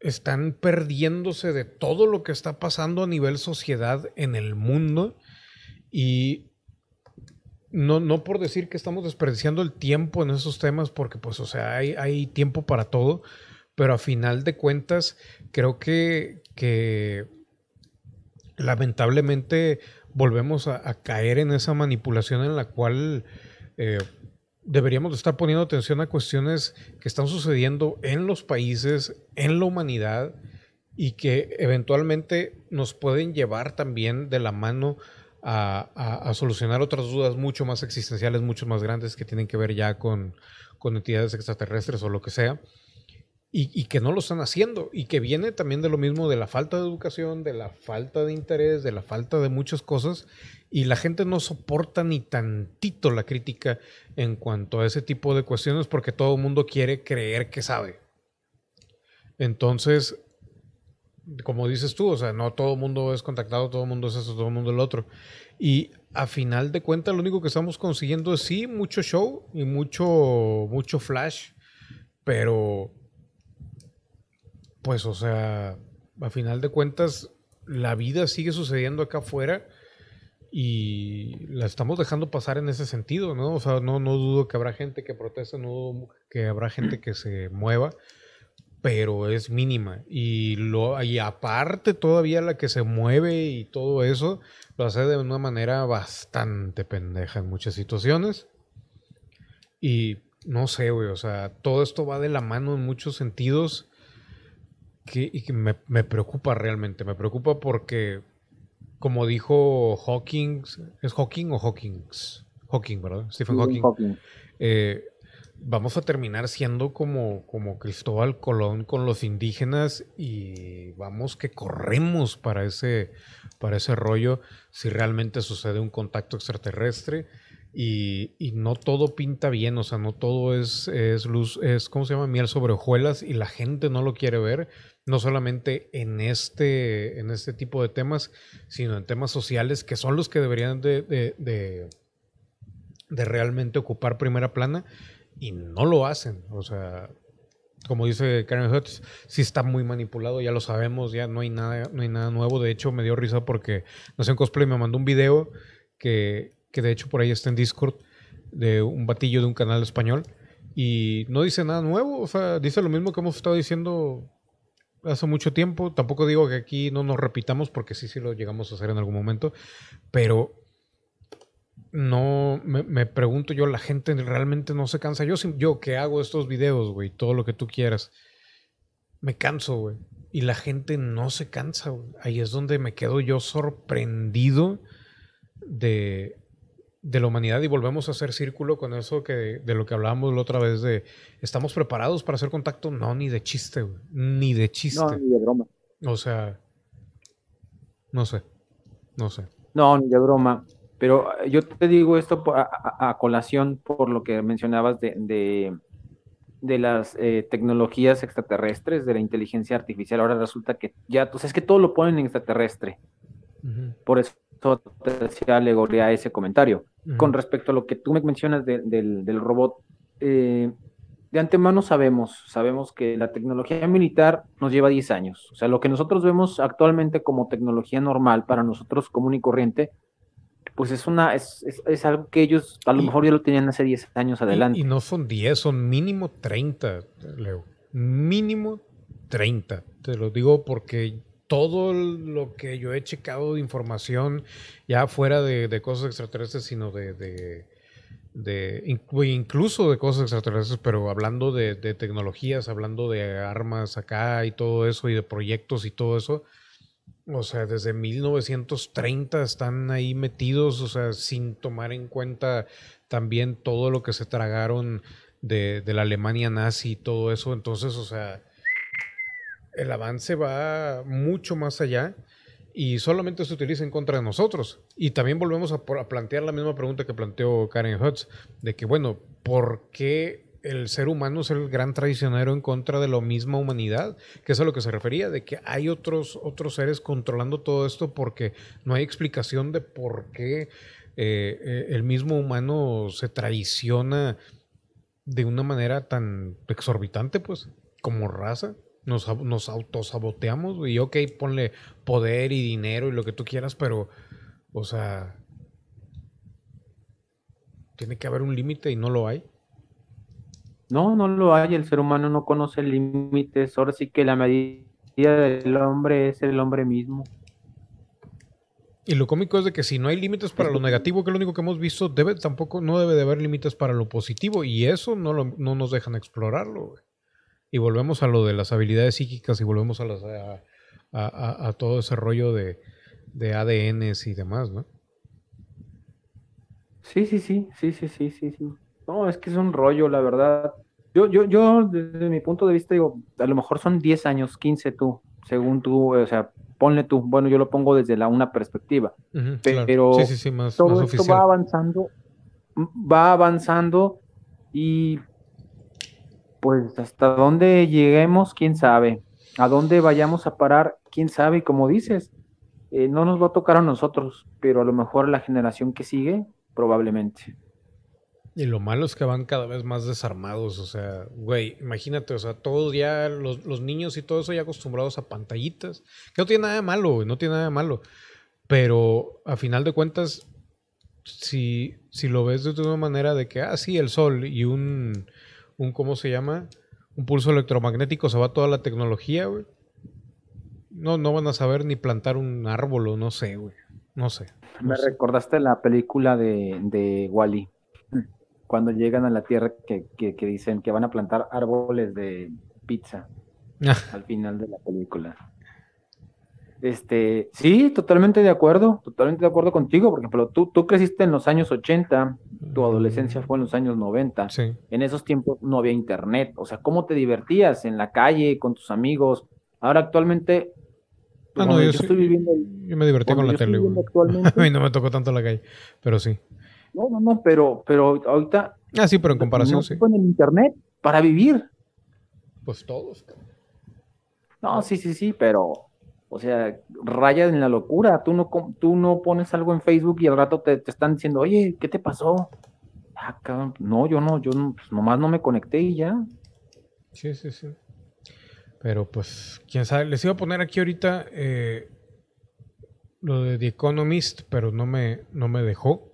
Speaker 1: están perdiéndose de todo lo que está pasando a nivel sociedad en el mundo y no, no por decir que estamos desperdiciando el tiempo en esos temas porque pues o sea hay, hay tiempo para todo pero a final de cuentas creo que, que lamentablemente volvemos a, caer en esa manipulación en la cual eh, deberíamos estar poniendo atención a cuestiones que están sucediendo en los países, en la humanidad y que eventualmente nos pueden llevar también de la mano a, solucionar otras dudas mucho más existenciales, mucho más grandes que tienen que ver ya con, con entidades extraterrestres o lo que sea y, que no lo están haciendo y que viene también de lo mismo de la falta de educación, de la falta de interés, de la falta de muchas cosas y la gente no soporta ni tantito la crítica en cuanto a ese tipo de cuestiones porque todo el mundo quiere creer que sabe. Entonces, como dices tú, o sea, no todo el mundo es contactado, todo el mundo es eso, todo el mundo el otro. Y a final de cuentas, lo único que estamos consiguiendo es sí, mucho show y mucho, mucho flash, pero pues, o sea, a final de cuentas, la vida sigue sucediendo acá afuera y la estamos dejando pasar en ese sentido, ¿no? O sea, no, no dudo que habrá gente que proteste, no dudo que habrá gente que se mueva, pero es mínima. Y, lo, y aparte todavía la que se mueve y todo eso, lo hace de una manera bastante pendeja en muchas situaciones. Y no sé, güey, o sea, todo esto va de la mano en muchos sentidos que, y que me, preocupa realmente. Me preocupa porque, como dijo Hawking, ¿es Hawking o Hawkins? Hawking, ¿verdad? Stephen Hawking. Eh, vamos a terminar siendo como, como Cristóbal Colón con los indígenas y vamos que corremos para ese, para ese rollo si realmente sucede un contacto extraterrestre. Y, no todo pinta bien, o sea, no todo es, es luz, es, ¿cómo se llama? Miel sobre hojuelas y la gente no lo quiere ver no solamente en este, en este tipo de temas, sino en temas sociales que son los que deberían de, de, realmente ocupar primera plana y no lo hacen. O sea, como dice Karen Hutz, sí está muy manipulado, ya lo sabemos, ya no hay nada, no hay nada nuevo. De hecho, me dio risa porque no en cosplay me mandó un video que, que de hecho por ahí está en Discord de un batillo de un canal español y no dice nada nuevo, o sea, dice lo mismo que hemos estado diciendo hace mucho tiempo. Tampoco digo que aquí no nos repitamos porque sí, sí lo llegamos a hacer en algún momento. Pero no, me, pregunto yo, la gente realmente no se cansa. Yo, yo que hago estos videos, güey, todo lo que tú quieras, me canso, güey. Y la gente no se cansa. Ahí es donde me quedo yo sorprendido de, de la humanidad y volvemos a hacer círculo con eso que de lo que hablábamos la otra vez de estamos preparados para hacer contacto no ni de chiste ni de chiste.
Speaker 2: No ni de broma.
Speaker 1: O sea no sé no sé.
Speaker 2: No ni de broma. Pero eh, yo te digo esto a, colación por lo que mencionabas de, de, las eh, tecnologías extraterrestres de la inteligencia artificial. Ahora resulta que ya pues es que todo lo ponen en extraterrestre. Por eso te decía alegoría ese comentario con respecto a lo que tú me mencionas del, robot, eh, de antemano sabemos, sabemos que la tecnología militar nos lleva 10 años. O sea, lo que nosotros vemos actualmente como tecnología normal para nosotros común y corriente, pues es una es, es, algo que ellos a lo mejor ya lo tenían hace 10 años adelante.
Speaker 1: Y, no son 10, son mínimo 30, Leo. Mínimo 30. Te lo digo porque todo lo que yo he checado de información, ya fuera de, cosas extraterrestres, sino de, incluso de cosas extraterrestres, pero hablando de, tecnologías, hablando de armas acá y todo eso, y de proyectos y todo eso. O sea, desde 1930 están ahí metidos, o sea, sin tomar en cuenta también todo lo que se tragaron de, de la Alemania nazi y todo eso. Entonces, o sea, el avance va mucho más allá y solamente se utiliza en contra de nosotros. Y también volvemos a, plantear la misma pregunta que planteó Karen Hutz, de que, bueno, ¿por qué el ser humano es el gran traicionero en contra de la misma humanidad? Que es a lo que se refería, de que hay otros, otros seres controlando todo esto porque no hay explicación de por qué eh, eh, el mismo humano se traiciona de una manera tan exorbitante, pues, como raza nos, nos autosaboteamos, y ok, ponle poder y dinero y lo que tú quieras, pero, o sea, tiene que haber un límite y no lo hay.
Speaker 2: No, no lo hay, el ser humano no conoce límites, ahora sí que la medida del hombre es el hombre mismo.
Speaker 1: Y lo cómico es de que si no hay límites para lo negativo, que es lo único que hemos visto, debe tampoco no debe de haber límites para lo positivo y eso no, lo, no nos dejan explorarlo. Y volvemos a lo de las habilidades psíquicas y volvemos a, las, a, todo ese rollo de, de ADNs y demás, ¿no?
Speaker 2: Sí, sí, sí, sí, sí, sí, sí, sí. No, es que es un rollo, la verdad. Yo, yo, yo, desde mi punto de vista, digo, a lo mejor son 10 años, 15 tú, según tú, o sea, ponle tú, bueno, yo lo pongo desde la una perspectiva, pero todo esto va avanzando, va avanzando y pues hasta dónde lleguemos, quién sabe. A dónde vayamos a parar, quién sabe. Y como dices, eh, no nos va a tocar a nosotros, pero a lo mejor la generación que sigue, probablemente.
Speaker 1: Y lo malo es que van cada vez más desarmados, o sea, güey, imagínate, o sea, todos ya, los, los, niños y todo eso ya acostumbrados a pantallitas, que no tiene nada de malo, güey, no tiene nada de malo, pero a final de cuentas, si, si lo ves de una manera de que, ah, sí, el sol y un, un, ¿cómo se llama? Un pulso electromagnético, se va toda la tecnología, güey. No, no van a saber ni plantar un árbol o no sé, güey. No sé.
Speaker 2: Me recordaste la película de, de Wally. Cuando llegan a la Tierra que, que, dicen que van a plantar árboles de pizza. Ah. al final de la película. Este, sí, totalmente de acuerdo, totalmente de acuerdo contigo, porque pero tú, tú creciste en los años 80, tu adolescencia fue en los años 90. En esos tiempos no había internet, o sea, ¿cómo te divertías en la calle con tus amigos? Ahora actualmente
Speaker 1: Ah, no, yo, estoy viviendo yo me divertí con la tele. A mí no me tocó tanto la calle, pero sí.
Speaker 2: No, no, no, pero, pero ahorita.
Speaker 1: Ah, sí, pero en comparación,
Speaker 2: sí. en el internet para vivir.
Speaker 1: Pues todos.
Speaker 2: No, sí, sí, sí, pero o sea, raya en la locura. Tú no, tú no pones algo en Facebook y al rato te, están diciendo, oye, ¿qué te pasó? Ah, no, yo no, yo pues, nomás no me conecté y ya.
Speaker 1: Sí, sí, sí. Pero pues, quién sabe. Les iba a poner aquí ahorita eh, lo de The Economist, pero no me, no me dejó.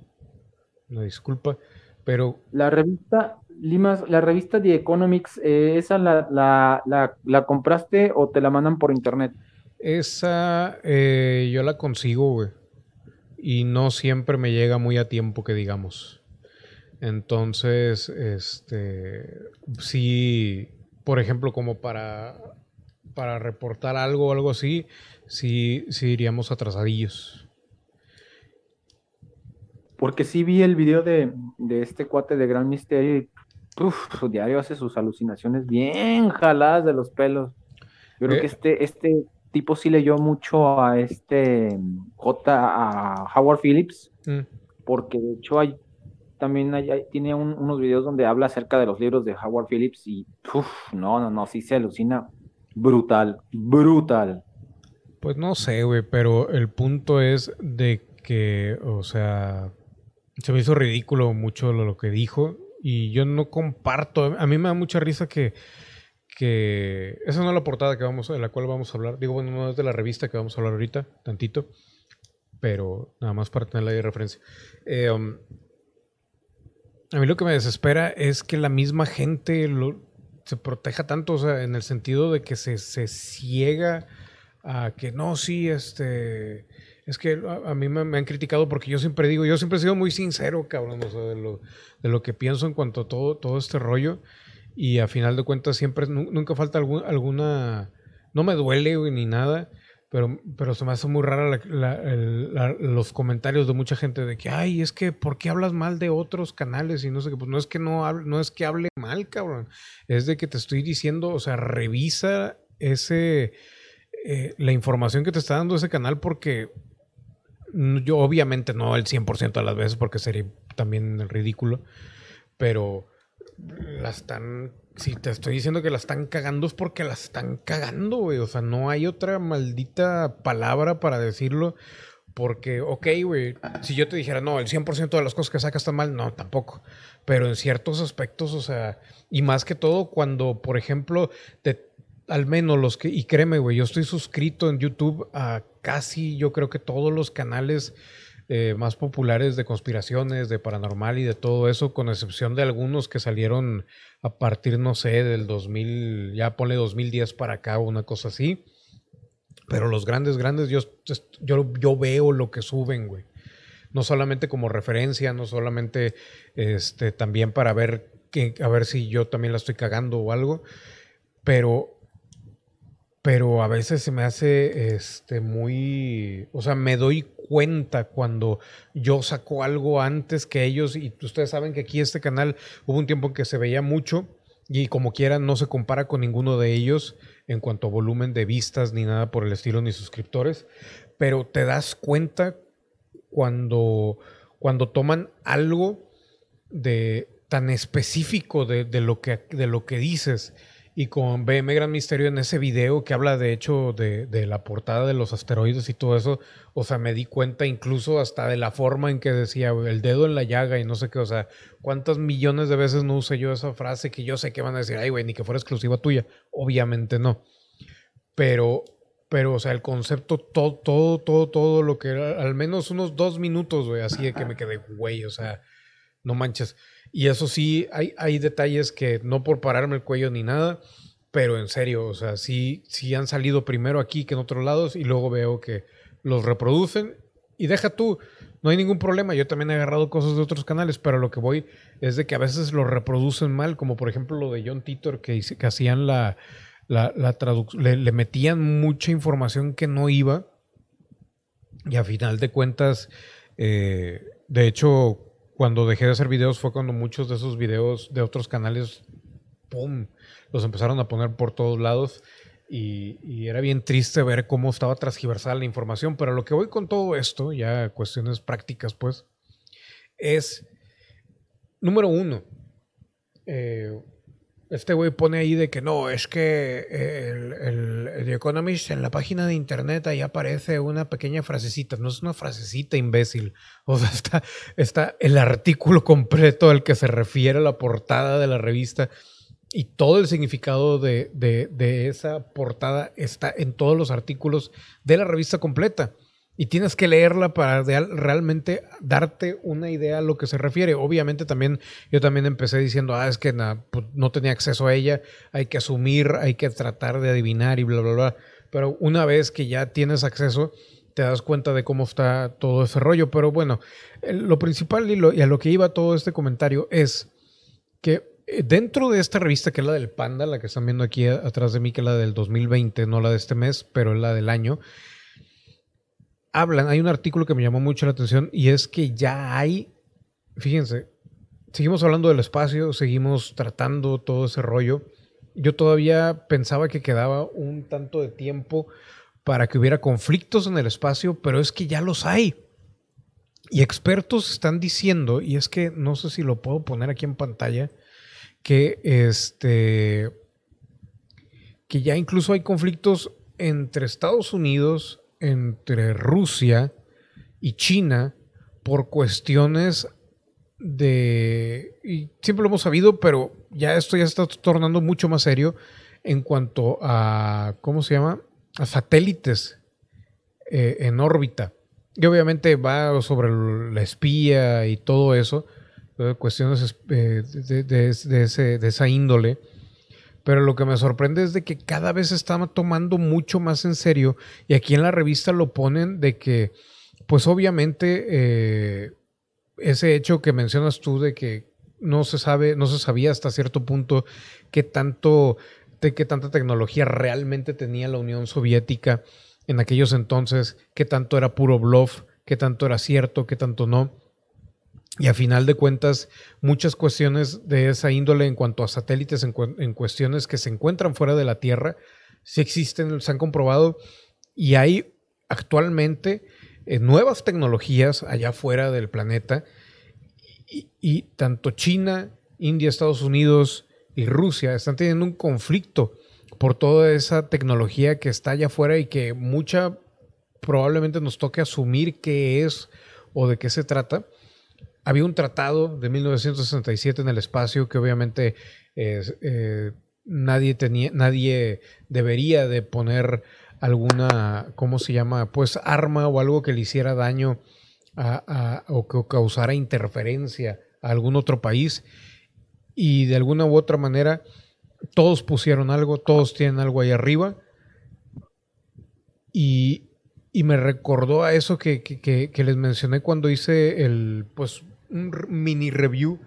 Speaker 1: Una disculpa. Pero.
Speaker 2: La revista, Limas, la revista The Economics, eh, ¿esa la, la, la, la compraste o te la mandan por internet?
Speaker 1: Esa eh, yo la consigo, güey. Y no siempre me llega muy a tiempo, que digamos. Entonces, este, sí, por ejemplo, como para, para reportar algo o algo así, sí, sí iríamos atrasadillos.
Speaker 2: Porque sí vi el video de, este cuate de Gran Misterio y su diario hace sus alucinaciones bien jaladas de los pelos. Yo creo que eh, este, este tipo sí leyó mucho a este J. a Howard Phillips, mm. porque de hecho hay también tiene unos videos donde habla acerca de los libros de Howard Phillips y no, no, no, sí se alucina brutal, brutal.
Speaker 1: Pues no sé, güey, pero el punto es de que, o sea, se me hizo ridículo mucho lo que dijo y yo no comparto, a mí me da mucha risa que que esa no es la portada que vamos, de la cual vamos a hablar. Digo, bueno, no es de la revista que vamos a hablar ahorita, tantito, pero nada más para tenerla de referencia. Eh, um, a mí lo que me desespera es que la misma gente se proteja tanto, o sea, en el sentido de que se, se ciega a que no, sí, este, es que a, mí me, han criticado porque yo siempre digo, yo siempre he sido muy sincero, cabrón, de lo, de lo que pienso en cuanto a todo, todo este rollo. Y a final de cuentas siempre, nunca falta alguna, no me duele ni nada, pero, pero se me hace muy rara los comentarios de mucha gente de que, ay, es que, ¿por qué hablas mal de otros canales? Y no sé qué, pues no es que no, hable, no es que hable mal, cabrón, es de que te estoy diciendo, o sea, revisa ese, eh, la información que te está dando ese canal porque yo obviamente no el 100% de las veces porque sería también ridículo, pero la están, si te estoy diciendo que la están cagando es porque la están cagando, güey, o sea, no hay otra maldita palabra para decirlo. Porque, ok, güey, si yo te dijera, no, el 100% de las cosas que sacas están mal, no, tampoco. Pero en ciertos aspectos, o sea, y más que todo cuando, por ejemplo, te, al menos los que, y créeme, güey, yo estoy suscrito en YouTube a casi, yo creo que todos los canales eh, más populares de conspiraciones, de paranormal y de todo eso, con excepción de algunos que salieron a partir, no sé, del 2000, ya pone 2010 para acá o una cosa así. Pero los grandes, grandes, yo, yo, yo veo lo que suben, güey. No solamente como referencia, no solamente este, también para ver, que, a ver si yo también la estoy cagando o algo, pero pero a veces se me hace este muy, o sea, me doy cuenta cuando yo saco algo antes que ellos y ustedes saben que aquí este canal hubo un tiempo en que se veía mucho y como quieran no se compara con ninguno de ellos en cuanto a volumen de vistas ni nada por el estilo ni suscriptores, pero te das cuenta cuando cuando toman algo de tan específico de, de lo que de lo que dices y con BM Gran Misterio en ese video que habla de hecho de, la portada de los asteroides y todo eso, o sea, me di cuenta incluso hasta de la forma en que decía el dedo en la llaga y no sé qué, o sea, cuántas millones de veces no usé yo esa frase que yo sé que van a decir, ay, güey, ni que fuera exclusiva tuya, obviamente no, pero, pero, o sea, el concepto, todo, todo, todo, todo lo que era, al menos unos dos minutos, güey, así de que me quedé, güey, o sea, no manches. Y eso sí, hay, hay detalles que no por pararme el cuello ni nada, pero en serio, o sea, sí, sí han salido primero aquí que en otros lados y luego veo que los reproducen. Y deja tú, no hay ningún problema, yo también he agarrado cosas de otros canales, pero lo que voy es de que a veces los reproducen mal, como por ejemplo lo de John Titor, que, que hacían la, la, traducción, le, metían mucha información que no iba. Y a final de cuentas, eh, de hecho, cuando dejé de hacer videos fue cuando muchos de esos videos de otros canales, ¡pum!, los empezaron a poner por todos lados. Y, era bien triste ver cómo estaba transgiversada la información. Pero lo que voy con todo esto, ya cuestiones prácticas, pues, es, número uno, eh, este güey pone ahí de que no, es que el, el, The Economist en la página de internet ahí aparece una pequeña frasecita. No es una frasecita, imbécil. O sea, está, está el artículo completo al que se refiere la portada de la revista. Y todo el significado de, de, de esa portada está en todos los artículos de la revista completa y tienes que leerla para realmente darte una idea a lo que se refiere. Obviamente también yo también empecé diciendo, ah, es que pues, no tenía acceso a ella, hay que asumir, hay que tratar de adivinar y bla, bla, bla. Pero una vez que ya tienes acceso, te das cuenta de cómo está todo ese rollo. Pero bueno, lo principal y, a lo que iba todo este comentario es que eh, dentro de esta revista, que es la del Panda, la que están viendo aquí atrás de mí, que es la del 2020, no la de este mes, pero la del año, hablan, hay un artículo que me llamó mucho la atención y es que ya hay, fíjense, seguimos hablando del espacio, seguimos tratando todo ese rollo. Yo todavía pensaba que quedaba un tanto de tiempo para que hubiera conflictos en el espacio, pero es que ya los hay. Y expertos están diciendo, y es que no sé si lo puedo poner aquí en pantalla, que este que ya incluso hay conflictos entre Estados Unidos, entre Rusia y China por cuestiones de... Y siempre lo hemos sabido, pero ya esto ya está tornando mucho más serio en cuanto a, ¿cómo se llama? A satélites eh, en órbita. Y obviamente va sobre la espía y todo eso, cuestiones eh, de, esa índole. Pero lo que me sorprende es de que cada vez se está tomando mucho más en serio y aquí en la revista lo ponen de que, pues obviamente, eh, ese hecho que mencionas tú de que no se sabe, no se sabía hasta cierto punto qué tanto, de qué tanta tecnología realmente tenía la Unión Soviética en aquellos entonces, qué tanto era puro bluff, qué tanto era cierto, qué tanto no. Y a final de cuentas, muchas cuestiones de esa índole en cuanto a satélites, en, cuestiones que se encuentran fuera de la Tierra, sí existen, se han comprobado. Y hay actualmente eh, nuevas tecnologías allá fuera del planeta. Y, tanto China, India, Estados Unidos y Rusia están teniendo un conflicto por toda esa tecnología que está allá afuera y que mucha probablemente nos toque asumir qué es o de qué se trata había un tratado de 1967 en el espacio que obviamente eh, nadie tenía, nadie debería de poner alguna, ¿cómo se llama? Pues arma o algo que le hiciera daño o que causara interferencia a algún otro país. Y de alguna u otra manera, todos pusieron algo, todos tienen algo ahí arriba. Y, me recordó a eso que, que, les mencioné cuando hice el, pues, un mini review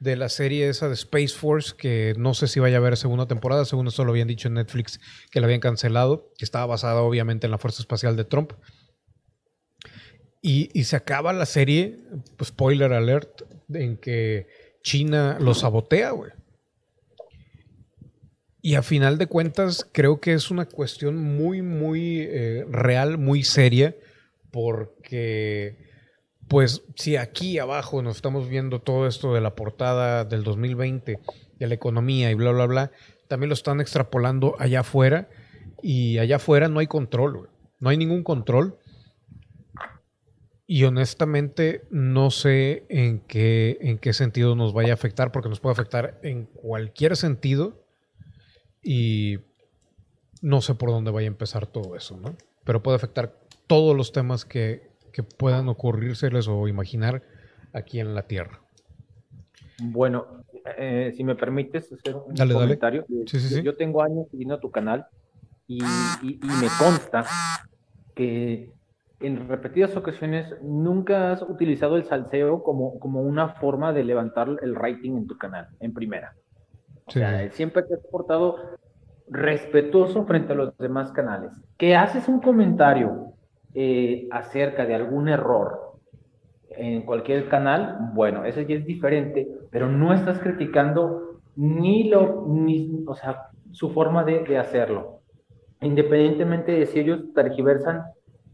Speaker 1: de la serie esa de Space Force, que no sé si vaya a haber segunda temporada, según eso lo habían dicho en Netflix, que la habían cancelado, que estaba basada obviamente en la Fuerza Espacial de Trump. Y, se acaba la serie, pues, spoiler alert, en que China lo sabotea, güey. Y a final de cuentas, creo que es una cuestión muy, muy eh, real, muy seria, porque pues si aquí abajo nos estamos viendo todo esto de la portada del 2020, de la economía y bla, bla, bla, también lo están extrapolando allá afuera y allá afuera no hay control, no hay ningún control. Y honestamente no sé en qué, en qué sentido nos vaya a afectar, porque nos puede afectar en cualquier sentido y no sé por dónde vaya a empezar todo eso, ¿no? Pero puede afectar todos los temas que, que puedan ocurrírseles o imaginar aquí en la Tierra.
Speaker 2: Bueno, eh, si me permites hacer un comentario. Yo tengo años siguiendo tu canal y, me consta que en repetidas ocasiones nunca has utilizado el salseo como, como una forma de levantar el rating en tu canal, en primera. O sea, siempre te has portado respetuoso frente a los demás canales. Que haces un comentario eh, acerca de algún error en cualquier canal, bueno, eso ya es diferente, pero no estás criticando ni lo, ni, o sea, su forma de, de hacerlo. Independientemente de si ellos tergiversan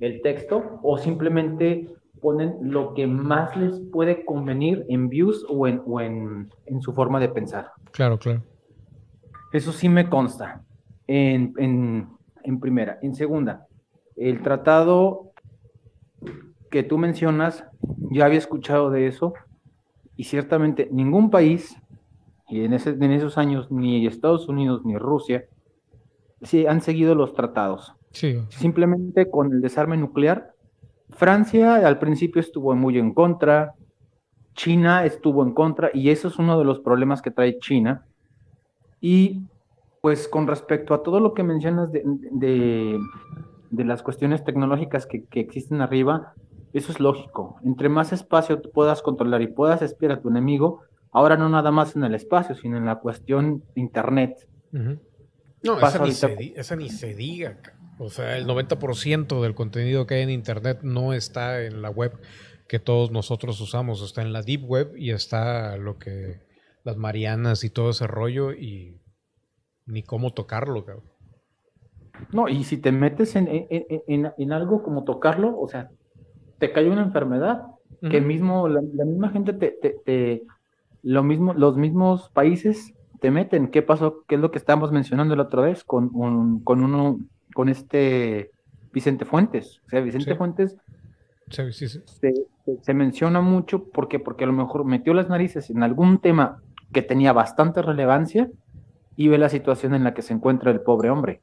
Speaker 2: el texto o simplemente ponen lo que más les puede convenir en views o en, o en, en su forma de pensar.
Speaker 1: Claro, claro.
Speaker 2: Eso sí me consta en, en, en primera. En segunda, el tratado que tú mencionas, ya había escuchado de eso, y ciertamente ningún país, y en, ese, en esos años ni Estados Unidos ni Rusia, sí, han seguido los tratados. Simplemente con el desarme nuclear, Francia al principio estuvo muy en contra, China estuvo en contra, y eso es uno de los problemas que trae China. Y pues con respecto a todo lo que mencionas de, de las cuestiones tecnológicas que, existen arriba, eso es lógico. Entre más espacio puedas controlar y puedas espiar a tu enemigo, ahora no nada más en el espacio, sino en la cuestión de Internet.
Speaker 1: No, esa ni, se, diga. O sea, el 90% del contenido que hay en Internet no está en la web que todos nosotros usamos, está en la Deep Web y está lo que las Marianas y todo ese rollo y ni cómo tocarlo, cabrón.
Speaker 2: No, y si te metes en, en, en, algo como tocarlo, o sea, te cae una enfermedad, que mismo, la, misma gente te, te, lo mismo, los mismos países te meten. ¿Qué pasó? ¿Qué es lo que estábamos mencionando la otra vez con, con uno, con este Vicente Fuentes? O sea, Vicente Fuentes Se, menciona mucho porque, porque a lo mejor metió las narices en algún tema que tenía bastante relevancia y ve la situación en la que se encuentra el pobre hombre.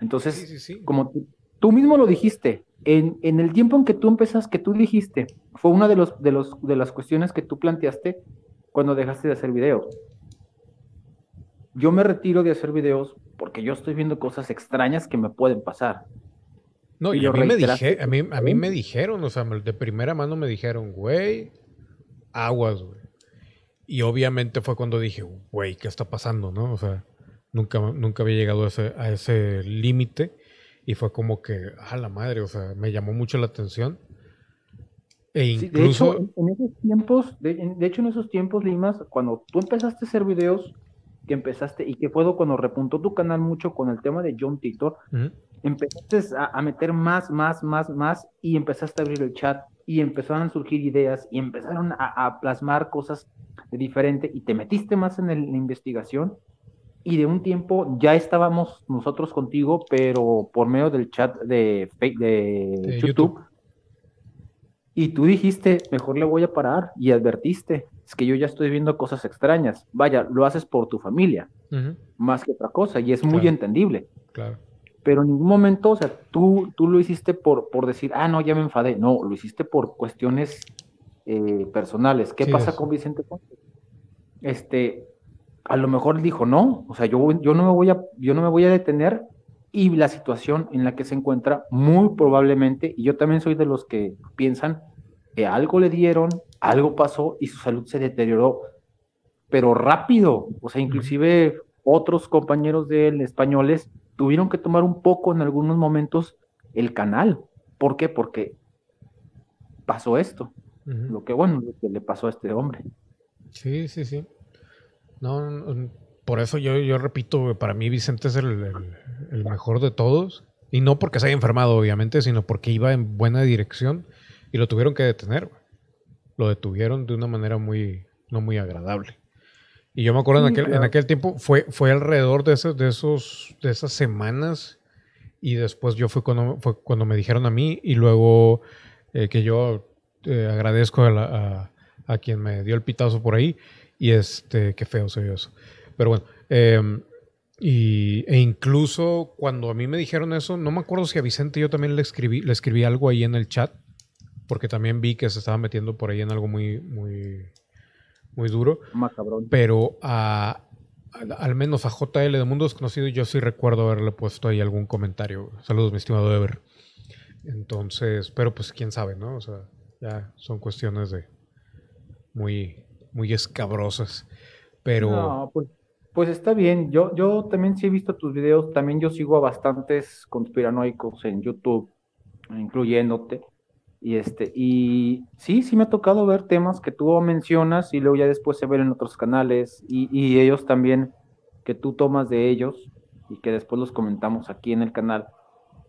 Speaker 2: Entonces, como tú, mismo lo dijiste, en, el tiempo en que tú empezas, que tú dijiste, fue una de, los, de, los, de las cuestiones que tú planteaste cuando dejaste de hacer video. yo me retiro de hacer videos porque yo estoy viendo cosas extrañas que me pueden pasar.
Speaker 1: No, y, a, mí me dije, a, mí, a mí me dijeron, o sea, de primera mano me dijeron, güey, aguas, güey. Y obviamente fue cuando dije, güey, ¿qué está pasando, no? O sea, nunca, nunca había llegado a ese, a ese límite. Y fue como que, a la madre, o sea, me llamó mucho la atención. E incluso...
Speaker 2: de hecho, en esos tiempos, de, hecho, en esos tiempos, Limas, cuando tú empezaste a hacer videos, que empezaste, y que fue cuando repuntó tu canal mucho con el tema de John Titor, empezaste a, meter más, más, más, más, y empezaste a abrir el chat, y empezaron a surgir ideas, y empezaron a, a plasmar cosas diferentes, y te metiste más en, el, la investigación, y de un tiempo ya estábamos nosotros contigo, pero por medio del chat de, de, YouTube. Y tú dijiste, mejor le voy a parar y advertiste, es que yo ya estoy viendo cosas extrañas. Vaya, lo haces por tu familia, más que otra cosa, y es muy entendible.
Speaker 1: Claro.
Speaker 2: Pero en ningún momento, o sea, tú, tú lo hiciste por, por decir, ah, no, ya me enfadé. No, lo hiciste por cuestiones eh, personales. ¿Qué pasa con Vicente Este, a lo mejor dijo, no, o sea, yo, yo, no me voy a, yo no me voy a detener y la situación en la que se encuentra muy probablemente, y yo también soy de los que piensan que algo le dieron, algo pasó y su salud se deterioró, pero rápido, o sea, inclusive otros compañeros de él, españoles, tuvieron que tomar un poco en algunos momentos el canal. ¿Por qué? Porque pasó esto, lo que bueno, lo que le pasó a este hombre.
Speaker 1: Sí, sí, sí. No, por eso yo, yo repito, para mí Vicente es el, mejor de todos. Y no porque se haya enfermado, obviamente, sino porque iba en buena dirección y lo tuvieron que detener. Lo detuvieron de una manera muy, no muy agradable. Y yo me acuerdo en, aquel, en aquel tiempo, fue, fue alrededor de, esos, de, esos, de esas semanas y después yo fue cuando, fue cuando me dijeron a mí y luego eh, que yo eh, agradezco a, a, quien me dio el pitazo por ahí y este, qué feo se eso. Pero bueno, em, y, e incluso cuando a mí me dijeron eso, no me acuerdo si a Vicente yo también le escribí, le escribí algo ahí en el chat, porque también vi que se estaba metiendo por ahí en algo muy, muy, muy duro. Pero a, al menos a JL de Mundo Desconocido yo sí recuerdo haberle puesto ahí algún comentario. Saludos, mi estimado Ever. Entonces, pero pues quién sabe, ¿no? O sea, ya son cuestiones de muy, muy escabrosas. Pero.
Speaker 2: No, pues, pues está bien. Yo, yo también sí he visto tus videos. También yo sigo a bastantes conspiranoicos en YouTube, incluyéndote. Y este, y sí, sí me ha tocado ver temas que tú mencionas y luego ya después se ven en otros canales y, y ellos también que tú tomas de ellos y que después los comentamos aquí en el canal.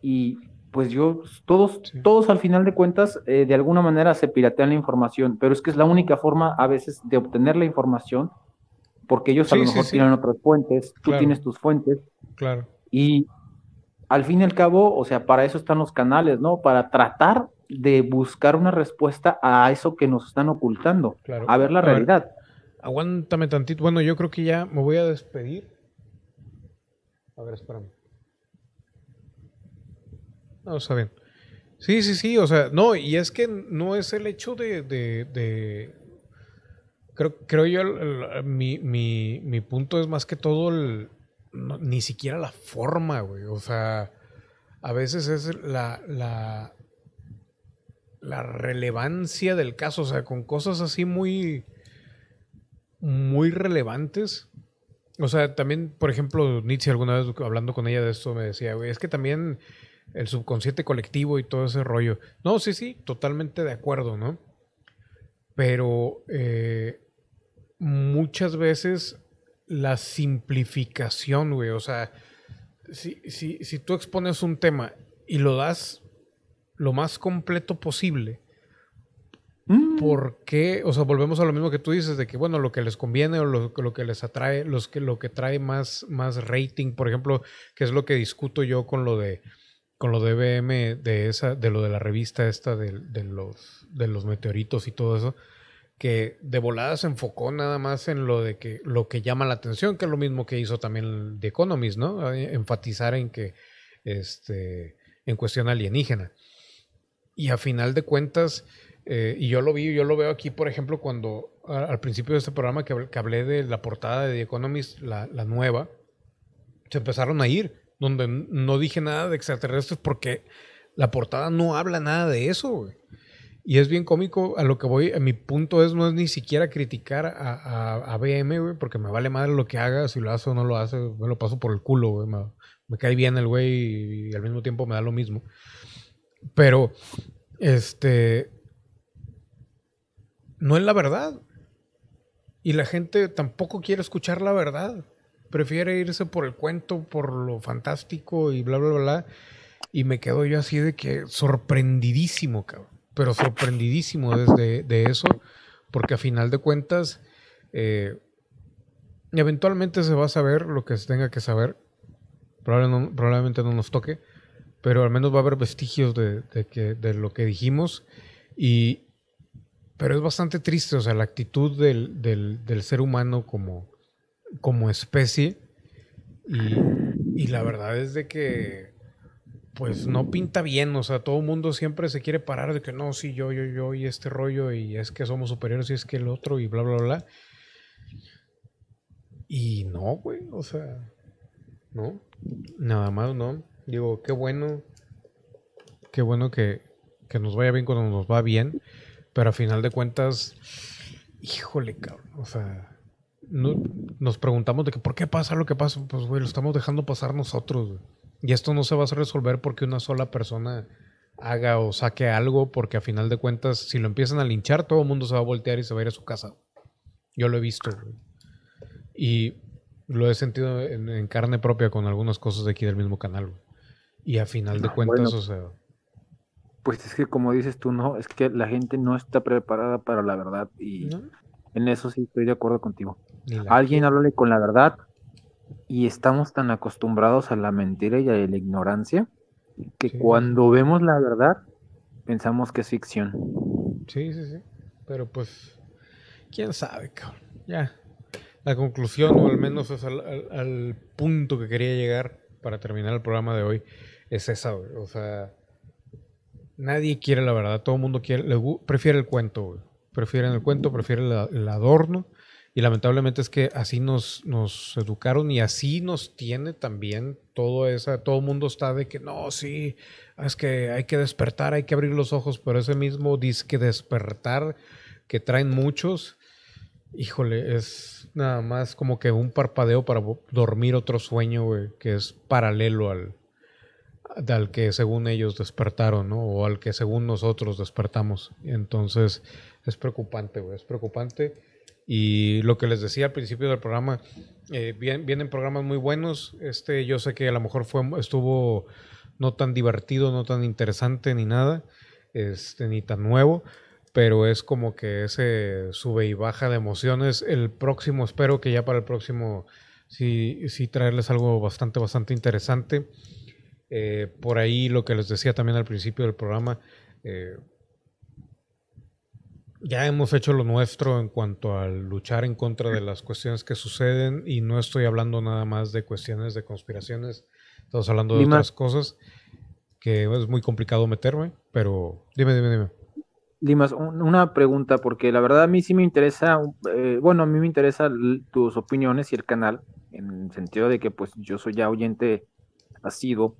Speaker 2: Y pues yo, todos, todos al final de cuentas, eh, de alguna manera se piratean la información, pero es que es la única forma a veces de obtener la información, porque ellos a lo mejor tienen otras fuentes, tú tienes tus fuentes.
Speaker 1: Claro.
Speaker 2: Y al fin y al cabo, o sea, para eso están los canales, ¿no? Para tratar de buscar una respuesta a eso que nos están ocultando, a ver la realidad.
Speaker 1: aguántame tantito. Bueno, yo creo que ya me voy a despedir. A ver, espérame. No, está bien. Sí, sí, sí, o sea, no, y es que no es el hecho de... de, Creo, creo yo, mi, mi, mi, punto es más que todo ni siquiera la forma, güey. O sea, a veces es la, la, la relevancia del caso, o sea, con cosas así muy, muy relevantes. O sea, también, por ejemplo, Nietzsche alguna vez hablando con ella de esto me decía, güey, es que también el subconsciente colectivo y todo ese rollo. No, sí, sí, totalmente de acuerdo, ¿no? Pero eh, muchas veces la simplificación, güey, o sea, si, si, si tú expones un tema y lo das lo más completo posible, mm. ¿Por qué? O sea, volvemos a lo mismo que tú dices, de que, bueno, lo que les conviene o lo, lo, que les atrae, los que, lo que trae más, más rating, por ejemplo, que es lo que discuto yo con lo de con lo de BM, de esa, de lo de la revista esta de, los, de los meteoritos y todo eso, que de volada se enfocó nada más en lo de que lo que llama la atención, que es lo mismo que hizo también The Economist, ¿no? Enfatizar en que este en cuestión alienígena. Y a final de cuentas, Eh, y yo lo vi, yo lo veo aquí, por ejemplo, cuando al principio de este programa que, hablé de la portada de The Economist, la, la, nueva, se empezaron a ir, donde no dije nada de extraterrestres porque la portada no habla nada de eso, güey. Y es bien cómico, a lo que voy, a mi punto es no es ni siquiera criticar a, a, BM, güey, porque me vale madre lo que haga, si lo hace o no lo hace, me lo paso por el culo, güey. Me cae bien el güey y, al mismo tiempo me da lo mismo. Pero, este, no es la verdad. Y la gente tampoco quiere escuchar la verdad. Prefiere irse por el cuento, por lo fantástico y bla, bla, bla. Y me quedo yo así de que sorprendidísimo, pero sorprendidísimo desde de eso, porque a final de cuentas, eh, eventualmente se va a saber lo que se tenga que saber. Probablemente no, nos toque, pero al menos va a haber vestigios de lo que dijimos. Y, pero es bastante triste, o sea, la actitud del, del, ser humano como, como especie. Y, la verdad es de que pues no pinta bien, o sea, todo el mundo siempre se quiere parar de que no, sí, yo, yo, yo, y este rollo, y es que somos superiores, y es que el otro, y bla, bla, bla. Y no, güey, o sea, no, nada más, no. Digo, qué bueno, qué bueno que, que nos vaya bien cuando nos va bien, pero a final de cuentas, híjole, cabrón, o sea, no, nos preguntamos de que por qué pasa lo que pasa, pues, güey, lo estamos dejando pasar nosotros, güey. Y esto no se va a resolver porque una sola persona haga o saque algo, porque a final de cuentas, si lo empiezan a linchar, todo el mundo se va a voltear y se va a ir a su casa. Yo lo he visto. Y lo he sentido en, carne propia con algunas cosas de aquí del mismo canal. Y a final de ah, cuentas, o sea...
Speaker 2: Pues es que como dices tú, no, es que la gente no está preparada para la verdad y en eso sí estoy de acuerdo contigo. Alguien háblale con la verdad, y estamos tan acostumbrados a la mentira y a la ignorancia que cuando vemos la verdad pensamos que es ficción.
Speaker 1: Sí, sí, sí. Pero pues, quién sabe, cabrón. Ya. La conclusión, o al menos es al, punto que quería llegar para terminar el programa de hoy, es esa, güey. O sea, nadie quiere la verdad. Todo el mundo quiere, prefiere el cuento, güey. Prefieren el cuento, prefieren el adorno y lamentablemente es que así nos, nos educaron y así nos tiene también todo esa, todo mundo está de que no, sí, es que hay que despertar, hay que abrir los ojos, pero ese mismo disque despertar que traen muchos, híjole, es nada más como que un parpadeo para dormir otro sueño, que es paralelo al, al que según ellos despertaron, ¿no? O al que según nosotros despertamos. Entonces, es preocupante, güey, es preocupante. Y lo que les decía al principio del programa, eh, vienen programas muy buenos. Este, yo sé que a lo mejor fue, estuvo no tan divertido, no tan interesante ni nada, este, ni tan nuevo, pero es como que ese sube y baja de emociones. El próximo, espero que ya para el próximo sí, sí traerles algo bastante, bastante interesante. Eh, por ahí lo que les decía también al principio del programa, eh, ya hemos hecho lo nuestro en cuanto a luchar en contra de las cuestiones que suceden y no estoy hablando nada más de cuestiones de conspiraciones, estamos hablando de otras cosas que es muy complicado meterme, pero dime, dime, dime.
Speaker 2: Dimas, una pregunta, porque la verdad a mí sí me interesa, eh, bueno, a mí me interesan tus opiniones y el canal, en el sentido de que pues yo soy ya oyente asiduo.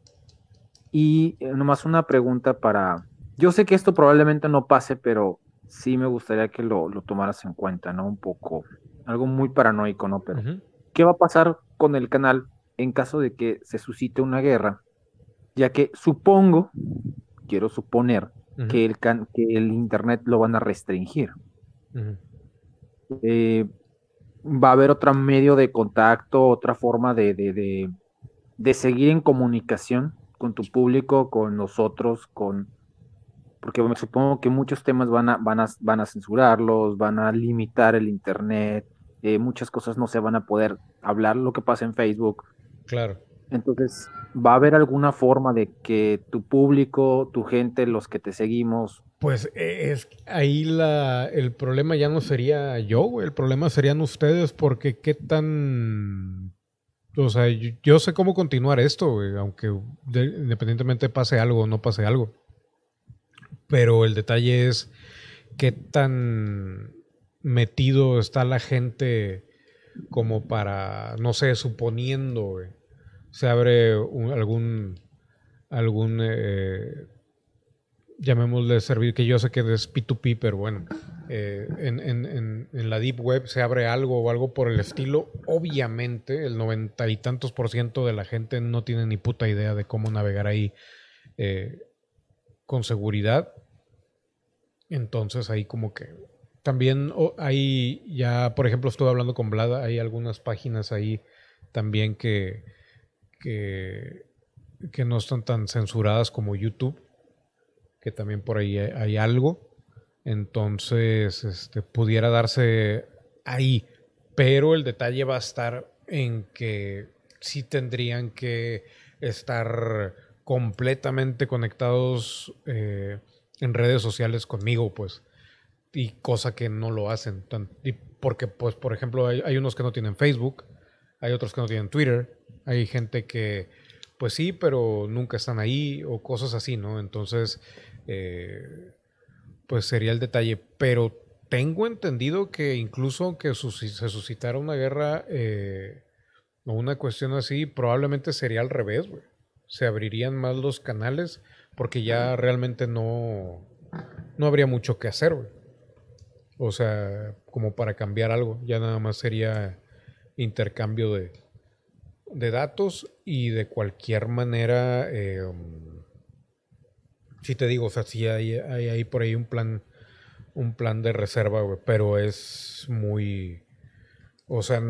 Speaker 2: Y eh, nomás una pregunta para, yo sé que esto probablemente no pase, pero sí me gustaría que lo, tomaras en cuenta, ¿no? Un poco, algo muy paranoico, ¿no? Pero, ¿qué va a pasar con el canal en caso de que se suscite una guerra? Ya que supongo, quiero suponer, que, el que el Internet lo van a restringir. Eh, va a haber otro medio de contacto, otra forma de, de, de seguir en comunicación con tu público, con nosotros, con porque me supongo que muchos temas van a, van a, van a censurarlos, van a limitar el Internet, eh, muchas cosas no se van a poder hablar, lo que pasa en Facebook.
Speaker 1: Claro.
Speaker 2: Entonces, ¿va a haber alguna forma de que tu público, tu gente, los que te seguimos...
Speaker 1: Pues e, es ahí la, el problema ya no sería yo, el problema serían ustedes porque qué tan... O sea, yo, sé cómo continuar esto, aunque independientemente pase algo o no pase algo pero el detalle es qué tan metido está la gente como para, no sé, suponiendo, se abre algún, algún, eh, llamémosle servir, que yo sé que es P2P, pero bueno, eh, en, la Deep Web se abre algo o algo por el estilo, obviamente el noventa y tantos por ciento de la gente no tiene ni puta idea de cómo navegar ahí eh, con seguridad. Entonces ahí como que también hay ya, por ejemplo, estuve hablando con Vlada, hay algunas páginas ahí también que, que, que no están tan censuradas como YouTube, que también por ahí hay, algo. Entonces, este, pudiera darse ahí. Pero el detalle va a estar en que sí tendrían que estar completamente conectados eh, en redes sociales conmigo, pues y cosa que no lo hacen. y porque, pues, por ejemplo, hay, unos que no tienen Facebook, hay otros que no tienen Twitter, hay gente que, pues sí, pero nunca están ahí o cosas así, ¿no? Entonces, eh, pues sería el detalle. Pero tengo entendido que incluso que se suscitara una guerra eh, o una cuestión así, probablemente sería al revés, güey. Se abrirían más los canales porque ya realmente no, no habría mucho que hacer, güey. O sea, como para cambiar algo. Ya nada más sería intercambio de, de datos y de cualquier manera, eh, si te digo, o sea, si hay, hay, por ahí un plan, un plan de reserva, pero es muy, o sea,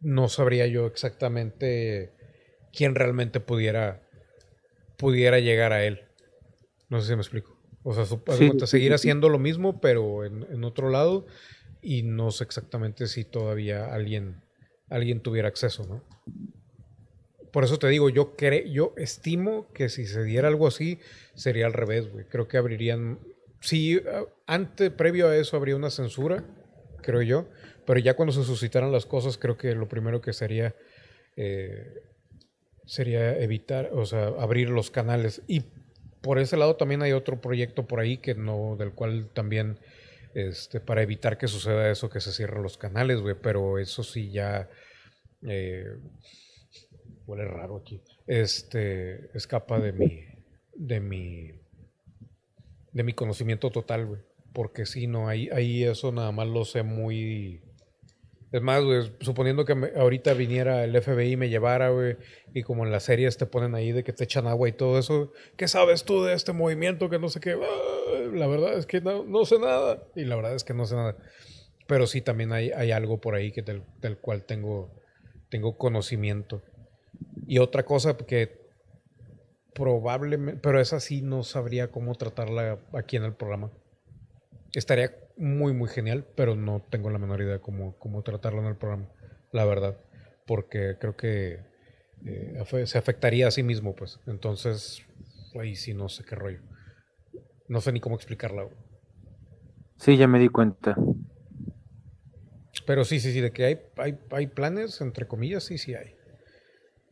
Speaker 1: no sabría yo exactamente quién realmente pudiera, pudiera llegar a él. No sé si me explico. O sea, seguir haciendo lo mismo, pero en, otro lado. Y no sé exactamente si todavía alguien, alguien tuviera acceso, ¿no? Por eso te digo, yo, yo estimo que si se diera algo así, sería al revés, güey. Creo que abrirían. Sí, antes, previo a eso, habría una censura, creo yo. Pero ya cuando se suscitaran las cosas, creo que lo primero que sería. Eh, sería evitar, o sea, abrir los canales. Y por ese lado también hay otro proyecto por ahí que no, del cual también, este, para evitar que suceda eso, que se cierren los canales, güey, pero eso sí ya, eh, huele raro aquí, este, escapa de mi, de mi, de mi conocimiento total, güey, porque si no, ahí, ahí eso nada más lo sé muy, es más, suponiendo que ahorita viniera el FBI y me llevara, güey, y como en las series te ponen ahí de que te echan agua y todo eso, ¿qué sabes tú de este movimiento que no sé qué? Ah, la verdad es que no, sé nada. Y la verdad es que no sé nada. Pero sí, también hay, hay algo por ahí que del, cual tengo, tengo conocimiento. Y otra cosa que probablemente, pero esa sí no sabría cómo tratarla aquí en el programa. Estaría muy, muy genial, pero no tengo la menor idea cómo, cómo tratarlo en el programa, la verdad, porque creo que eh, se afectaría a sí mismo, pues. Entonces, ahí sí no sé qué rollo. No sé ni cómo explicarla.
Speaker 2: Sí, ya me di cuenta.
Speaker 1: Pero sí, sí, sí, de que hay, hay, hay planes, entre comillas, sí, sí hay.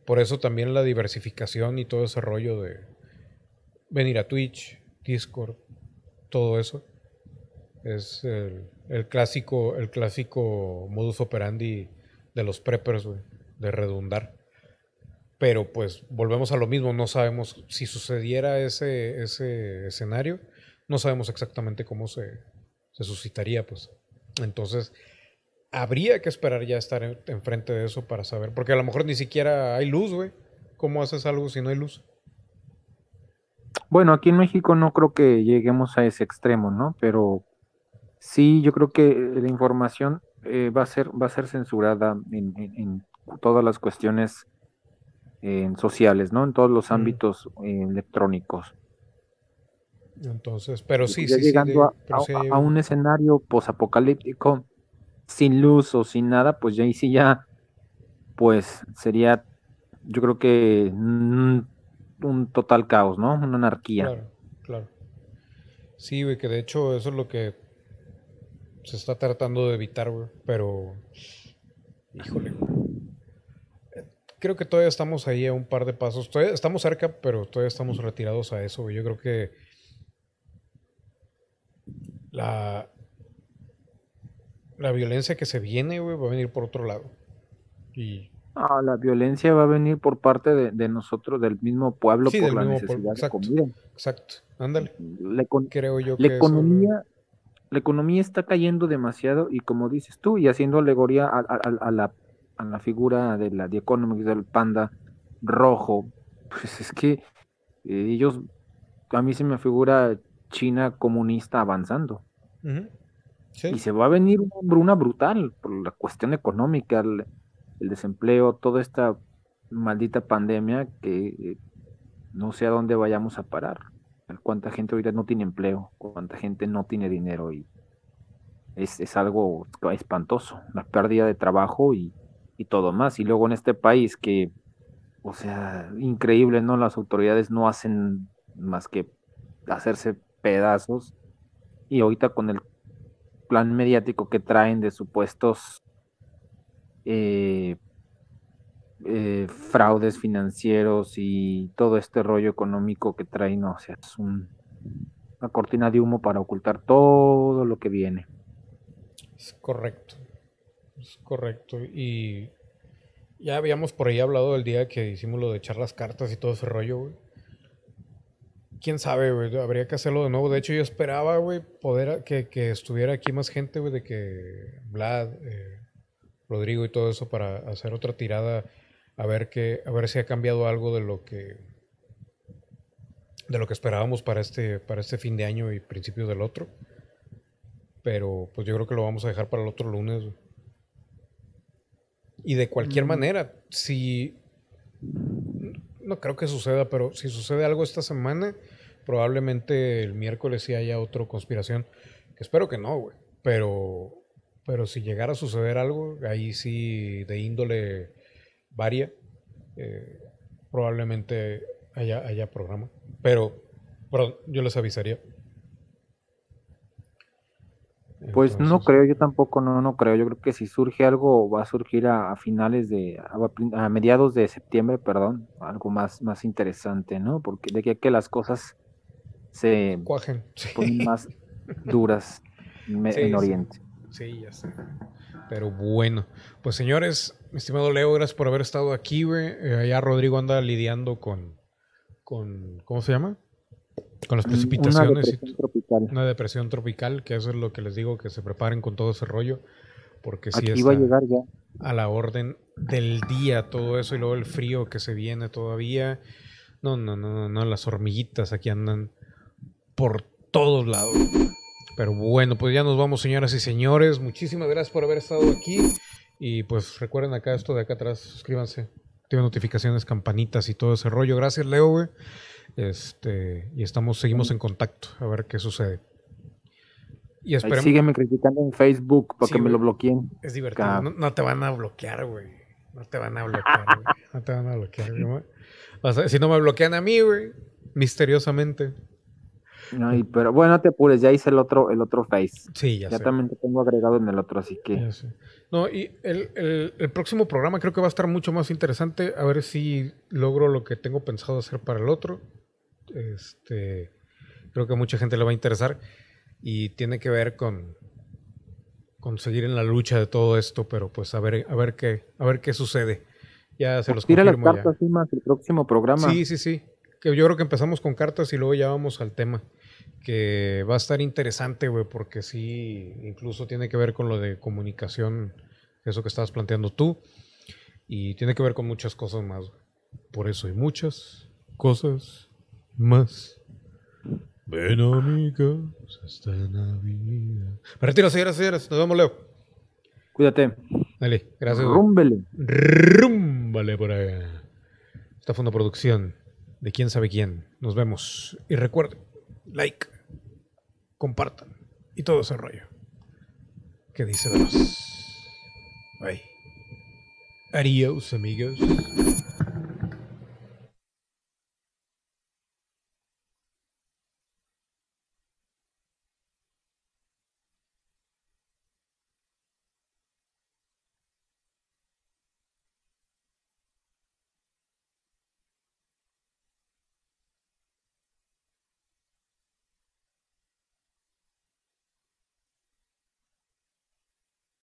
Speaker 1: Por eso también la diversificación y todo ese rollo de venir a Twitch, Discord, todo eso es el, clásico, el clásico modus operandi de los preppers, de redundar. Pero pues volvemos a lo mismo, no sabemos si sucediera ese, ese escenario, no sabemos exactamente cómo se, suscitaría, pues. Entonces, habría que esperar ya estar enfrente de eso para saber, porque a lo mejor ni siquiera hay luz, güey. ¿Cómo haces algo si no hay luz?
Speaker 2: Bueno, aquí en México no creo que lleguemos a ese extremo, ¿no? Pero Sí, yo creo que la información eh, va, a ser, va a ser censurada en, todas las cuestiones eh, sociales, ¿no? En todos los ámbitos eh, electrónicos.
Speaker 1: Entonces, pero sí,
Speaker 2: ya
Speaker 1: sí,
Speaker 2: llegando a, un escenario posapocalíptico sin luz o sin nada, pues ya ahí sí ya, pues sería, yo creo que un, un total caos, ¿no? Una anarquía.
Speaker 1: Claro, claro. Sí, güey, que de hecho eso es lo que se está tratando de evitar, güey. Pero, híjole, Creo que todavía estamos ahí a un par de pasos. Todavía estamos cerca, pero todavía estamos retirados a eso, güey. Yo creo que la, la violencia que se viene, güey, va a venir por otro lado. Y
Speaker 2: Ah, la violencia va a venir por parte de, nosotros, del mismo pueblo, por la necesidad de comida.
Speaker 1: Exacto, ándale.
Speaker 2: La, Creo yo la economía, la economía está cayendo demasiado y como dices tú, y haciendo alegoría a, la, a la, figura de la The Economics del panda rojo, pues es que eh, ellos, a mí se me figura China comunista avanzando. Y se va a venir una hambruna brutal por la cuestión económica, el, desempleo, toda esta maldita pandemia que eh, no sé a dónde vayamos a parar. Cuánta gente ahorita no tiene empleo, cuánta gente no tiene dinero y es, es algo espantoso, la pérdida de trabajo y, y todo más. Y luego en este país que, o sea, increíble, ¿no? Las autoridades no hacen más que hacerse pedazos y ahorita con el plan mediático que traen de supuestos eh, eh, fraudes financieros y todo este rollo económico que traen, o sea, es una cortina de humo para ocultar todo lo que viene.
Speaker 1: Es correcto, es correcto. Y ya habíamos por ahí hablado del día que hicimos lo de echar las cartas y todo ese rollo, quién sabe, habría que hacerlo de nuevo. De hecho, yo esperaba, güey, poder que, estuviera aquí más gente, de que Vlad, eh, Rodrigo y todo eso para hacer otra tirada a ver que, a ver si ha cambiado algo de lo que de lo que esperábamos para este, para este fin de año y principios del otro. Pero pues yo creo que lo vamos a dejar para el otro lunes. Y de cualquier mm. manera, si no creo que suceda, pero si sucede algo esta semana, probablemente el miércoles sí haya otra conspiración. Que espero que no, güey. Pero, pero si llegara a suceder algo, ahí sí de índole varia, eh, probablemente haya, haya programa. Pero, pero yo les avisaría.
Speaker 2: Pues no creo, yo tampoco no, no creo. Yo creo que si surge algo va a surgir a, finales de, a, mediados de septiembre, perdón, algo más, más interesante, ¿no? Porque de que, las cosas se
Speaker 1: Cuajen.
Speaker 2: ponen más duras en, Oriente.
Speaker 1: Sí. ya sé. Pero bueno, pues señores, mi estimado Leo, gracias por haber estado aquí, güey. Eh, allá Rodrigo anda lidiando con, con, ¿cómo se llama? Con las precipitaciones. Una depresión, tropical. Una depresión tropical, que eso es lo que les digo, que se preparen con todo ese rollo. Porque si
Speaker 2: sí va a llegar ya.
Speaker 1: A la orden del día todo eso y luego el frío que se viene todavía. No, no, no, no, no, las hormiguitas aquí andan por todos lados. Pero bueno, pues ya nos vamos, señoras y señores. Muchísimas gracias por haber estado aquí. Y pues recuerden acá esto de acá atrás, suscríbanse, tienen notificaciones, campanitas y todo ese rollo. Gracias, Leo, güey. Este, y estamos, seguimos en contacto a ver qué sucede.
Speaker 2: Y esperemos. sígueme criticando en Facebook para que me lo bloqueen.
Speaker 1: Es divertido. No, te van a bloquear, güey. No te van a bloquear, güey. No te van a bloquear, güey. si no me bloquean a mí, güey, misteriosamente.
Speaker 2: Ay, pero bueno, te apures, ya hice el otro, el otro face.
Speaker 1: Sí, ya,
Speaker 2: ya también te tengo agregado en el otro, así que.
Speaker 1: No, y el, el, próximo programa creo que va a estar mucho más interesante. A ver si logro lo que tengo pensado hacer para el otro. Este, creo que a mucha gente le va a interesar. Y tiene que ver con, con seguir en la lucha de todo esto, pero pues a ver, a ver qué, a ver qué sucede. Ya se los
Speaker 2: Tira las cartas más el próximo programa.
Speaker 1: Sí, sí, sí. Que yo creo que empezamos con cartas y luego ya vamos al tema que va a estar interesante, güey, porque sí, incluso tiene que ver con lo de comunicación, eso que estabas planteando tú, y tiene que ver con muchas cosas más. Por eso hay muchas cosas más. Ven amigos, hasta Navidad. Retiro, señoras y señores. Nos vemos, Leo.
Speaker 2: Cuídate.
Speaker 1: Dale, gracias.
Speaker 2: Rúmbele.
Speaker 1: Rúmbale por ahí. Esta fue una producción de quién sabe quién. Nos vemos. Y recuerden like, compartan y todo ese rollo. ¿Qué dice de? Bye. Adiós, amigos.